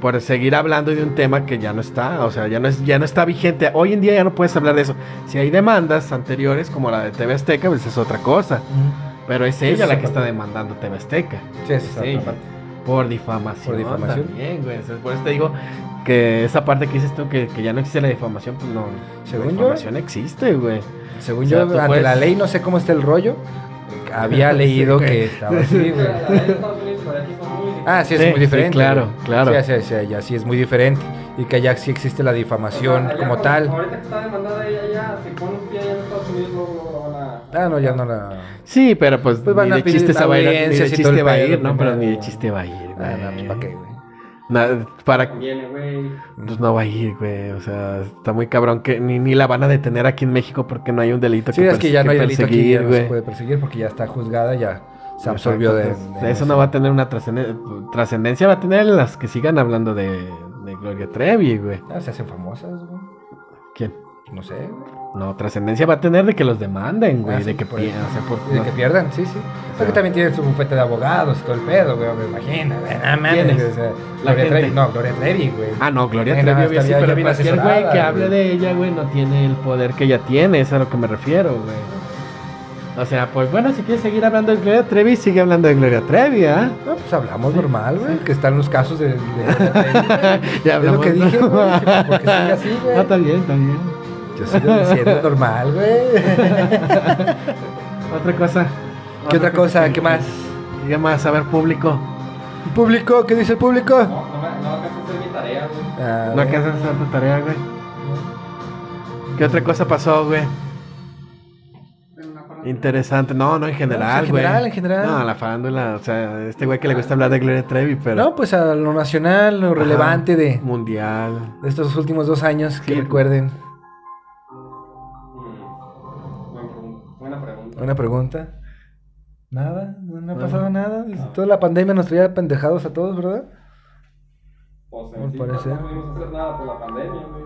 [SPEAKER 3] Por seguir hablando de un tema que ya no está, o sea, ya no, es, ya no está vigente. Hoy en día ya no puedes hablar de eso. Si hay demandas anteriores, como la de TV Azteca, pues es otra cosa. Pero es ella la que está demandando TV Azteca.
[SPEAKER 2] Sí, es
[SPEAKER 3] Sí. Por difamación.
[SPEAKER 2] Por difamación.
[SPEAKER 3] También, güey. Entonces, por eso te digo que esa parte que dices tú, que, que ya no existe la difamación, pues no.
[SPEAKER 2] Según
[SPEAKER 3] la
[SPEAKER 2] yo-
[SPEAKER 3] difamación existe, güey.
[SPEAKER 2] Según
[SPEAKER 3] O sea,
[SPEAKER 2] yo, ante
[SPEAKER 3] puedes-
[SPEAKER 2] la ley, no sé cómo está el rollo. Había leído que estaba así, güey. Ah, sí, es
[SPEAKER 3] Sí,
[SPEAKER 2] muy
[SPEAKER 3] sí,
[SPEAKER 2] diferente.
[SPEAKER 3] claro,
[SPEAKER 2] güey.
[SPEAKER 3] claro.
[SPEAKER 2] Sí, sí, sí, ya sí es muy diferente. Y que allá sí existe la difamación
[SPEAKER 4] Allá
[SPEAKER 2] como
[SPEAKER 4] cuando-
[SPEAKER 2] tal.
[SPEAKER 4] Ahorita que está demandada ella ya, si pone un pie allá en Estados Unidos, a.
[SPEAKER 2] Ah, no, ya no la.
[SPEAKER 3] Sí, pero pues,
[SPEAKER 2] Pues van
[SPEAKER 3] ni
[SPEAKER 2] a
[SPEAKER 3] de chiste se va a ir. Ni de chiste va a ir, ¿no? Pero
[SPEAKER 2] primero.
[SPEAKER 3] ni de chiste va a ir, güey.
[SPEAKER 2] No, pues, ¿para qué, güey?
[SPEAKER 3] Na- para
[SPEAKER 4] Viene.
[SPEAKER 3] Pues no va a ir, güey. O sea, está muy cabrón que ni, ni la van a detener aquí en México porque no hay un delito
[SPEAKER 2] Sí, es que ya no hay delito aquí, ya no se puede perseguir porque ya está juzgada, ya se absorbió de. De
[SPEAKER 3] eso no va a tener una trascende- trascendencia, va a tener las que sigan hablando de, de Gloria Trevi, güey.
[SPEAKER 2] Ah, se hacen famosas, güey.
[SPEAKER 3] ¿Quién?
[SPEAKER 2] No sé, güey.
[SPEAKER 3] No, trascendencia va a tener de que los demanden, güey.
[SPEAKER 2] Ah, sí,
[SPEAKER 3] de que
[SPEAKER 2] por
[SPEAKER 3] pierdan,
[SPEAKER 2] eso.
[SPEAKER 3] o sea, por-
[SPEAKER 2] De
[SPEAKER 3] no-
[SPEAKER 2] que pierdan, sí, sí. Porque también tiene su bufete de abogados y todo el pedo, güey, me imagino. güey. Nada Gloria. Trevi, no, Gloria Trevi, güey.
[SPEAKER 3] Ah, no, Gloria Trevi, obvio, sí, pero cualquier güey que
[SPEAKER 2] güey.
[SPEAKER 3] hable de ella, güey, no tiene el poder que ella tiene, eso es a lo que me refiero, güey. O sea, pues bueno, si quieres seguir hablando de Gloria Trevi, sigue hablando de Gloria Trevi, ¿ah?
[SPEAKER 2] No, pues hablamos normal, güey, que están los casos de... de- de-
[SPEAKER 3] ya
[SPEAKER 2] Es lo que dije, güey, que porque sigue así, güey.
[SPEAKER 3] Ah, está bien, está bien.
[SPEAKER 2] Yo sigo diciendo normal, güey.
[SPEAKER 3] Otra cosa.
[SPEAKER 2] ¿Qué otra cosa? ¿Qué más?
[SPEAKER 3] ¿Qué más? A ver, público.
[SPEAKER 2] ¿Público? ¿Qué dice el público?
[SPEAKER 4] No, no, me- no alcanzo a hacer mi tarea, güey.
[SPEAKER 2] Ah,
[SPEAKER 3] No alcanzas a hacer tu tarea, güey. ¿Qué otra cosa pasó, güey?
[SPEAKER 5] En.
[SPEAKER 3] Interesante. No, no, en general,
[SPEAKER 2] en
[SPEAKER 3] güey.
[SPEAKER 2] general, en general.
[SPEAKER 3] No, la farándula. O sea, este güey que le gusta hablar de Gloria Trevi, pero.
[SPEAKER 2] No, pues a lo nacional, lo
[SPEAKER 3] Ajá.
[SPEAKER 2] relevante de,
[SPEAKER 3] Mundial.
[SPEAKER 2] de estos últimos dos años, que recuerden.
[SPEAKER 4] Buena pregunta. Buena pregunta.
[SPEAKER 2] Nada, no, ha
[SPEAKER 3] No.
[SPEAKER 2] pasado nada. Toda la pandemia nos traía pendejados a todos, ¿verdad?
[SPEAKER 4] Pues en sí,
[SPEAKER 2] parecer.
[SPEAKER 4] no pudimos hacer nada por la pandemia, güey.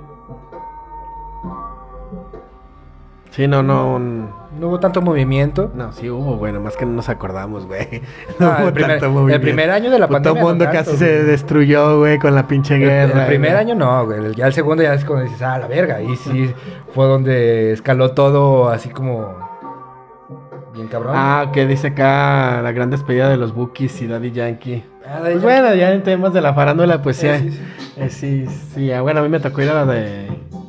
[SPEAKER 3] Sí, no, no. n-
[SPEAKER 2] No hubo tanto movimiento.
[SPEAKER 3] No, sí hubo, bueno, más que no nos acordamos, güey.
[SPEAKER 2] Ah,
[SPEAKER 3] hubo
[SPEAKER 2] el, primer,
[SPEAKER 3] tanto
[SPEAKER 2] el
[SPEAKER 3] movimiento.
[SPEAKER 2] primer año de la pandemia.
[SPEAKER 3] Todo el mundo
[SPEAKER 2] no
[SPEAKER 3] casi
[SPEAKER 2] tanto,
[SPEAKER 3] se
[SPEAKER 2] güey.
[SPEAKER 3] destruyó, güey, con la pinche
[SPEAKER 2] El,
[SPEAKER 3] guerra.
[SPEAKER 2] el primer
[SPEAKER 3] güey.
[SPEAKER 2] año no, güey. Ya el segundo ya es cuando dices, ah, la verga. Ahí sí fue donde escaló todo así como. Bien cabrón.
[SPEAKER 3] Ah, que dice acá la gran despedida de los Bookies y Daddy Yankee.
[SPEAKER 2] Ah,
[SPEAKER 3] Pues bueno, ya en temas de la farándula, pues sí.
[SPEAKER 2] Sí, sí, sí.
[SPEAKER 3] eh, sí, sí, ah, bueno, a mí me tocó ir a la de,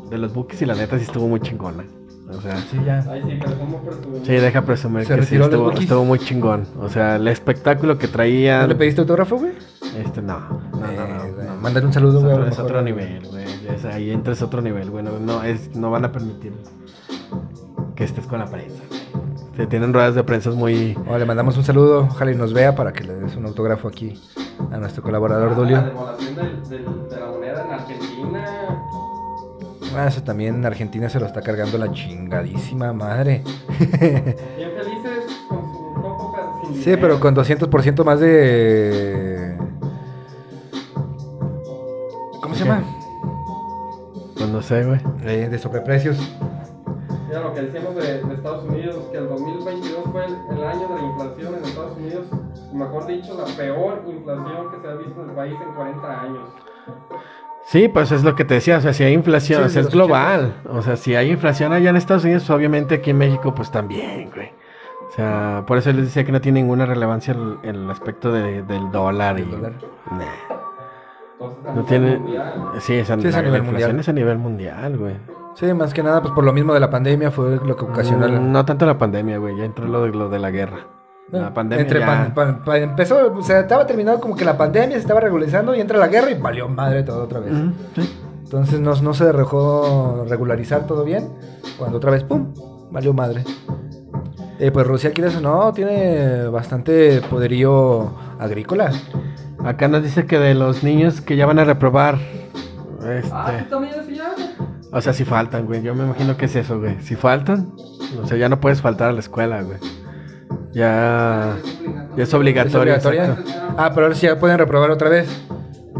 [SPEAKER 3] de los Bookies y la neta sí estuvo muy chingona. O sea,
[SPEAKER 2] Sí, ya.
[SPEAKER 4] Ahí sí, pero ¿cómo presumir?
[SPEAKER 3] sí, deja presumir
[SPEAKER 2] ¿Se
[SPEAKER 3] que sí
[SPEAKER 2] retiró los
[SPEAKER 3] estuvo,
[SPEAKER 2] Bookies?
[SPEAKER 3] estuvo muy chingón. O sea, el espectáculo que
[SPEAKER 2] ¿No
[SPEAKER 3] traían.
[SPEAKER 2] le pediste autógrafo, güey?
[SPEAKER 3] Este, no, no, no, no,
[SPEAKER 2] Eh, güey,
[SPEAKER 3] no.
[SPEAKER 2] Mándale un saludo,
[SPEAKER 3] Es
[SPEAKER 2] güey. a
[SPEAKER 3] otro,
[SPEAKER 2] lo
[SPEAKER 3] es
[SPEAKER 2] mejor.
[SPEAKER 3] otro nivel, güey. Es- ahí entras a otro nivel, güey. No, no, es, no van a permitir que estés con la prensa. Se tienen ruedas de prensa muy.
[SPEAKER 2] O le mandamos un saludo, ojalá y nos vea para que le des un autógrafo aquí a nuestro colaborador
[SPEAKER 4] La
[SPEAKER 2] Dulio.
[SPEAKER 4] devaluación del- del- de la moneda en Argentina.
[SPEAKER 2] Ah, eso también en Argentina se lo está cargando la chingadísima madre.
[SPEAKER 4] Bien felices con su
[SPEAKER 2] Sí, pero con 200% más de... ¿Cómo se llama?
[SPEAKER 3] Pues no sé, güey.
[SPEAKER 2] Eh, de sobreprecios.
[SPEAKER 4] Mira lo que decíamos de, de Estados Unidos, que el 2022 fue el, el año de la inflación en Estados Unidos mejor dicho, la peor inflación que se ha visto en el país en 40 años.
[SPEAKER 3] Sí, pues es lo que te decía, o sea, si hay inflación,
[SPEAKER 2] Sí,
[SPEAKER 3] o sea, es global. O sea, si hay inflación allá en Estados Unidos, pues, obviamente aquí en México, pues también, güey. O sea, por eso les decía que no tiene ninguna relevancia el, el aspecto de- del dólar. y,
[SPEAKER 2] dólar.
[SPEAKER 3] Nah, no tiene...
[SPEAKER 4] mundial,
[SPEAKER 3] Sí, es a,
[SPEAKER 2] Sí, es a
[SPEAKER 3] la- la
[SPEAKER 2] nivel
[SPEAKER 3] inflación
[SPEAKER 2] mundial.
[SPEAKER 3] es a nivel mundial, güey.
[SPEAKER 2] Sí, más que nada, pues por lo mismo de la pandemia fue lo que ocasionó la-
[SPEAKER 3] Mm, No tanto la pandemia, güey, ya entró lo de, lo de la guerra. La pandemia
[SPEAKER 2] Entre
[SPEAKER 3] ya-
[SPEAKER 2] pan- pan- pan- empezó, o sea, estaba terminado como que la pandemia se estaba regularizando y entra la guerra y valió madre todo otra vez.
[SPEAKER 3] Sí.
[SPEAKER 2] Entonces no, no se dejó regularizar todo bien. Cuando otra vez, ¡pum! Valió madre. Eh, pues Rusia, quieres o no, tiene bastante poderío agrícola.
[SPEAKER 3] Acá nos dice que de los niños que ya van a reprobar, este...
[SPEAKER 4] Ah, ¿tú también?
[SPEAKER 3] O sea, si faltan, güey. Yo me imagino que es eso, güey. Si faltan, o sea, ya no puedes faltar a la escuela, güey. Ya, ya es obligatorio.
[SPEAKER 2] ¿Es obligatoria? Ah, pero ahora sí ya pueden reprobar otra vez.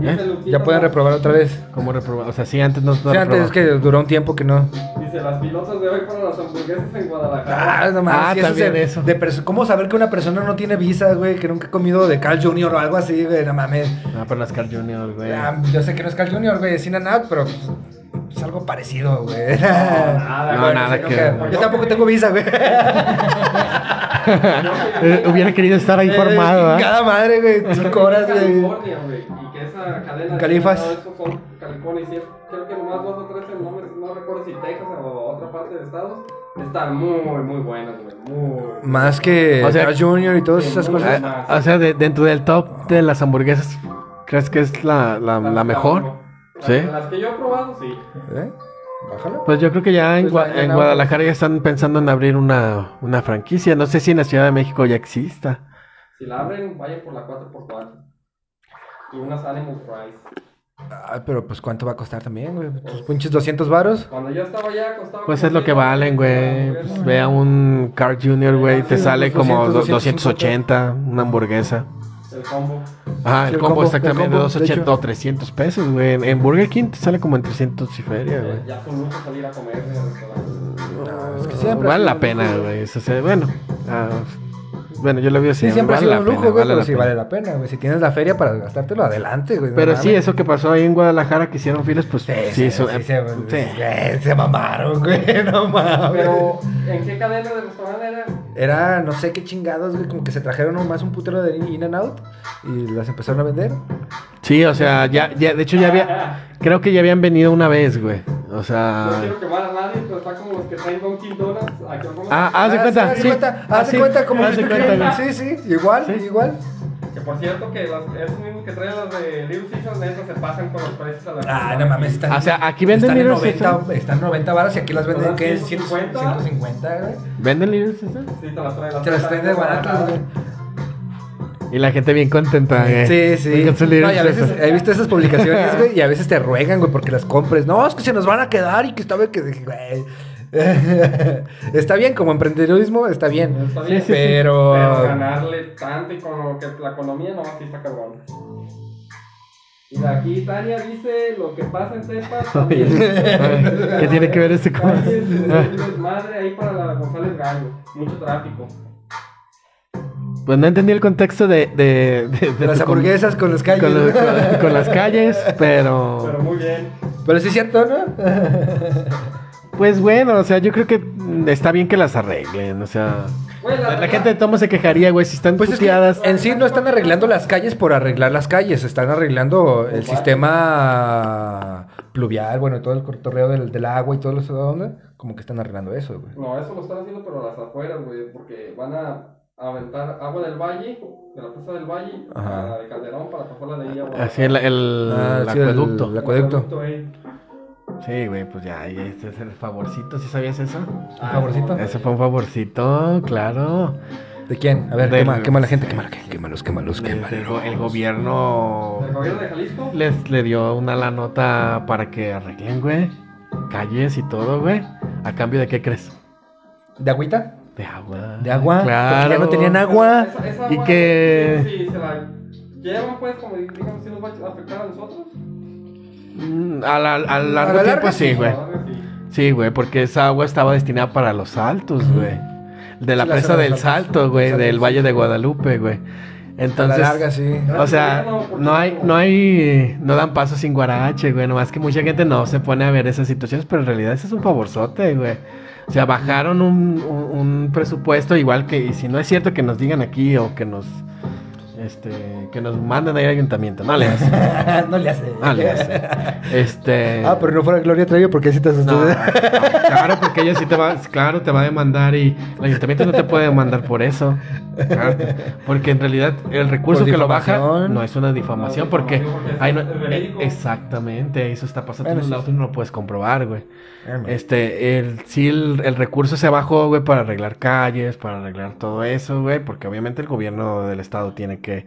[SPEAKER 3] ¿Eh?
[SPEAKER 2] Ya pueden
[SPEAKER 4] ¿no?
[SPEAKER 2] reprobar otra vez.
[SPEAKER 3] ¿Cómo reprobar? O sea, sí, antes no, no
[SPEAKER 2] Sí, antes es que duró un tiempo que no.
[SPEAKER 4] Dice, las pilotas de hoy para las hamburguesas en Guadalajara.
[SPEAKER 2] Ah, no mames,
[SPEAKER 3] Ah,
[SPEAKER 2] sí, eso
[SPEAKER 3] también eso.
[SPEAKER 2] de ¿Cómo saber que una persona no tiene visa, güey? Que nunca ha comido de Carl Jr. o algo así, güey. No mames.
[SPEAKER 3] Ah, pero las Carl Jr., güey.
[SPEAKER 2] Ah, yo sé que no es Carl Jr., güey, es In and Out, pero pues, es algo parecido, güey.
[SPEAKER 4] nada,
[SPEAKER 3] No,
[SPEAKER 4] güey,
[SPEAKER 3] nada
[SPEAKER 4] sí,
[SPEAKER 3] que.
[SPEAKER 2] Yo tampoco tengo visa, güey.
[SPEAKER 3] Eh, hubiera querido estar informado, ¿ah?
[SPEAKER 2] Cada madre, güey. Cinco horas, güey.
[SPEAKER 4] California, güey. Y que esa cadena. de
[SPEAKER 2] Califas.
[SPEAKER 4] todo eso son California. Y sí, creo que nomás dos o tres, no, me- no recuerdo si Texas o otra parte de Estados. Están muy, muy buenas, güey. Muy.
[SPEAKER 2] Más que
[SPEAKER 3] O sea,
[SPEAKER 2] Jr. y todas esas cosas.
[SPEAKER 3] O sea, de- dentro del top de las hamburguesas, ¿crees que es la, la, la mejor?
[SPEAKER 4] Las,
[SPEAKER 3] ¿Sí?
[SPEAKER 4] Las que yo he probado, sí.
[SPEAKER 2] ¿Eh? Bájalo.
[SPEAKER 3] Pues yo creo que ya en,
[SPEAKER 2] Pues
[SPEAKER 3] Gua- en
[SPEAKER 2] no.
[SPEAKER 3] Guadalajara ya están pensando en abrir una, una franquicia. No sé si en la Ciudad de México ya exista.
[SPEAKER 4] Si la abren, vayan por la 4x4. Y unas Animal Fries.
[SPEAKER 2] Ay, pero pues ¿cuánto va a costar también, güey? Tus pinches 200 varos.
[SPEAKER 4] Cuando yo estaba allá, costaba.
[SPEAKER 3] Pues es lo que
[SPEAKER 4] 100
[SPEAKER 3] valen, güey. Pues ve a un Carl Jr., güey, te sale
[SPEAKER 2] pues,
[SPEAKER 3] como
[SPEAKER 2] 200,
[SPEAKER 3] 280, una hamburguesa.
[SPEAKER 4] El combo.
[SPEAKER 3] Ah, el
[SPEAKER 2] el
[SPEAKER 3] combo
[SPEAKER 2] combo,
[SPEAKER 3] exactamente
[SPEAKER 2] el combo, de
[SPEAKER 3] 280
[SPEAKER 2] hecho.
[SPEAKER 3] o 300 pesos, güey. En- Burger King te sale como en 300 y feria, güey.
[SPEAKER 4] Ya es un lujo salir a comer en el restaurante.
[SPEAKER 2] Es que siempre
[SPEAKER 3] Vale la pena, güey. Eso se- bueno, ah, bueno, yo lo veo así.
[SPEAKER 2] Sí, siempre
[SPEAKER 3] vale
[SPEAKER 2] ha sido un lujo, güey,
[SPEAKER 3] vale
[SPEAKER 2] pero sí
[SPEAKER 3] pena.
[SPEAKER 2] vale la pena, güey. Si tienes la feria para gastártelo, adelante, güey. no
[SPEAKER 3] Pero sí,
[SPEAKER 2] mames.
[SPEAKER 3] eso que pasó ahí en Guadalajara, que hicieron filas, pues
[SPEAKER 2] Sí,
[SPEAKER 3] sí,
[SPEAKER 2] sí,
[SPEAKER 3] eso,
[SPEAKER 2] sí,
[SPEAKER 3] eh,
[SPEAKER 2] se,
[SPEAKER 3] sí.
[SPEAKER 2] se mamaron, güey, no mames.
[SPEAKER 4] Pero, ¿en qué cadena de restaurante era?
[SPEAKER 2] Era, no sé qué chingados, güey, como que se trajeron nomás un putero de In and Out y las empezaron a vender.
[SPEAKER 3] Sí, o sea, ya, ya, de hecho ya había, creo que ya habían venido una vez, güey. O
[SPEAKER 4] No
[SPEAKER 3] sea,
[SPEAKER 4] quiero quemar a nadie, pero está como los que traen Dunkin' Donuts. Aquí vamos
[SPEAKER 3] Ah,
[SPEAKER 4] a-
[SPEAKER 3] haz de
[SPEAKER 2] Ah,
[SPEAKER 3] cuenta,
[SPEAKER 2] sí, haz de cuenta,
[SPEAKER 3] Ah,
[SPEAKER 2] haz de
[SPEAKER 3] sí,
[SPEAKER 2] cuenta como
[SPEAKER 3] haz de cuenta.
[SPEAKER 2] Sí, sí, igual, igual.
[SPEAKER 4] Por cierto, que las, esos mismos que traen las de Little Caesars, neta, se pasan con los precios a la
[SPEAKER 2] Ah, no mames, están.
[SPEAKER 3] O sea, aquí venden
[SPEAKER 2] están en
[SPEAKER 3] Little
[SPEAKER 2] 90,
[SPEAKER 3] Caesar.
[SPEAKER 2] están 90 baros y aquí las venden,
[SPEAKER 4] ¿Están
[SPEAKER 2] ¿qué?
[SPEAKER 4] 150?
[SPEAKER 2] 150, güey.
[SPEAKER 3] ¿venden Little Caesar?
[SPEAKER 4] Sí, te las traen.
[SPEAKER 2] Te las traen de baratas, güey.
[SPEAKER 3] Y la gente bien contenta, güey.
[SPEAKER 2] Sí, sí.
[SPEAKER 3] Con su Little
[SPEAKER 2] No, y a veces he visto esas publicaciones, güey, y a veces te ruegan, güey, porque las compres. No, es que se nos van a quedar y que estaba que, güey. está bien, como emprendedurismo está bien.
[SPEAKER 4] Está bien,
[SPEAKER 3] Sí, sí, sí.
[SPEAKER 2] pero.
[SPEAKER 4] Pero ganarle tanto y con lo que la economía no así está cabrón. Y aquí Tania dice lo que pasa en Tepa también.
[SPEAKER 3] ¿Qué tiene que ver este con-
[SPEAKER 4] Calles, ahí para la González Gallo. Mucho tráfico.
[SPEAKER 3] Pues no entendí el contexto de... De, de-
[SPEAKER 2] de las hamburguesas con las calles.
[SPEAKER 3] Con, los- con- con las calles, pero...
[SPEAKER 4] Pero muy bien.
[SPEAKER 2] Pero sí es cierto, ¿no?
[SPEAKER 3] Pues bueno, o sea, yo creo que está bien que las arreglen, o sea... La, gente de Tomo se quejaría, güey, si están
[SPEAKER 2] Pues es que
[SPEAKER 3] puteadas.
[SPEAKER 2] en sí no están arreglando las calles por arreglar las calles, están arreglando el sistema pluvial, bueno, todo el cotorreo del, del agua y todo eso, ¿dónde? Como que están arreglando eso, güey.
[SPEAKER 4] No, eso lo están haciendo, pero a las afueras, güey, porque van a aventar agua del valle, de la presa del valle,
[SPEAKER 2] Ajá.
[SPEAKER 4] a la de Calderón para pasarla de ahí a
[SPEAKER 3] Así el, el,
[SPEAKER 2] Ah,
[SPEAKER 3] el
[SPEAKER 2] sí, el-
[SPEAKER 3] acueducto.
[SPEAKER 2] el acueducto.
[SPEAKER 4] ahí.
[SPEAKER 3] Sí, güey, pues ya, ya, este es el favorcito, ¿sí sabías eso?
[SPEAKER 4] Ah,
[SPEAKER 2] favorcito?
[SPEAKER 4] no,
[SPEAKER 3] Ese fue un favorcito, claro.
[SPEAKER 2] ¿De quién? A ver,
[SPEAKER 3] Del-
[SPEAKER 2] quema, quema a la gente, quema, quémalos, quémalos,
[SPEAKER 3] El,
[SPEAKER 2] quémalos.
[SPEAKER 3] el go- el gobierno
[SPEAKER 4] ¿El gobierno de Jalisco?
[SPEAKER 3] les le dio una la nota para que arreglen, güey. Calles y todo, güey. ¿A cambio de qué crees?
[SPEAKER 2] ¿De agüita?
[SPEAKER 3] De agua.
[SPEAKER 2] ¿De agua? Porque
[SPEAKER 3] Claro.
[SPEAKER 2] ya no tenían agua.
[SPEAKER 4] Esa- esa
[SPEAKER 3] Y
[SPEAKER 4] agua,
[SPEAKER 3] que-
[SPEAKER 4] Si, si se la llevan, pues, como digamos, si nos va a afectar a nosotros.
[SPEAKER 3] Mm, A, la- a largo
[SPEAKER 2] la
[SPEAKER 3] tiempo
[SPEAKER 2] larga,
[SPEAKER 3] sí, güey.
[SPEAKER 4] Sí.
[SPEAKER 3] Güey, porque esa agua estaba destinada para los saltos, güey. De la
[SPEAKER 2] Sí,
[SPEAKER 3] presa del salto, güey, del. Valle de Guadalupe, güey. Entonces,
[SPEAKER 2] a la larga, sí.
[SPEAKER 3] o sea, no hay, no hay, no dan paso sin guarache, güey. Nomás que mucha gente no se pone a ver esas situaciones, pero en realidad ese es un favorzote, güey. O sea, bajaron un, un- un presupuesto igual que, y si no es cierto que nos digan aquí o que nos, este, que nos manden ahí al ayuntamiento. No le hace,
[SPEAKER 2] no le hace.
[SPEAKER 3] no le hace. Este.
[SPEAKER 2] Ah, pero no fuera Gloria Trevi porque sí te
[SPEAKER 3] No,
[SPEAKER 2] asusté.
[SPEAKER 3] no, claro, porque ella sí te va, claro, te va a demandar y el ayuntamiento no te puede demandar por eso. Claro, porque en realidad el recurso que lo baja no es una difamación,
[SPEAKER 4] No,
[SPEAKER 3] porque,
[SPEAKER 4] porque
[SPEAKER 3] ay, no-
[SPEAKER 4] es verídico.
[SPEAKER 3] eh, exactamente, eso está pasando
[SPEAKER 2] Bueno,
[SPEAKER 3] en
[SPEAKER 2] sí,
[SPEAKER 3] los autos no lo puedes comprobar, güey.
[SPEAKER 2] Ah,
[SPEAKER 3] Este, el, sí, el, el recurso se bajó, güey, para arreglar calles, para arreglar todo eso, güey, porque obviamente el gobierno del estado tiene que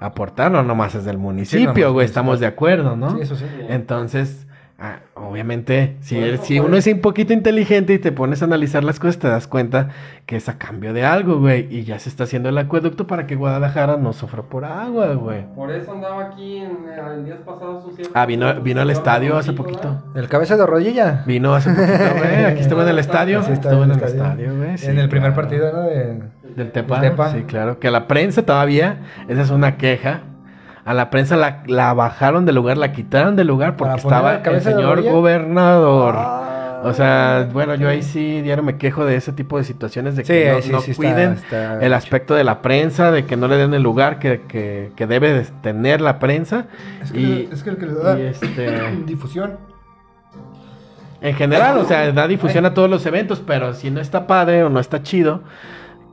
[SPEAKER 3] aportar, no nomás es del municipio, güey,
[SPEAKER 2] es
[SPEAKER 3] estamos de acuerdo, ¿no?
[SPEAKER 2] Sí, eso sí.
[SPEAKER 3] Entonces, ah, obviamente, si, eres-
[SPEAKER 4] por
[SPEAKER 3] uno es un poquito inteligente y te pones a analizar las cosas, te das cuenta que es a cambio de algo, güey. Y ya se está haciendo el acuedocuto para que Guadalajara no sufra por agua, güey.
[SPEAKER 4] Por eso andaba aquí en, en días pasados su
[SPEAKER 3] Ah, vino, vino al estadio hace poquito.
[SPEAKER 2] El cabeza de rodilla.
[SPEAKER 3] Vino hace poquito, güey. Aquí estuvo en el estadio.
[SPEAKER 2] Sí,
[SPEAKER 3] estuvo en el estadio, güey. sí,
[SPEAKER 2] en el primer
[SPEAKER 3] claro.
[SPEAKER 2] partido, ¿no? De...
[SPEAKER 3] Del Tepa.
[SPEAKER 2] Del Tepa.
[SPEAKER 3] Sí, claro. Que la prensa todavía, esa es una queja. A la prensa la, la bajaron del lugar, la quitaron del lugar porque
[SPEAKER 2] ¿Para poner
[SPEAKER 3] estaba el señor gobernador.
[SPEAKER 2] Ah.
[SPEAKER 3] O sea, bueno, yo ahí sí, diario me quejo de ese tipo de situaciones de
[SPEAKER 2] Sí,
[SPEAKER 3] que no,
[SPEAKER 2] ahí sí,
[SPEAKER 3] no
[SPEAKER 2] sí está-
[SPEAKER 3] cuiden
[SPEAKER 2] está
[SPEAKER 3] el aspecto de la prensa, de que no le den el lugar que, que, que debe de tener la prensa.
[SPEAKER 2] Es que,
[SPEAKER 3] y,
[SPEAKER 2] es que el que le da
[SPEAKER 3] este,
[SPEAKER 2] difusión.
[SPEAKER 3] en general, o sea, da difusión a todos los eventos, pero si no está padre o no está chido,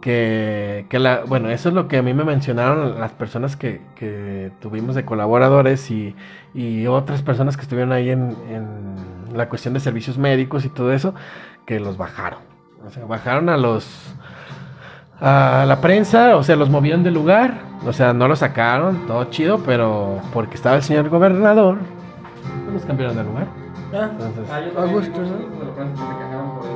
[SPEAKER 3] que, que la, bueno, eso es lo que a mí me mencionaron las personas que, que tuvimos de colaboradores y, y otras personas que estuvieron ahí en, en la cuestión de servicios médicos y todo eso, que los bajaron. O sea, bajaron a los a la prensa, o sea, los movieron del lugar, o sea, no los sacaron, todo chido, pero porque estaba el señor gobernador, pues los cambiaron de lugar. Entonces,
[SPEAKER 4] Ah, yo
[SPEAKER 2] A
[SPEAKER 4] también vi
[SPEAKER 2] gusto,
[SPEAKER 4] muchos
[SPEAKER 2] ¿no?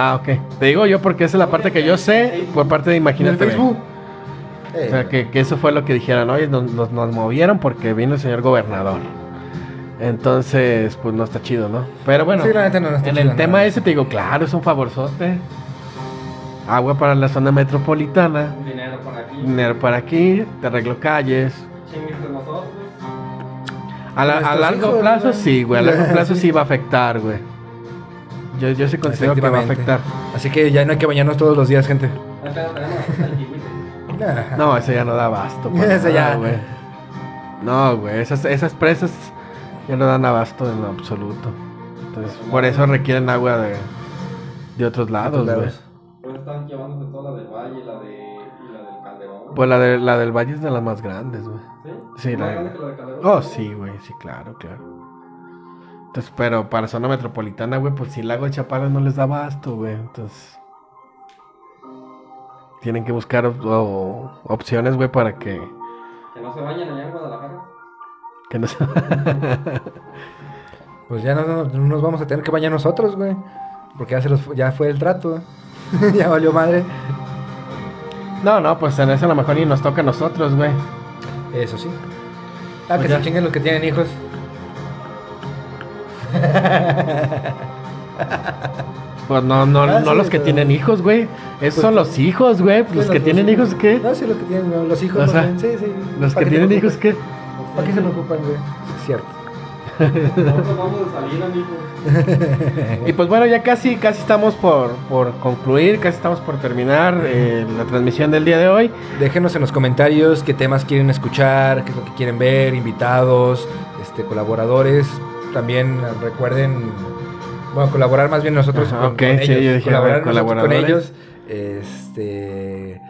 [SPEAKER 3] Ah, ok. Te digo yo porque esa es la parte que yo sé por parte de
[SPEAKER 2] En
[SPEAKER 3] Imagínate.
[SPEAKER 2] Facebook.
[SPEAKER 3] O sea, que, que eso fue lo que dijeron, oye, nos, nos, nos movieron porque vino el señor gobernador. Entonces, pues no está chido, ¿no? Pero bueno,
[SPEAKER 2] Sí, la neta no, no está
[SPEAKER 3] en
[SPEAKER 2] chido,
[SPEAKER 3] el tema
[SPEAKER 2] no.
[SPEAKER 3] ese te digo, claro, es un favorzote. Agua para la zona metropolitana,
[SPEAKER 4] dinero por aquí.
[SPEAKER 3] dinero para aquí, te arreglo calles.
[SPEAKER 4] Chingues de nosotros.
[SPEAKER 3] A, la- a
[SPEAKER 2] Nuestros
[SPEAKER 3] largo plazo sí, güey, a largo plazo sí va a afectar, güey. Yo, yo sí considero que va a afectar.
[SPEAKER 2] Así que ya no hay que bañarnos todos los días, gente.
[SPEAKER 3] No, ese ya no da abasto. nada,
[SPEAKER 2] ya.
[SPEAKER 3] güey. No, güey, esas, esas presas ya no dan abasto en lo absoluto. Entonces, por eso requieren agua de, de otros lados, güey.
[SPEAKER 4] Pues están llevándose toda la del Valle y la, de.
[SPEAKER 3] Pues la, de, la del Valle es de las más grandes, güey.
[SPEAKER 4] ¿Sí?
[SPEAKER 3] sí,
[SPEAKER 4] ¿Más
[SPEAKER 3] la-
[SPEAKER 4] grande que la de Calderón?
[SPEAKER 3] Oh, sí, güey, sí, claro, claro. Entonces, pero para zona metropolitana, güey, pues si el lago de Chapala no les da abasto, güey. Entonces, tienen que buscar op- o- opciones, güey, para que,
[SPEAKER 4] Que no se bañen allá en Guadalajara.
[SPEAKER 3] que no se...
[SPEAKER 2] Pues ya no, no- no nos vamos a tener que bañar nosotros, güey. Porque ya, se los, ya fue el trato. ya valió madre.
[SPEAKER 3] No, no, pues en eso a lo mejor ni nos toca a nosotros, güey.
[SPEAKER 2] Eso sí. Ah,
[SPEAKER 3] Pues
[SPEAKER 2] que
[SPEAKER 3] ya.
[SPEAKER 2] se chinguen los que tienen hijos.
[SPEAKER 3] Pues no, no,
[SPEAKER 2] Ah,
[SPEAKER 3] no
[SPEAKER 2] sí,
[SPEAKER 3] los que
[SPEAKER 2] pero-
[SPEAKER 3] tienen hijos, güey. Esos
[SPEAKER 2] Pues
[SPEAKER 3] son los hijos, güey.
[SPEAKER 2] Sí,
[SPEAKER 3] Los que
[SPEAKER 2] los-
[SPEAKER 3] tienen
[SPEAKER 2] los
[SPEAKER 3] hijos, ¿qué?
[SPEAKER 2] No, sí, los que tienen no, los hijos.
[SPEAKER 3] O sea,
[SPEAKER 2] sí, sí.
[SPEAKER 3] Los
[SPEAKER 2] ¿Para
[SPEAKER 3] que tienen hijos? ¿qué?
[SPEAKER 2] ¿Para qué se preocupan, güey? Es cierto.
[SPEAKER 3] Y pues bueno, ya casi, casi estamos por, por concluir, casi estamos por terminar eh, la transmisión del día de hoy.
[SPEAKER 2] Déjenos en los comentarios qué temas quieren escuchar, qué es lo que quieren ver, invitados, este, colaboradores. También recuerden, bueno, colaborar más bien nosotros
[SPEAKER 3] Ajá,
[SPEAKER 2] con,
[SPEAKER 3] sí,
[SPEAKER 2] ellos.
[SPEAKER 3] yo dije,
[SPEAKER 2] colaborar nosotros con ellos. Este,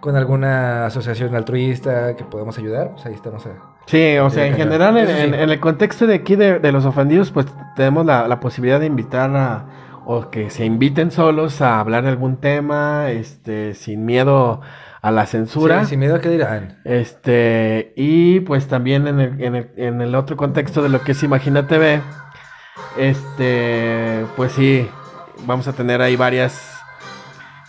[SPEAKER 2] con alguna asociación altruista que podamos ayudar, pues ahí estamos. A,
[SPEAKER 3] Sí, o sea, en general, en,
[SPEAKER 2] Eso sí.
[SPEAKER 3] en- en el contexto de aquí de, de los ofendidos, pues tenemos la, la posibilidad de invitar a, o que se inviten solos a hablar de algún tema, este, sin miedo a la censura.
[SPEAKER 2] Sí, sin miedo a que dirán.
[SPEAKER 3] Este, y pues también en el, en el, en el otro contexto de lo que es Imagina TV, este, pues sí, vamos a tener ahí varias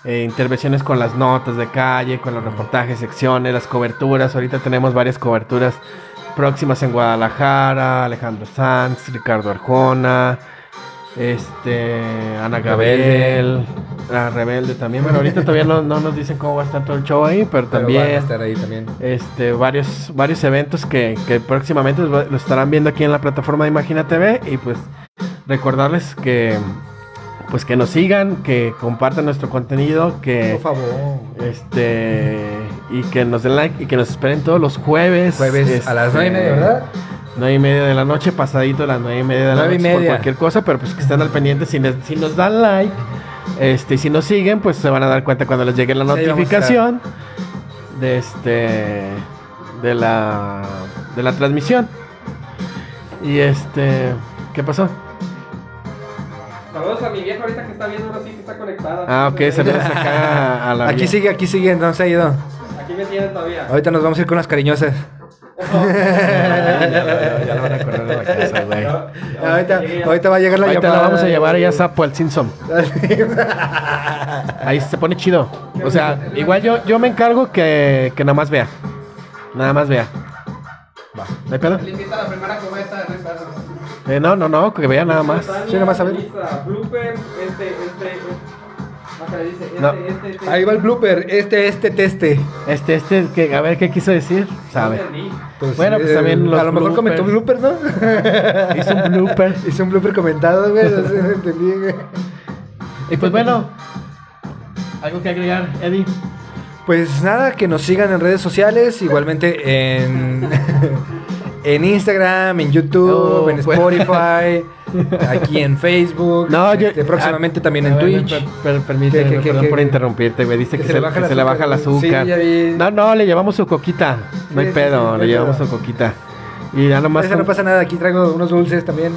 [SPEAKER 3] eh, intervenciones con las notas de calle, con los reportajes, secciones, las coberturas. Ahorita tenemos varias coberturas próximas en Guadalajara, Alejandro Sanz, Ricardo Arjona, Este, Ana. Gabriel, la Rebelde también. Bueno, ahorita todavía no, no nos dicen cómo va a estar todo el show ahí, pero
[SPEAKER 2] Pero
[SPEAKER 3] también
[SPEAKER 2] van a estar ahí también.
[SPEAKER 3] este, varios, varios eventos que, que próximamente lo estarán viendo aquí en la plataforma de Imagina TV y pues recordarles que pues que nos sigan, que compartan nuestro contenido, que
[SPEAKER 2] Por favor.
[SPEAKER 3] este y que nos den like y que nos esperen todos los jueves.
[SPEAKER 2] Jueves a las
[SPEAKER 3] este,
[SPEAKER 2] nueve y media, ¿verdad?
[SPEAKER 3] Nueve y media de la noche, pasadito a las nueve y media de la noche por cualquier cosa, pero pues que estén al pendiente si, les- si nos dan like, este, y si nos siguen, pues se van a dar cuenta cuando les llegue la
[SPEAKER 2] Sí,
[SPEAKER 3] notificación de este de la de la transmisión. Y este, ¿qué pasó?
[SPEAKER 4] Saludos a mi vieja ahorita que está viendo ahora sí que está conectada.
[SPEAKER 3] Ah, ok, saludos acá a la
[SPEAKER 2] Aquí
[SPEAKER 3] vieja.
[SPEAKER 2] sigue, aquí sigue, no se ha ido.
[SPEAKER 4] Aquí me tienen todavía.
[SPEAKER 2] Ahorita nos vamos a ir con las cariñosas.
[SPEAKER 3] Ya, ya lo van a correr de la casa, güey.
[SPEAKER 4] Ya- ya-
[SPEAKER 2] ahorita,
[SPEAKER 4] ya.
[SPEAKER 2] ahorita va a llegar la
[SPEAKER 3] Ahorita la
[SPEAKER 2] llamada.
[SPEAKER 3] vamos a llevar allá a Sapo al Simpson. Ahí se pone chido. O sea, igual yo, yo me encargo que, que nada más vea. Nada más vea. ¿No hay pedo?
[SPEAKER 5] La Ricardo.
[SPEAKER 3] Eh, no, no, no, que vea nada más.
[SPEAKER 2] Sí, nada más a ver.
[SPEAKER 4] Este, este,
[SPEAKER 3] No.
[SPEAKER 4] este, este.
[SPEAKER 2] Ahí va el blooper, este, este, teste.
[SPEAKER 3] Este, este, que, a ver qué quiso decir. Sabe.
[SPEAKER 2] Pues,
[SPEAKER 3] Bueno, pues también los
[SPEAKER 2] A lo mejor comentó
[SPEAKER 3] bloopers.
[SPEAKER 2] blooper, ¿no?
[SPEAKER 3] Hizo un blooper.
[SPEAKER 2] Hizo un blooper comentado, güey. No sé, entendí, güey.
[SPEAKER 3] Y pues bueno, algo que agregar, Eddie.
[SPEAKER 2] Pues nada, que nos sigan en redes sociales, igualmente en, en Instagram, en YouTube,
[SPEAKER 3] No,
[SPEAKER 2] en
[SPEAKER 3] pues.
[SPEAKER 2] Spotify, aquí en Facebook,
[SPEAKER 3] No, yo.
[SPEAKER 2] este, próximamente
[SPEAKER 3] ah,
[SPEAKER 2] también
[SPEAKER 3] a
[SPEAKER 2] en
[SPEAKER 3] ver,
[SPEAKER 2] Twitch.
[SPEAKER 3] per- per- permíteme,
[SPEAKER 2] ¿Qué, qué, qué,
[SPEAKER 3] perdón
[SPEAKER 2] qué,
[SPEAKER 3] por interrumpirte, güey. Dice que, se, que
[SPEAKER 2] baja
[SPEAKER 3] se le baja el azúcar.
[SPEAKER 2] Sí, ya vi.
[SPEAKER 3] No, no, le llevamos su coquita. No hay
[SPEAKER 2] Sí,
[SPEAKER 3] pedo,
[SPEAKER 2] sí,
[SPEAKER 3] le llevamos su coquita. Y ya nomás
[SPEAKER 2] Eso
[SPEAKER 3] con,
[SPEAKER 2] no pasa nada, aquí traigo unos dulces también.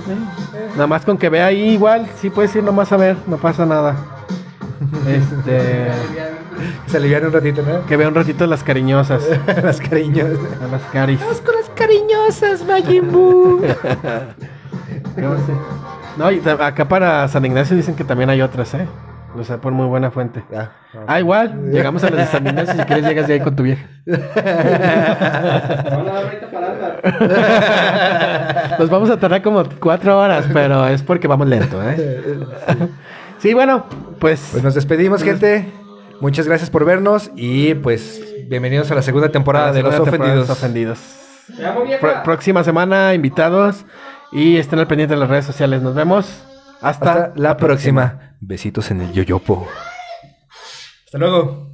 [SPEAKER 3] nada más con que vea ahí igual, sí puedes ir nomás a ver, no pasa nada. Este,
[SPEAKER 2] Se alivian un ratito, ¿no?
[SPEAKER 3] que vea un ratito las cariñosas,
[SPEAKER 2] Las cariños.
[SPEAKER 3] a las caris.
[SPEAKER 2] con las cariñosas, Majin Buu.
[SPEAKER 3] No, y acá para San Ignacio dicen que también hay otras, ¿eh? O sea, por muy buena fuente.
[SPEAKER 2] Ya.
[SPEAKER 3] Ah, igual, llegamos a las de San Ignacio, si quieres llegas de ahí con tu vieja. Nos vamos a tardar como cuatro horas, pero es porque vamos lento, ¿eh? Sí, bueno, pues...
[SPEAKER 2] Pues nos despedimos, gente. Muchas gracias por vernos y pues bienvenidos a la segunda temporada
[SPEAKER 3] la
[SPEAKER 2] de Los
[SPEAKER 3] temporada
[SPEAKER 2] Ofendidos.
[SPEAKER 3] Los próxima semana, invitados. Y estén al pendiente de las redes sociales. Nos vemos. Hasta,
[SPEAKER 2] Hasta la próxima. Besitos en el yoyopo. Hasta luego.